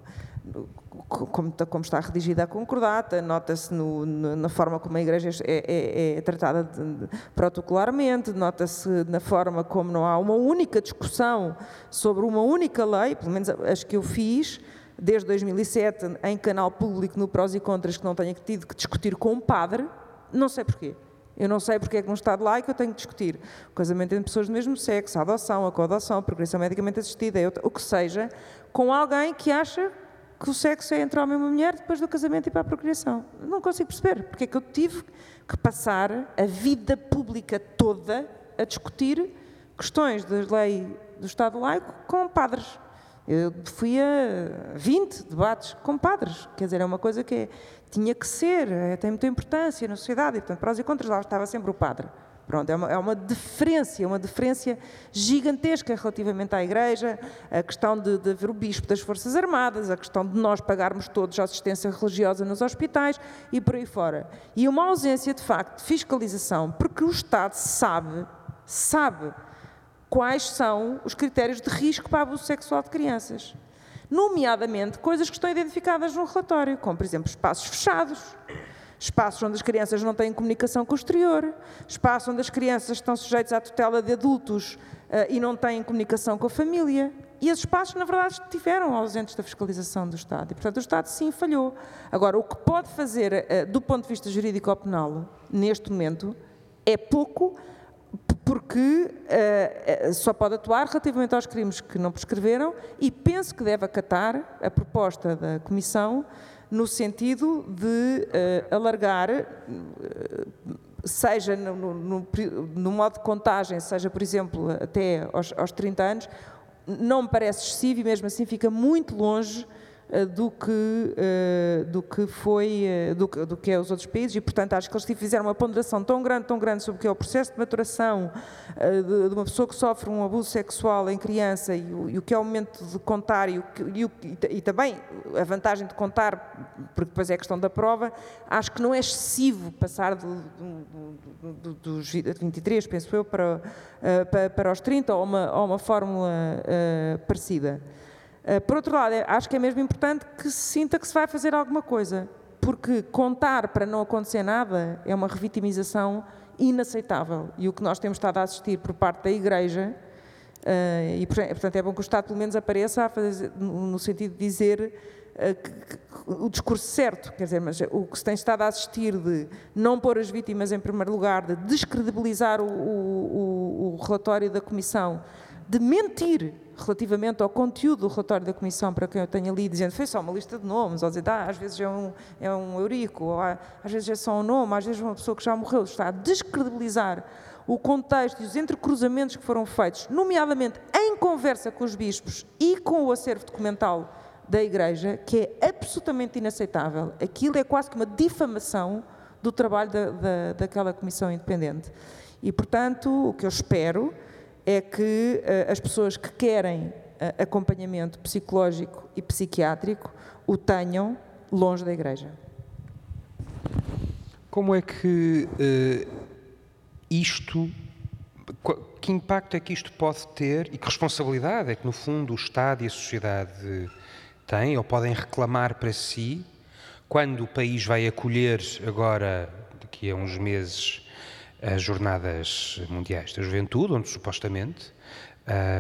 como, como, está redigida a concordata, nota-se na forma como a Igreja é, é, é tratada de, de, protocolarmente, nota-se na forma como não há uma única discussão sobre uma única lei, pelo menos as que eu fiz, desde 2007, em canal público, no prós e contras, que não tenha tido que discutir com um padre, não sei porquê. Eu não sei porque é que num Estado laico eu tenho que discutir o casamento entre pessoas do mesmo sexo, a adoção, a coadoção, a progressão medicamente assistida, o que seja, com alguém que acha que o sexo é entre homem e mulher depois do casamento e para a procriação. Não consigo perceber porque é que eu tive que passar a vida pública toda a discutir questões da lei do Estado laico com padres. Eu fui a 20 debates com padres, quer dizer, é uma coisa que é, tinha que ser, é, tem muita importância na sociedade, e portanto, prós e contras, lá estava sempre o padre. Pronto, é uma, é uma diferença, uma diferença gigantesca relativamente à Igreja, a questão de, de haver o bispo das Forças Armadas, a questão de nós pagarmos todos a assistência religiosa nos hospitais e por aí fora. E uma ausência, de facto, de fiscalização, porque o Estado sabe, sabe quais são os critérios de risco para abuso sexual de crianças. Nomeadamente, coisas que estão identificadas no relatório, como, por exemplo, espaços fechados, espaços onde as crianças não têm comunicação com o exterior, espaços onde as crianças estão sujeitas à tutela de adultos uh, e não têm comunicação com a família. E esses espaços, na verdade, estiveram ausentes da fiscalização do Estado. E, portanto, o Estado sim falhou. Agora, o que pode fazer, uh, do ponto de vista jurídico-penal, neste momento, é pouco porque uh, só pode atuar relativamente aos crimes que não prescreveram e penso que deve acatar a proposta da Comissão no sentido de uh, alargar, seja no, no, no, modo de contagem, seja, por exemplo, até aos, aos 30 anos, não me parece excessivo e mesmo assim fica muito longe do que, eh, do que foi, eh, do que, do que é os outros países e, portanto, acho que eles fizeram uma ponderação tão grande, tão grande sobre o que é o processo de maturação de, de uma pessoa que sofre um abuso sexual em criança e o, e o que é o momento de contar e, o, e, e, também a vantagem de contar, porque depois é a questão da prova, acho que não é excessivo passar do, do, dos 23, penso eu, para, para, para os 30 ou uma, ou uma fórmula parecida. Eh, por outro lado, acho que é mesmo importante que se sinta que se vai fazer alguma coisa, porque contar para não acontecer nada é uma revitimização inaceitável. E o que nós temos estado a assistir por parte da Igreja, uh, e portanto é bom que o Estado pelo menos apareça fazer, no sentido de dizer que, o discurso certo, quer dizer, mas o que se tem estado a assistir de não pôr as vítimas em primeiro lugar, de descredibilizar o, o, o relatório da Comissão, de mentir relativamente ao conteúdo do relatório da Comissão, para quem eu tenho ali, dizendo foi só uma lista de nomes, ou dizer, ah, às vezes é um, é um eurico, ou às vezes é só um nome, às vezes é uma pessoa que já morreu, está a descredibilizar o contexto e os entrecruzamentos que foram feitos, nomeadamente em conversa com os bispos e com o acervo documental da Igreja, que é absolutamente inaceitável. Aquilo é quase que uma difamação do trabalho da, da, daquela Comissão Independente. E, portanto, o que eu espero é que uh, as pessoas que querem uh, acompanhamento psicológico e psiquiátrico o tenham longe da igreja. Como é que uh, isto, que impacto é que isto pode ter e que responsabilidade é que no fundo o Estado e a sociedade têm ou podem reclamar para si quando o país vai acolher agora, daqui a uns meses, as Jornadas Mundiais da Juventude, onde supostamente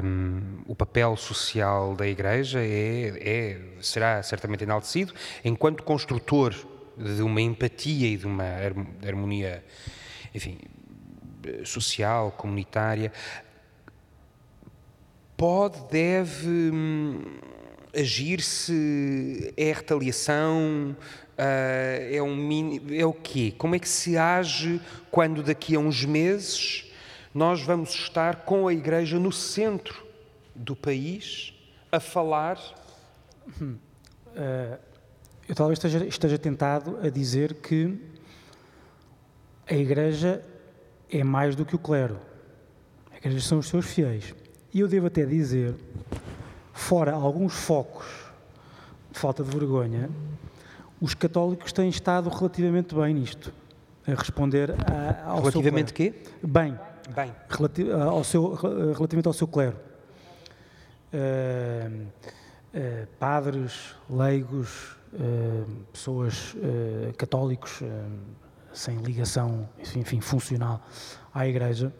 um, o papel social da Igreja é, é, será certamente enaltecido enquanto construtor de uma empatia e de uma harmonia, enfim, social, comunitária. Pode, deve hum, agir-se, é retaliação, Uh, é, um mini, é o quê? Como é que se age quando daqui a uns meses nós vamos estar com a Igreja no centro do país a falar? Uh, eu talvez esteja, esteja tentado a dizer que a Igreja é mais do que o clero. A Igreja são os seus fiéis. E eu devo até dizer, fora alguns focos de falta de vergonha, os católicos têm estado relativamente bem nisto, a responder a, ao relativamente seu quê? Bem. Bem. Relati ao seu, relativamente ao seu clero. Uh, uh, padres, leigos, uh, pessoas católicos sem ligação, enfim, funcional à Igreja.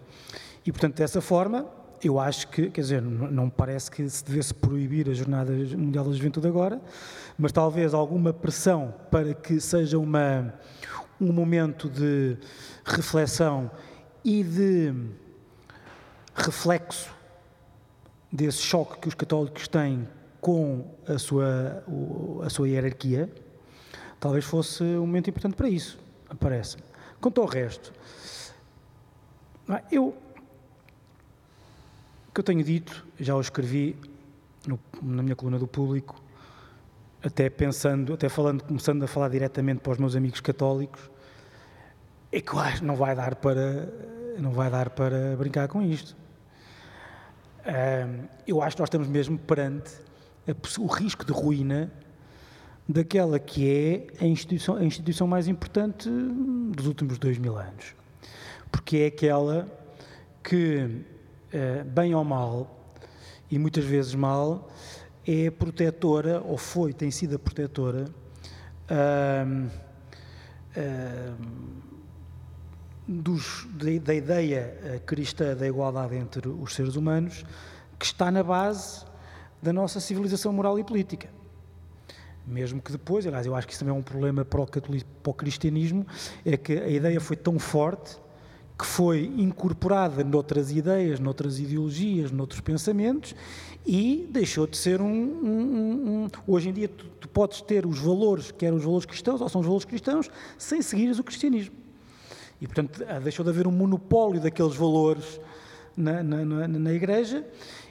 E, portanto, dessa forma, eu acho que, quer dizer, não parece que se devesse proibir a Jornada Mundial da Juventude agora, mas talvez alguma pressão para que seja uma, um momento de reflexão e de reflexo desse choque que os católicos têm com a sua, a sua hierarquia, talvez fosse um momento importante para isso, parece-me. Quanto ao resto, eu que eu tenho dito, já o escrevi no, na minha coluna do público, até pensando, até falando, começando a falar diretamente para os meus amigos católicos, é que acho não vai dar para, não vai dar para brincar com isto. eu acho que nós estamos mesmo perante o risco de ruína daquela que é a instituição, a instituição mais importante dos últimos dois mil anos. Porque é aquela que bem ou mal, e muitas vezes mal, é protetora, ou foi, tem sido a protetora, dos, da, da, ideia eh, cristã da igualdade entre os seres humanos, que está na base da nossa civilização moral e política. Mesmo que depois, aliás, eu acho que isso também é um problema para o, para o cristianismo, é que a ideia foi tão forte que foi incorporada noutras ideias, noutras ideologias, noutros pensamentos e deixou de ser um. um, um hoje em dia, tu, tu, podes ter os valores, que eram os valores cristãos, ou são os valores cristãos, sem seguires o cristianismo. E, portanto, deixou de haver um monopólio daqueles valores na, na, na, na Igreja.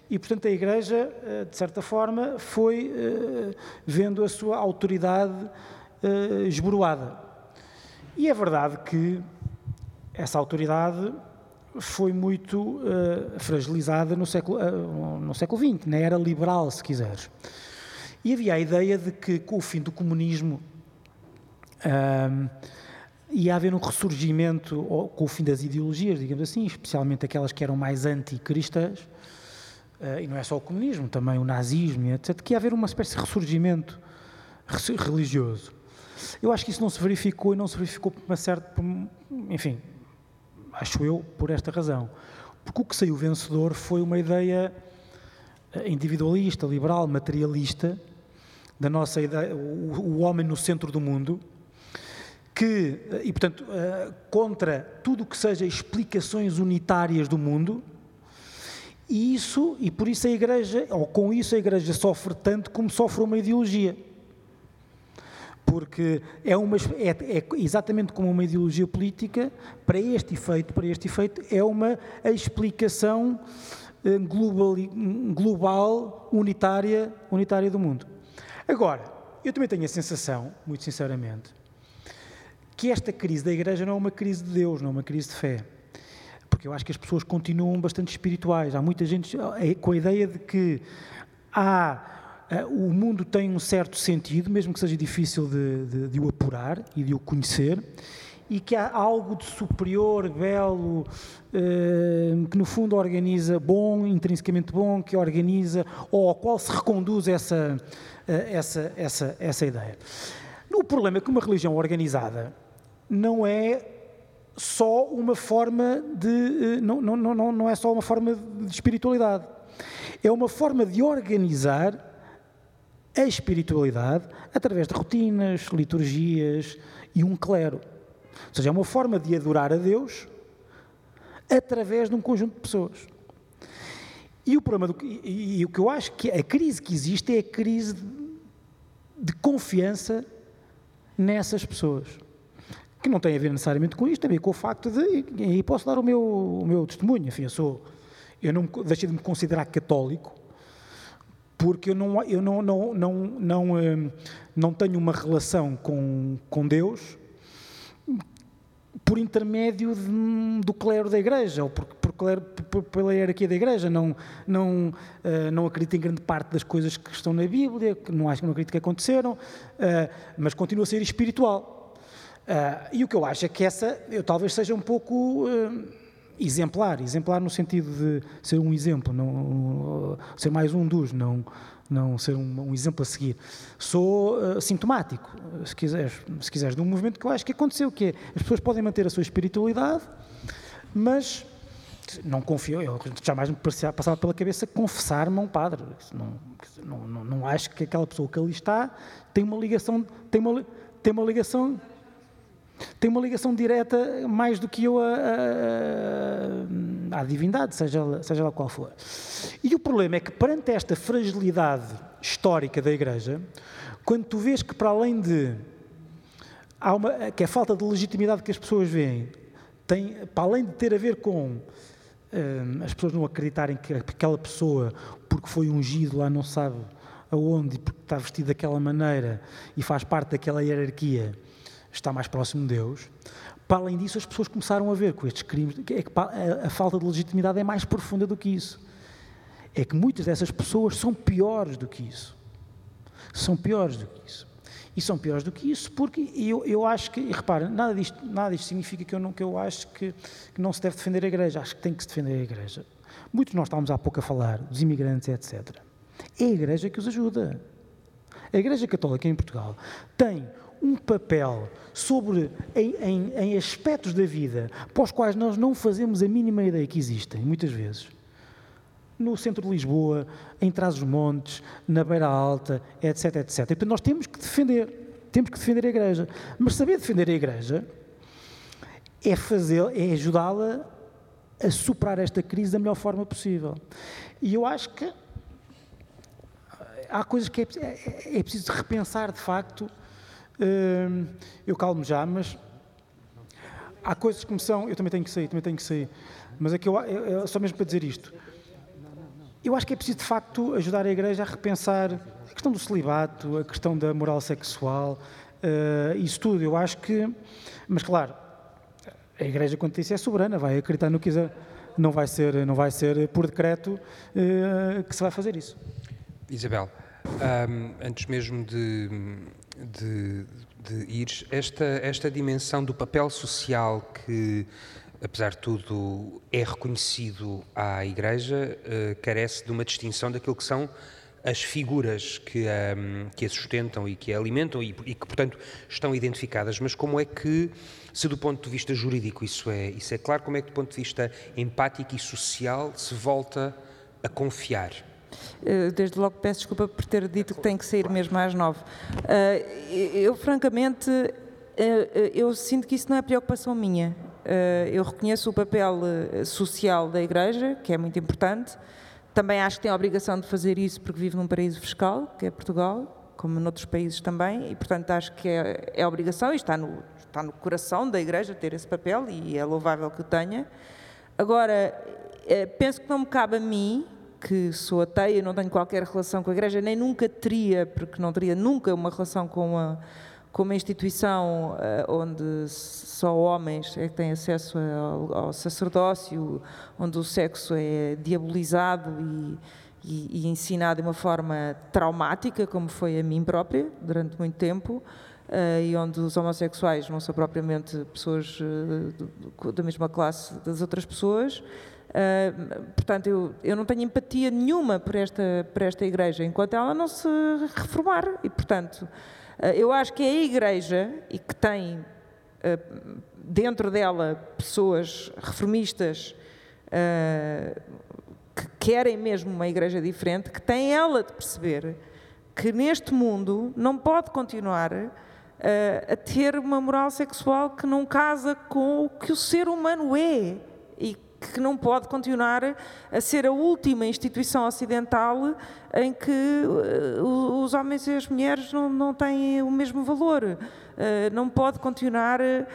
E, portanto, a Igreja, eh, de certa forma, foi uh, vendo a sua autoridade esboroada. E é verdade que essa autoridade foi muito uh, fragilizada no século, uh, no século XX, na era liberal, se quiseres. E havia a ideia de que, com o fim do comunismo, uh, ia haver um ressurgimento, ou, com o fim das ideologias, digamos assim, especialmente aquelas que eram mais anticristãs, uh, e não é só o comunismo, também o nazismo, etc., que ia haver uma espécie de ressurgimento religioso. Eu acho que isso não se verificou e não se verificou por uma certa. Enfim, acho eu, por esta razão. Porque o que saiu vencedor foi uma ideia eh, individualista, liberal, materialista, da nossa ideia, o, homem no centro do mundo, que, eh, e portanto, uh, contra tudo que seja explicações unitárias do mundo, e isso, e por isso a Igreja, ou com isso a Igreja sofre tanto como sofre uma ideologia porque é, uma, é, é, exatamente como uma ideologia política, para este efeito, para este efeito, é uma explicação eh, global, global unitária, unitária do mundo. Agora, eu também tenho a sensação, muito sinceramente, que esta crise da Igreja não é uma crise de Deus, não é uma crise de fé. Porque eu acho que as pessoas continuam bastante espirituais. Há muita gente eh, com a ideia de que há o mundo tem um certo sentido, mesmo que seja difícil de, de, de, o apurar e de o conhecer, e que há algo de superior, belo, uh, que no fundo organiza bom, intrinsecamente bom, que organiza, ou ao qual se reconduz essa, uh, essa, essa, essa ideia. O problema é que uma religião organizada não é só uma forma de. Não, não, não, não é só uma forma de espiritualidade. É uma forma de organizar a espiritualidade através de rotinas, liturgias e um clero. Ou seja, é uma forma de adorar a Deus através de um conjunto de pessoas. E o problema do, e, e, o que eu acho que a crise que existe é a crise de, confiança nessas pessoas. Que não tem a ver necessariamente com isto, tem a ver com o facto de. E posso dar o meu, o meu testemunho. Enfim, eu sou. Eu não deixei de me considerar católico porque eu não, eu não, não, não, não, eh, não tenho uma relação com, com Deus por intermédio de, do clero da igreja, ou por, por, clero, por, pela hierarquia da igreja. Não, não, uh, não acredito em grande parte das coisas que estão na Bíblia, que não acho que não acredito que aconteceram, uh, mas continuo a ser espiritual. Uh, e o que eu acho é que essa, eu talvez seja um pouco exemplar, exemplar no sentido de ser um exemplo, não, ser mais um dos, não, não ser um, um exemplo a seguir. Sou uh, sintomático, se quiseres, se quiseres, de um movimento que eu acho que aconteceu, que é, as pessoas podem manter a sua espiritualidade, mas não confio, eu jamais me passava pela cabeça confessar-me a um padre. Não, não, não, não acho que aquela pessoa que ali está tem uma ligação, tem uma, tem uma ligação tem uma ligação direta mais do que eu a, a, à divindade, seja, seja lá qual for. E o problema é que perante esta fragilidade histórica da Igreja, quando tu vês que para além de há uma, que a falta de legitimidade que as pessoas veem tem, para além de ter a ver com hum, as pessoas não acreditarem que aquela pessoa, porque foi ungido lá não sabe aonde, porque está vestido daquela maneira e faz parte daquela hierarquia, está mais próximo de Deus. Para além disso, as pessoas começaram a ver com estes crimes é que a, falta de legitimidade é mais profunda do que isso. É que muitas dessas pessoas são piores do que isso. São piores do que isso. E são piores do que isso porque eu, eu acho que, e repara, nada disto, nada disto significa que eu, não, que eu acho que, que não se deve defender a Igreja. Acho que tem que se defender a Igreja. Muitos nós estávamos há pouco a falar dos imigrantes, etc. É a Igreja que os ajuda. A Igreja Católica em Portugal tem um papel sobre, em, em, em, aspectos da vida para os quais nós não fazemos a mínima ideia que existem, muitas vezes. No centro de Lisboa, em Trás-os-Montes, na Beira Alta, etc, etc. E, portanto, nós temos que defender, temos que defender a Igreja. Mas saber defender a Igreja é é ajudá-la a superar esta crise da melhor forma possível. E eu acho que há coisas que é, é, é preciso repensar de facto. Hum, eu calmo já, mas há coisas que me são. Eu também tenho que sair, também tenho que sair. Mas é que eu, só mesmo para dizer isto. Eu acho que é preciso de facto ajudar a Igreja a repensar a questão do celibato, a questão da moral sexual, uh, isso tudo. Eu acho que. Mas claro, a Igreja, quando isso, é soberana, vai acreditar no que quiser. Não vai ser, não vai ser por decreto uh, que se vai fazer isso. Isabel, um, antes mesmo de, de, de ir, esta, esta dimensão do papel social que, apesar de tudo, é reconhecido à Igreja, uh, carece de uma distinção daquilo que são as figuras que, um, que a sustentam e que a alimentam e, e, que, portanto, estão identificadas. Mas como é que, se do ponto de vista jurídico isso é, isso é claro, como é que do ponto de vista empático e social se volta a confiar? Eh, desde logo peço desculpa por ter dito que tem que sair mesmo às nove. Eh, eu, francamente, eh, eu sinto que isso não é preocupação minha. Eu reconheço o papel social da Igreja, que é muito importante. Também acho que tem a obrigação de fazer isso porque vive num paraíso fiscal, que é Portugal, como noutros países também, e portanto acho que é, é obrigação e está no, está no coração da Igreja ter esse papel e é louvável que o tenha. Agora, penso que não me cabe a mim que sou ateia, não tenho qualquer relação com a Igreja, nem nunca teria, porque não teria nunca uma relação com com uma instituição uh, onde só homens é que têm acesso ao, ao, sacerdócio, onde o sexo é diabolizado e, e, e, ensinado de uma forma traumática, como foi a mim própria durante muito tempo. Uh, e onde os homossexuais não são propriamente pessoas uh, da mesma classe das outras pessoas, Uh, portanto, eu, eu não tenho empatia nenhuma por esta, por esta igreja, enquanto ela não se reformar. E, portanto, uh, eu acho que é a igreja, e que tem uh, dentro dela pessoas reformistas que querem mesmo uma igreja diferente, que tem ela de perceber que neste mundo não pode continuar a ter uma moral sexual que não casa com o que o ser humano é que não pode continuar a ser a última instituição ocidental em que uh, os homens e as mulheres não, não têm o mesmo valor. Uh, não pode continuar uh,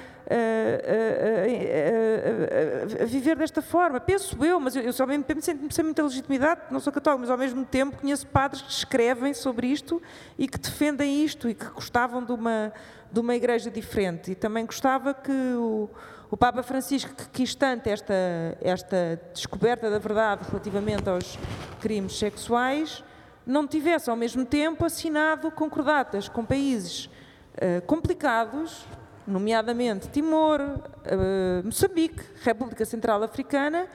a, viver desta forma. Penso eu, mas eu, só mesmo sinto sem muita legitimidade, não sou católico, mas ao mesmo tempo conheço padres que escrevem sobre isto e que defendem isto e que gostavam de uma, de uma igreja diferente. E também gostava que o o Papa Francisco, que quis tanto esta, esta descoberta da verdade relativamente aos crimes sexuais, não tivesse ao mesmo tempo assinado concordatas com países uh, complicados, nomeadamente Timor, uh, Moçambique, República Central Africana,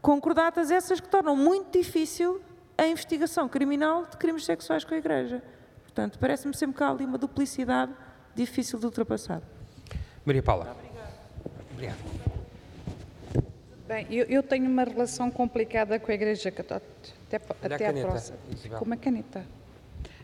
concordatas essas que tornam muito difícil a investigação criminal de crimes sexuais com a Igreja. Portanto, parece-me sempre que há ali uma duplicidade difícil de ultrapassar. Maria Paula. Obrigado. Bem, eu, eu, tenho uma relação complicada com a Igreja Católica. Até, até a, caneta, próxima. Com uma caneta.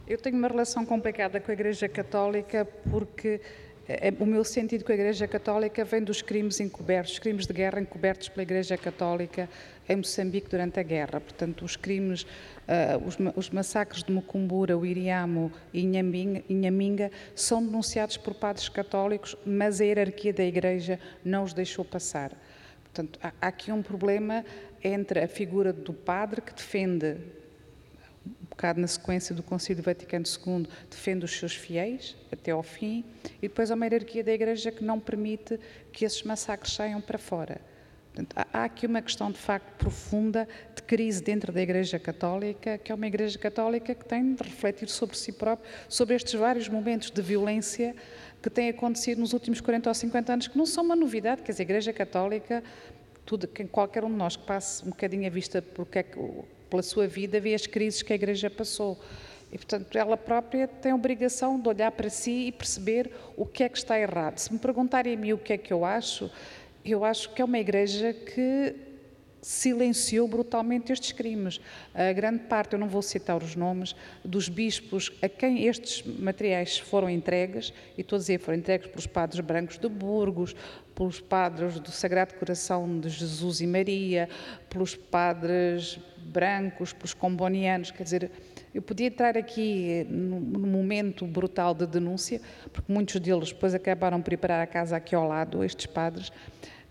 Eu tenho uma relação complicada com a Igreja Católica porque é, o meu sentido com a Igreja Católica vem dos crimes encobertos, crimes de guerra encobertos pela Igreja Católica em Moçambique durante a guerra. Portanto, os crimes, uh, os, os, massacres de Mucumbura, o Iriamo e Inhaminga são denunciados por padres católicos, mas a hierarquia da Igreja não os deixou passar. Portanto, há, aqui um problema entre a figura do padre que defende bocado na sequência do Concílio Vaticano II, defende os seus fiéis até ao fim, e depois há uma hierarquia da Igreja que não permite que esses massacres saiam para fora. Há aqui uma questão de facto profunda de crise dentro da Igreja Católica, que é uma Igreja Católica que tem de refletir sobre si própria, sobre estes vários momentos de violência que têm acontecido nos últimos 40 ou 50 anos, que não são uma novidade, que a Igreja Católica, tudo, qualquer um de nós que passe um bocadinho a vista porque é que pela sua vida, vê as crises que a Igreja passou. E, portanto, ela própria tem a obrigação de olhar para si e perceber o que é que está errado. Se me perguntarem a mim o que é que eu acho, eu acho que é uma igreja que silenciou brutalmente estes crimes. A grande parte, eu não vou citar os nomes, dos bispos a quem estes materiais foram entregues, e estou a dizer, foram entregues pelos padres brancos de Burgos, pelos padres do Sagrado Coração de Jesus e Maria, pelos padres brancos, pelos combonianos, quer dizer, eu podia entrar aqui num, momento brutal de denúncia, porque muitos deles depois acabaram por ir para a casa aqui ao lado, estes padres,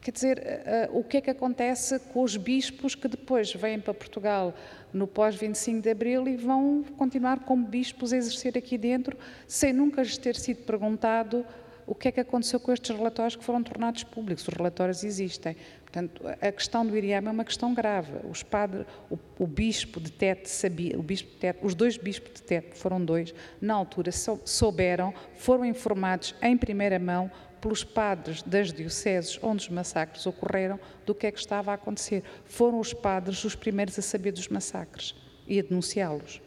Quer dizer, uh, o que é que acontece com os bispos que depois vêm para Portugal no pós-25 de Abril e vão continuar como bispos a exercer aqui dentro, sem nunca lhes ter sido perguntado o que é que aconteceu com estes relatórios que foram tornados públicos. Os relatórios existem. Portanto, a questão do IRIAM é uma questão grave. Os o, o bispo de Tete sabia, o bispo de Tete, os dois bispos de Tete, foram dois, na altura souberam, foram informados em primeira mão pelos padres das dioceses onde os massacres ocorreram do que é que estava a acontecer. Foram os padres os primeiros a saber dos massacres e a denunciá-los.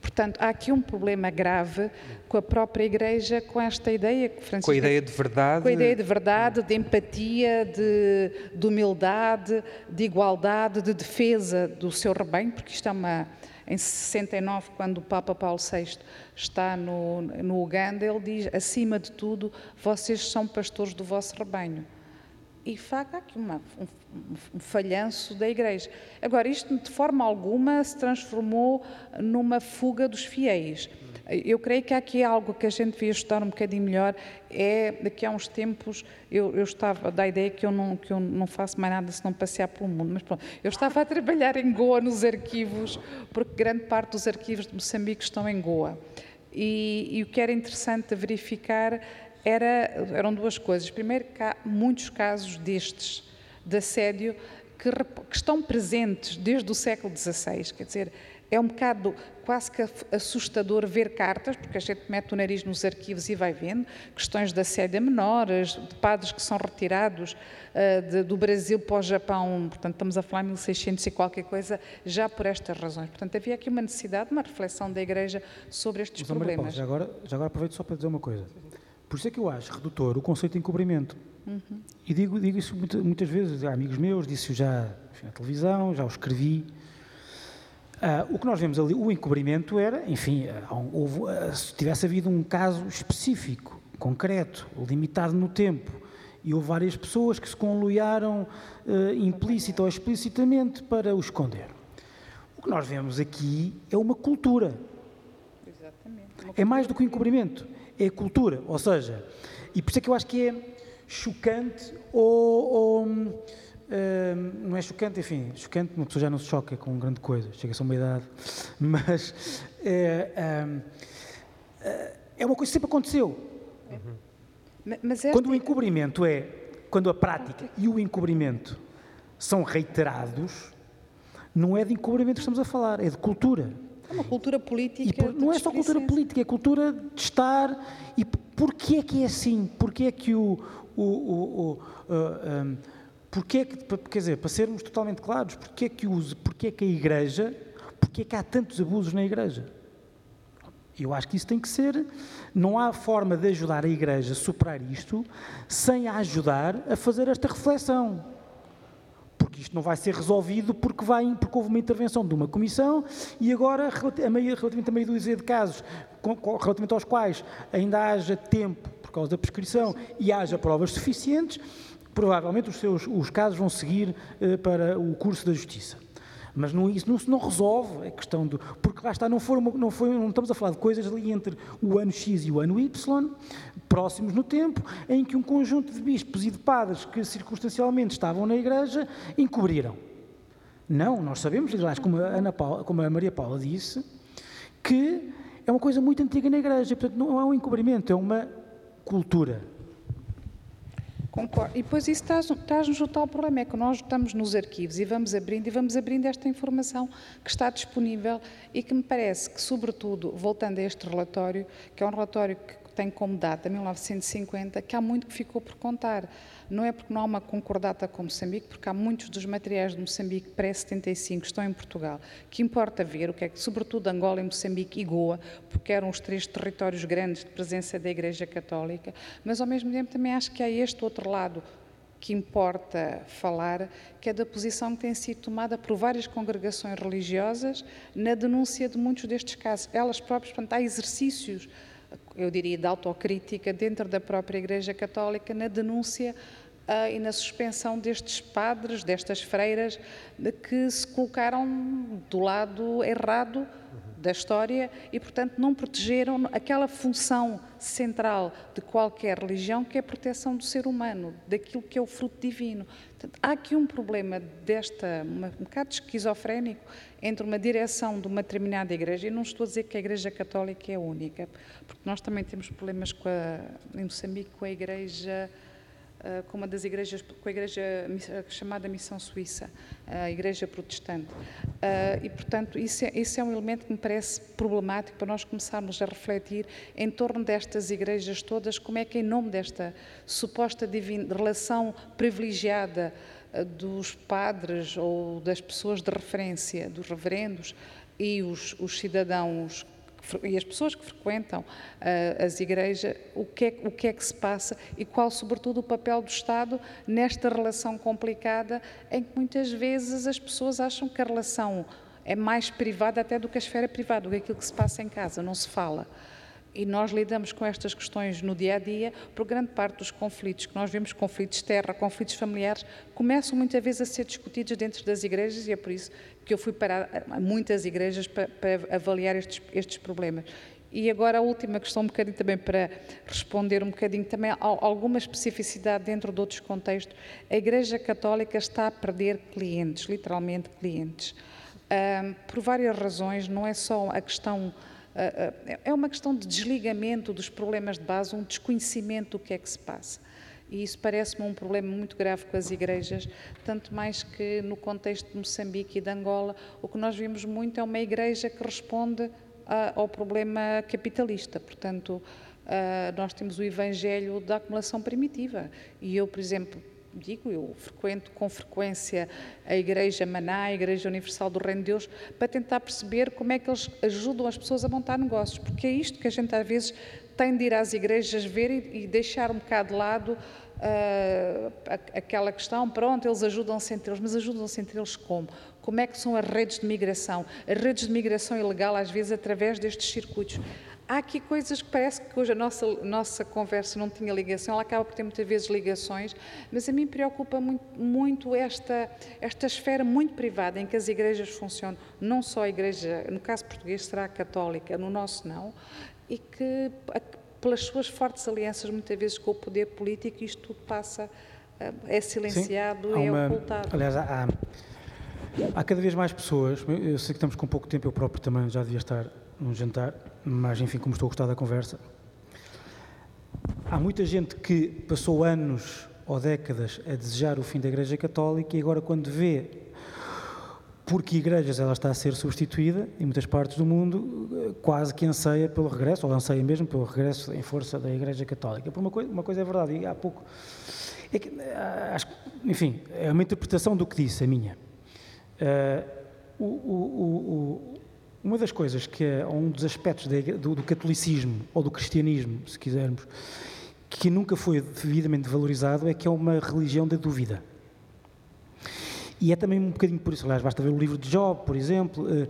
Portanto, há aqui um problema grave com a própria Igreja, com esta ideia que Francisco... Com a ideia de verdade... Com a ideia de verdade, de empatia, de, de humildade, de igualdade, de defesa do seu rebanho, porque isto é uma em 69, quando o Papa Paulo VI está no, no Uganda, ele diz: acima de tudo, vocês são pastores do vosso rebanho. E faca aqui uma, um, um falhanço da Igreja. Agora, isto de forma alguma se transformou numa fuga dos fiéis. Eu creio que aqui algo que a gente devia estudar um bocadinho melhor é, daqui a uns tempos, eu, eu estava, da ideia que eu, não, que eu não faço mais nada se não passear pelo mundo, mas pronto, eu estava a trabalhar em Goa nos arquivos, porque grande parte dos arquivos de Moçambique estão em Goa. E, e o que era interessante verificar era, eram duas coisas. Primeiro, que há muitos casos destes, de assédio, que, que estão presentes desde o século XVI, quer dizer, é um bocado quase que assustador ver cartas, porque a gente mete o nariz nos arquivos e vai vendo, questões de assédio a menores, de padres que são retirados uh, de, do Brasil para o Japão, portanto estamos a falar em 1600 e qualquer coisa, já por estas razões. Portanto havia aqui uma necessidade, uma reflexão da Igreja sobre estes Mas, problemas. Paulo, já, agora, já agora aproveito só para dizer uma coisa. Por isso é que eu acho redutor o conceito de encobrimento. Uhum. E digo, digo isso muitas vezes a amigos meus, disse-o já enfim, na televisão, já o escrevi, Uh, o que nós vemos ali, o encobrimento era, enfim, uh, houve, uh, se tivesse havido um caso específico, concreto, limitado no tempo, e houve várias pessoas que se conluiaram implícita ou explicitamente para o esconder. O que nós vemos aqui é uma cultura. Exatamente. É mais do que o encobrimento, é a cultura. Ou seja, e por isso é que eu acho que é chocante ou, ou não é chocante, enfim, chocante, uma pessoa já não se choca com grande coisa, chega-se a uma idade, mas é, é uma coisa que sempre aconteceu. Uhum. Quando o encobrimento é, quando a prática e o encobrimento são reiterados, não é de encobrimento que estamos a falar, é de cultura. É uma cultura política. Por, não é só cultura política, é cultura de estar. E porquê é que é assim? Porquê é que o, o, o, o uh, um, Porquê que, quer dizer, para sermos totalmente claros, porquê que, use, porquê que a Igreja, porquê que há tantos abusos na Igreja? Eu acho que isso tem que ser, não há forma de ajudar a Igreja a superar isto sem a ajudar a fazer esta reflexão. Porque isto não vai ser resolvido porque, vai, porque houve uma intervenção de uma comissão e agora, relativamente a meio dúzia de casos, relativamente aos quais ainda haja tempo por causa da prescrição e haja provas suficientes, provavelmente os, seus, os casos vão seguir uh, para o curso da justiça. Mas não, isso não, não resolve a questão do. Porque lá está, não, não, foi, não estamos a falar de coisas ali entre o ano X e o ano Y, próximos no tempo, em que um conjunto de bispos e de padres que circunstancialmente estavam na igreja encobriram. Não, nós sabemos, aliás, como a, Ana Paula, como a Maria Paula disse, que é uma coisa muito antiga na igreja, portanto não é um encobrimento, é uma cultura. Concordo. E depois isso traz-nos o tal problema, é que nós estamos nos arquivos e vamos abrindo e vamos abrindo esta informação que está disponível e que me parece que, sobretudo, voltando a este relatório, que é um relatório que tem como data 1950, que há muito que ficou por contar. Não é porque não há uma concordata com Moçambique, porque há muitos dos materiais de Moçambique pré-75 que estão em Portugal, que importa ver o que é que, sobretudo Angola e Moçambique e Goa, porque eram os três territórios grandes de presença da Igreja Católica, mas ao mesmo tempo também acho que há este outro lado que importa falar, que é da posição que tem sido tomada por várias congregações religiosas na denúncia de muitos destes casos. Elas próprias, portanto, há exercícios, eu diria, de autocrítica dentro da própria Igreja Católica na denúncia e na suspensão destes padres, destas freiras, que se colocaram do lado errado da história e, portanto, não protegeram aquela função central de qualquer religião, que é a proteção do ser humano, daquilo que é o fruto divino. Portanto, há aqui um problema desta, um bocado esquizofrénico, entre uma direção de uma determinada igreja, e não estou a dizer que a Igreja Católica é única, porque nós também temos problemas com a, em Moçambique com a Igreja com uma das igrejas, com a igreja chamada Missão Suíça, a igreja protestante. Eh, e, portanto, isso é, isso é um elemento que me parece problemático para nós começarmos a refletir em torno destas igrejas todas, como é que em nome desta suposta divina, relação privilegiada eh, dos padres ou das pessoas de referência, dos reverendos, e os, os cidadãos e as pessoas que frequentam uh, as igrejas, o que, é, o que é que se passa e qual, sobretudo, o papel do Estado nesta relação complicada em que muitas vezes as pessoas acham que a relação é mais privada até do que a esfera privada, do que aquilo que se passa em casa, não se fala. E nós lidamos com estas questões no dia a dia, por grande parte dos conflitos que nós vemos, conflitos de terra, conflitos familiares, começam muitas vezes a ser discutidos dentro das igrejas e é por isso que eu fui para muitas igrejas para, para avaliar estes, estes problemas. E agora a última questão, um bocadinho também para responder um bocadinho também a alguma especificidade dentro de outros contextos. A Igreja Católica está a perder clientes, literalmente clientes, por várias razões, não é só a questão é uma questão de desligamento dos problemas de base, um desconhecimento do que é que se passa. E isso parece-me um problema muito grave com as igrejas, tanto mais que no contexto de Moçambique e de Angola, o que nós vimos muito é uma igreja que responde a, ao problema capitalista. Portanto, a, nós temos o evangelho da acumulação primitiva. E eu, por exemplo, digo, eu frequento com frequência a Igreja Maná, a Igreja Universal do Reino de Deus, para tentar perceber como é que eles ajudam as pessoas a montar negócios, porque é isto que a gente às vezes tem de ir às igrejas ver e, e deixar um bocado de lado uh, aquela questão, pronto, eles ajudam-se entre eles, mas ajudam-se entre eles como? Como é que são as redes de migração? As redes de migração ilegal, às vezes, através destes circuitos. Há aqui coisas que parece que hoje a nossa, nossa conversa não tinha ligação, ela acaba por ter muitas vezes ligações, mas a mim preocupa muito, muito esta, esta esfera muito privada em que as igrejas funcionam, não só a igreja, no caso português será a católica, no nosso não, e que pelas suas fortes alianças muitas vezes com o poder político isto tudo passa, eh, é silenciado, Sim, é uma, ocultado. Aliás, há, há cada vez mais pessoas, eu sei que estamos com pouco tempo, eu próprio também já devia estar num jantar, mas enfim, como estou a gostar da conversa. Há muita gente que passou anos ou décadas a desejar o fim da Igreja Católica e agora, quando vê porque igrejas ela está a ser substituída em muitas partes do mundo, quase que anseia pelo regresso, ou anseia mesmo pelo regresso em força da Igreja Católica. Por uma coisa, uma coisa é verdade, e há pouco. É que, ah, acho, enfim, é uma interpretação do que disse, a minha. Uh, o, o, uma das coisas que é um dos aspectos do, do, catolicismo ou do cristianismo, se quisermos, que nunca foi devidamente valorizado é que é uma religião da dúvida. E é também um bocadinho por isso, aliás, basta ver o livro de Job, por exemplo. Eh,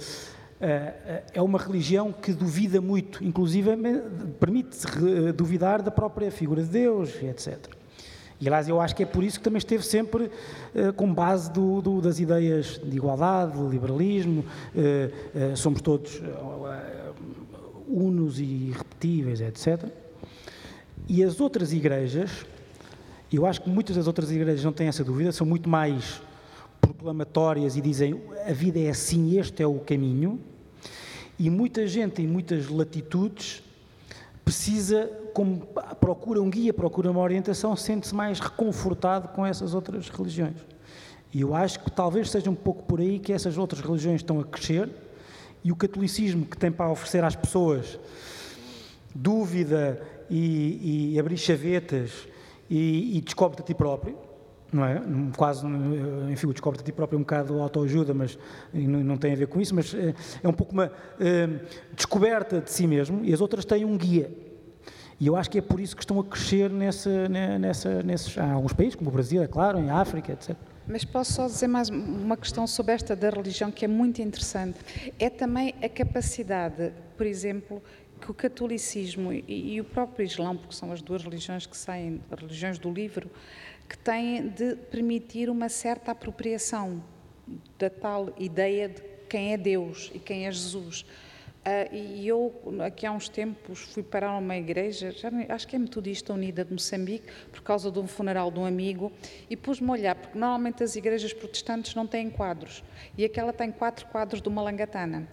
eh, é uma religião que duvida muito, inclusive permite duvidar da própria figura de Deus, etc. E, aliás, eu acho que é por isso que também esteve sempre uh, com base do, do, das ideias de igualdade, de liberalismo, uh, uh, somos todos unos e irrepetíveis, etc. E as outras igrejas, eu acho que muitas das outras igrejas não têm essa dúvida, são muito mais proclamatórias e dizem a vida é assim, este é o caminho, e muita gente em muitas latitudes precisa, como procura um guia, procura uma orientação, sente-se mais reconfortado com essas outras religiões. E eu acho que talvez seja um pouco por aí que essas outras religiões estão a crescer e o catolicismo que tem para oferecer às pessoas dúvida e, e abrir chavetas e, e descobre-te a ti próprio, não é? Quase, enfim, o descobre-te a ti próprio é um bocado autoajuda, mas não, tem a ver com isso, mas é, é um pouco uma é, descoberta de si mesmo e as outras têm um guia. E eu acho que é por isso que estão a crescer nesse, nessa, nesses, há alguns países, como o Brasil, é claro, em África, etc. Mas posso só dizer mais uma questão sobre esta da religião que é muito interessante. É também a capacidade, por exemplo, que o catolicismo e, e o próprio Islão, porque são as duas religiões que saem, religiões do livro, que têm de permitir uma certa apropriação da tal ideia de quem é Deus e quem é Jesus. Uh, e eu, aqui há uns tempos, fui parar uma igreja, já, acho que é Metodista Unida de Moçambique, por causa de um funeral de um amigo, e pus-me a olhar, porque normalmente as igrejas protestantes não têm quadros, e aquela tem quatro quadros de uma langatana,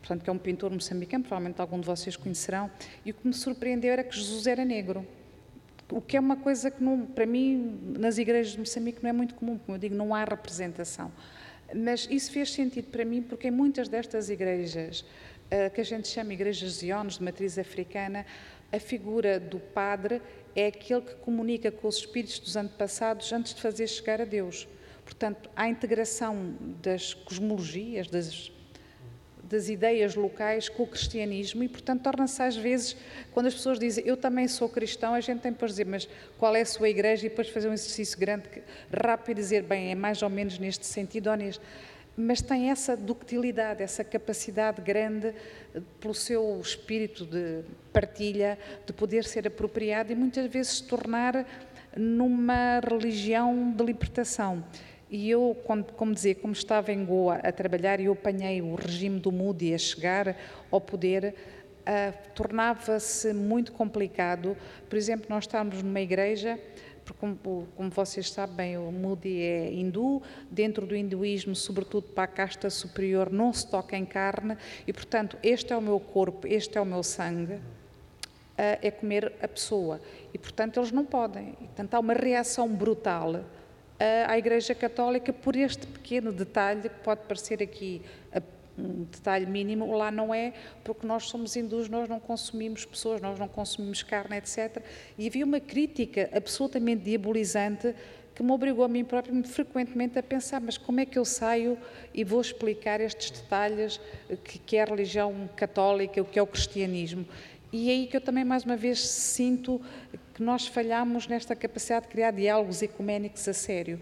portanto, que é um pintor moçambicano, provavelmente algum de vocês conhecerão, e o que me surpreendeu era que Jesus era negro. O que é uma coisa que, não, para mim, nas igrejas de Moçambique não é muito comum, como eu digo, não há representação. Mas isso fez sentido para mim, porque em muitas destas igrejas eh, que a gente chama igrejas ziones de matriz africana, a figura do padre é aquele que comunica com os espíritos dos antepassados antes de fazer chegar a Deus. Portanto, a integração das cosmologias, das, das ideias locais com o cristianismo e, portanto, torna-se às vezes, quando as pessoas dizem eu também sou cristão, a gente tem para dizer, mas qual é a sua igreja? E depois fazer um exercício grande, rápido e dizer, bem, é mais ou menos neste sentido ou neste mas tem essa ductilidade, essa capacidade grande pelo seu espírito de partilha, de poder ser apropriado e muitas vezes se tornar numa religião de libertação. E eu, como dizer, como estava em Goa a trabalhar e eu apanhei o regime do Moody a chegar ao poder, uh, tornava-se muito complicado. Por exemplo, nós estávamos numa igreja porque como, como, vocês sabem, o Moody é hindu, dentro do hinduísmo, sobretudo para a casta superior, não se toca em carne, e portanto, este é o meu corpo, este é o meu sangue, é comer a pessoa. E portanto, eles não podem. E, portanto, há uma reação brutal à Igreja Católica por este pequeno detalhe que pode parecer aqui um detalhe mínimo, lá não é, porque nós somos hindus, nós não consumimos pessoas, nós não consumimos carne, etc. E havia uma crítica absolutamente diabolizante que me obrigou a mim próprio frequentemente a pensar, mas como é que eu saio e vou explicar estes detalhes que, que é a religião católica, o que é o cristianismo. E é aí que eu também, mais uma vez, sinto que nós falhamos nesta capacidade de criar diálogos ecuménicos a sério.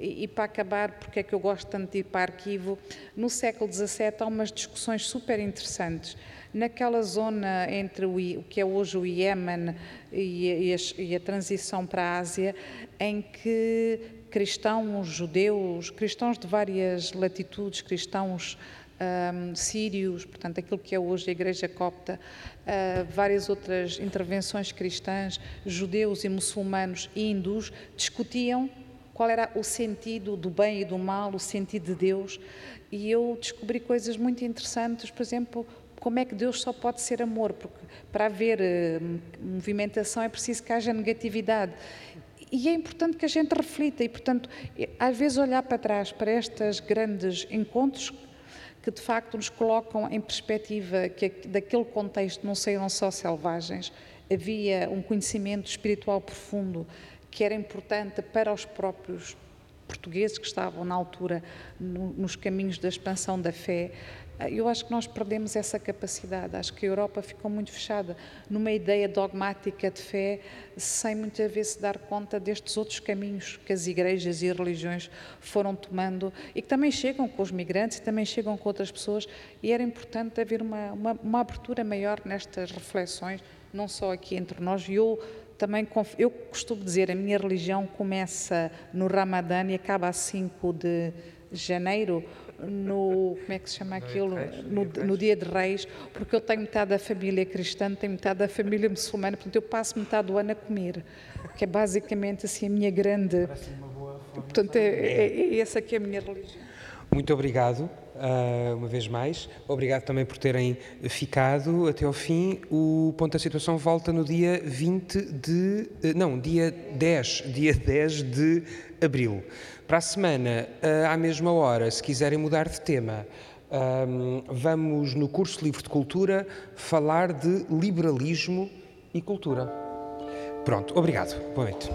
E, e, para acabar, porque é que eu gosto tanto de ir para arquivo, no século XVII há umas discussões super interessantes. Naquela zona entre o, o que é hoje o Iémen e, e, e a transição para a Ásia, em que cristãos, judeus, cristãos de várias latitudes, cristãos um, sírios, portanto, aquilo que é hoje a Igreja Copta, uh, várias outras intervenções cristãs, judeus e muçulmanos e hindus, discutiam qual era o sentido do bem e do mal, o sentido de Deus. E eu descobri coisas muito interessantes, por exemplo, como é que Deus só pode ser amor, porque para haver uh, movimentação é preciso que haja negatividade. E é importante que a gente reflita e, portanto, às vezes olhar para trás para estes grandes encontros que de facto nos colocam em perspectiva que daquele contexto não saíram só selvagens, havia um conhecimento espiritual profundo que era importante para os próprios portugueses que estavam na altura no, nos caminhos da expansão da fé. Eu acho que nós perdemos essa capacidade. Acho que a Europa ficou muito fechada numa ideia dogmática de fé, sem muitas vezes dar conta destes outros caminhos que as igrejas e religiões foram tomando e que também chegam com os migrantes e também chegam com outras pessoas. E era importante haver uma, uma, uma abertura maior nestas reflexões, não só aqui entre nós. E eu também eu costumo dizer, a minha religião começa no Ramadã e acaba a 5 de janeiro, no, como é que se chama aquilo? No, no, dia de Reis, porque eu tenho metade da família cristã, tenho metade da família muçulmana, portanto eu passo metade do ano a comer, que é basicamente assim a minha grande... Portanto, é, é, é essa que é a minha religião. Muito obrigado uh, uma vez mais. Obrigado também por terem ficado até ao fim. O Ponto da Situação volta no dia 20 de. Uh, não, dia 10, dia 10 de abril. Para a semana, uh, à mesma hora, se quiserem mudar de tema, vamos no curso livre de cultura falar de liberalismo e cultura. Pronto, obrigado. Boa noite.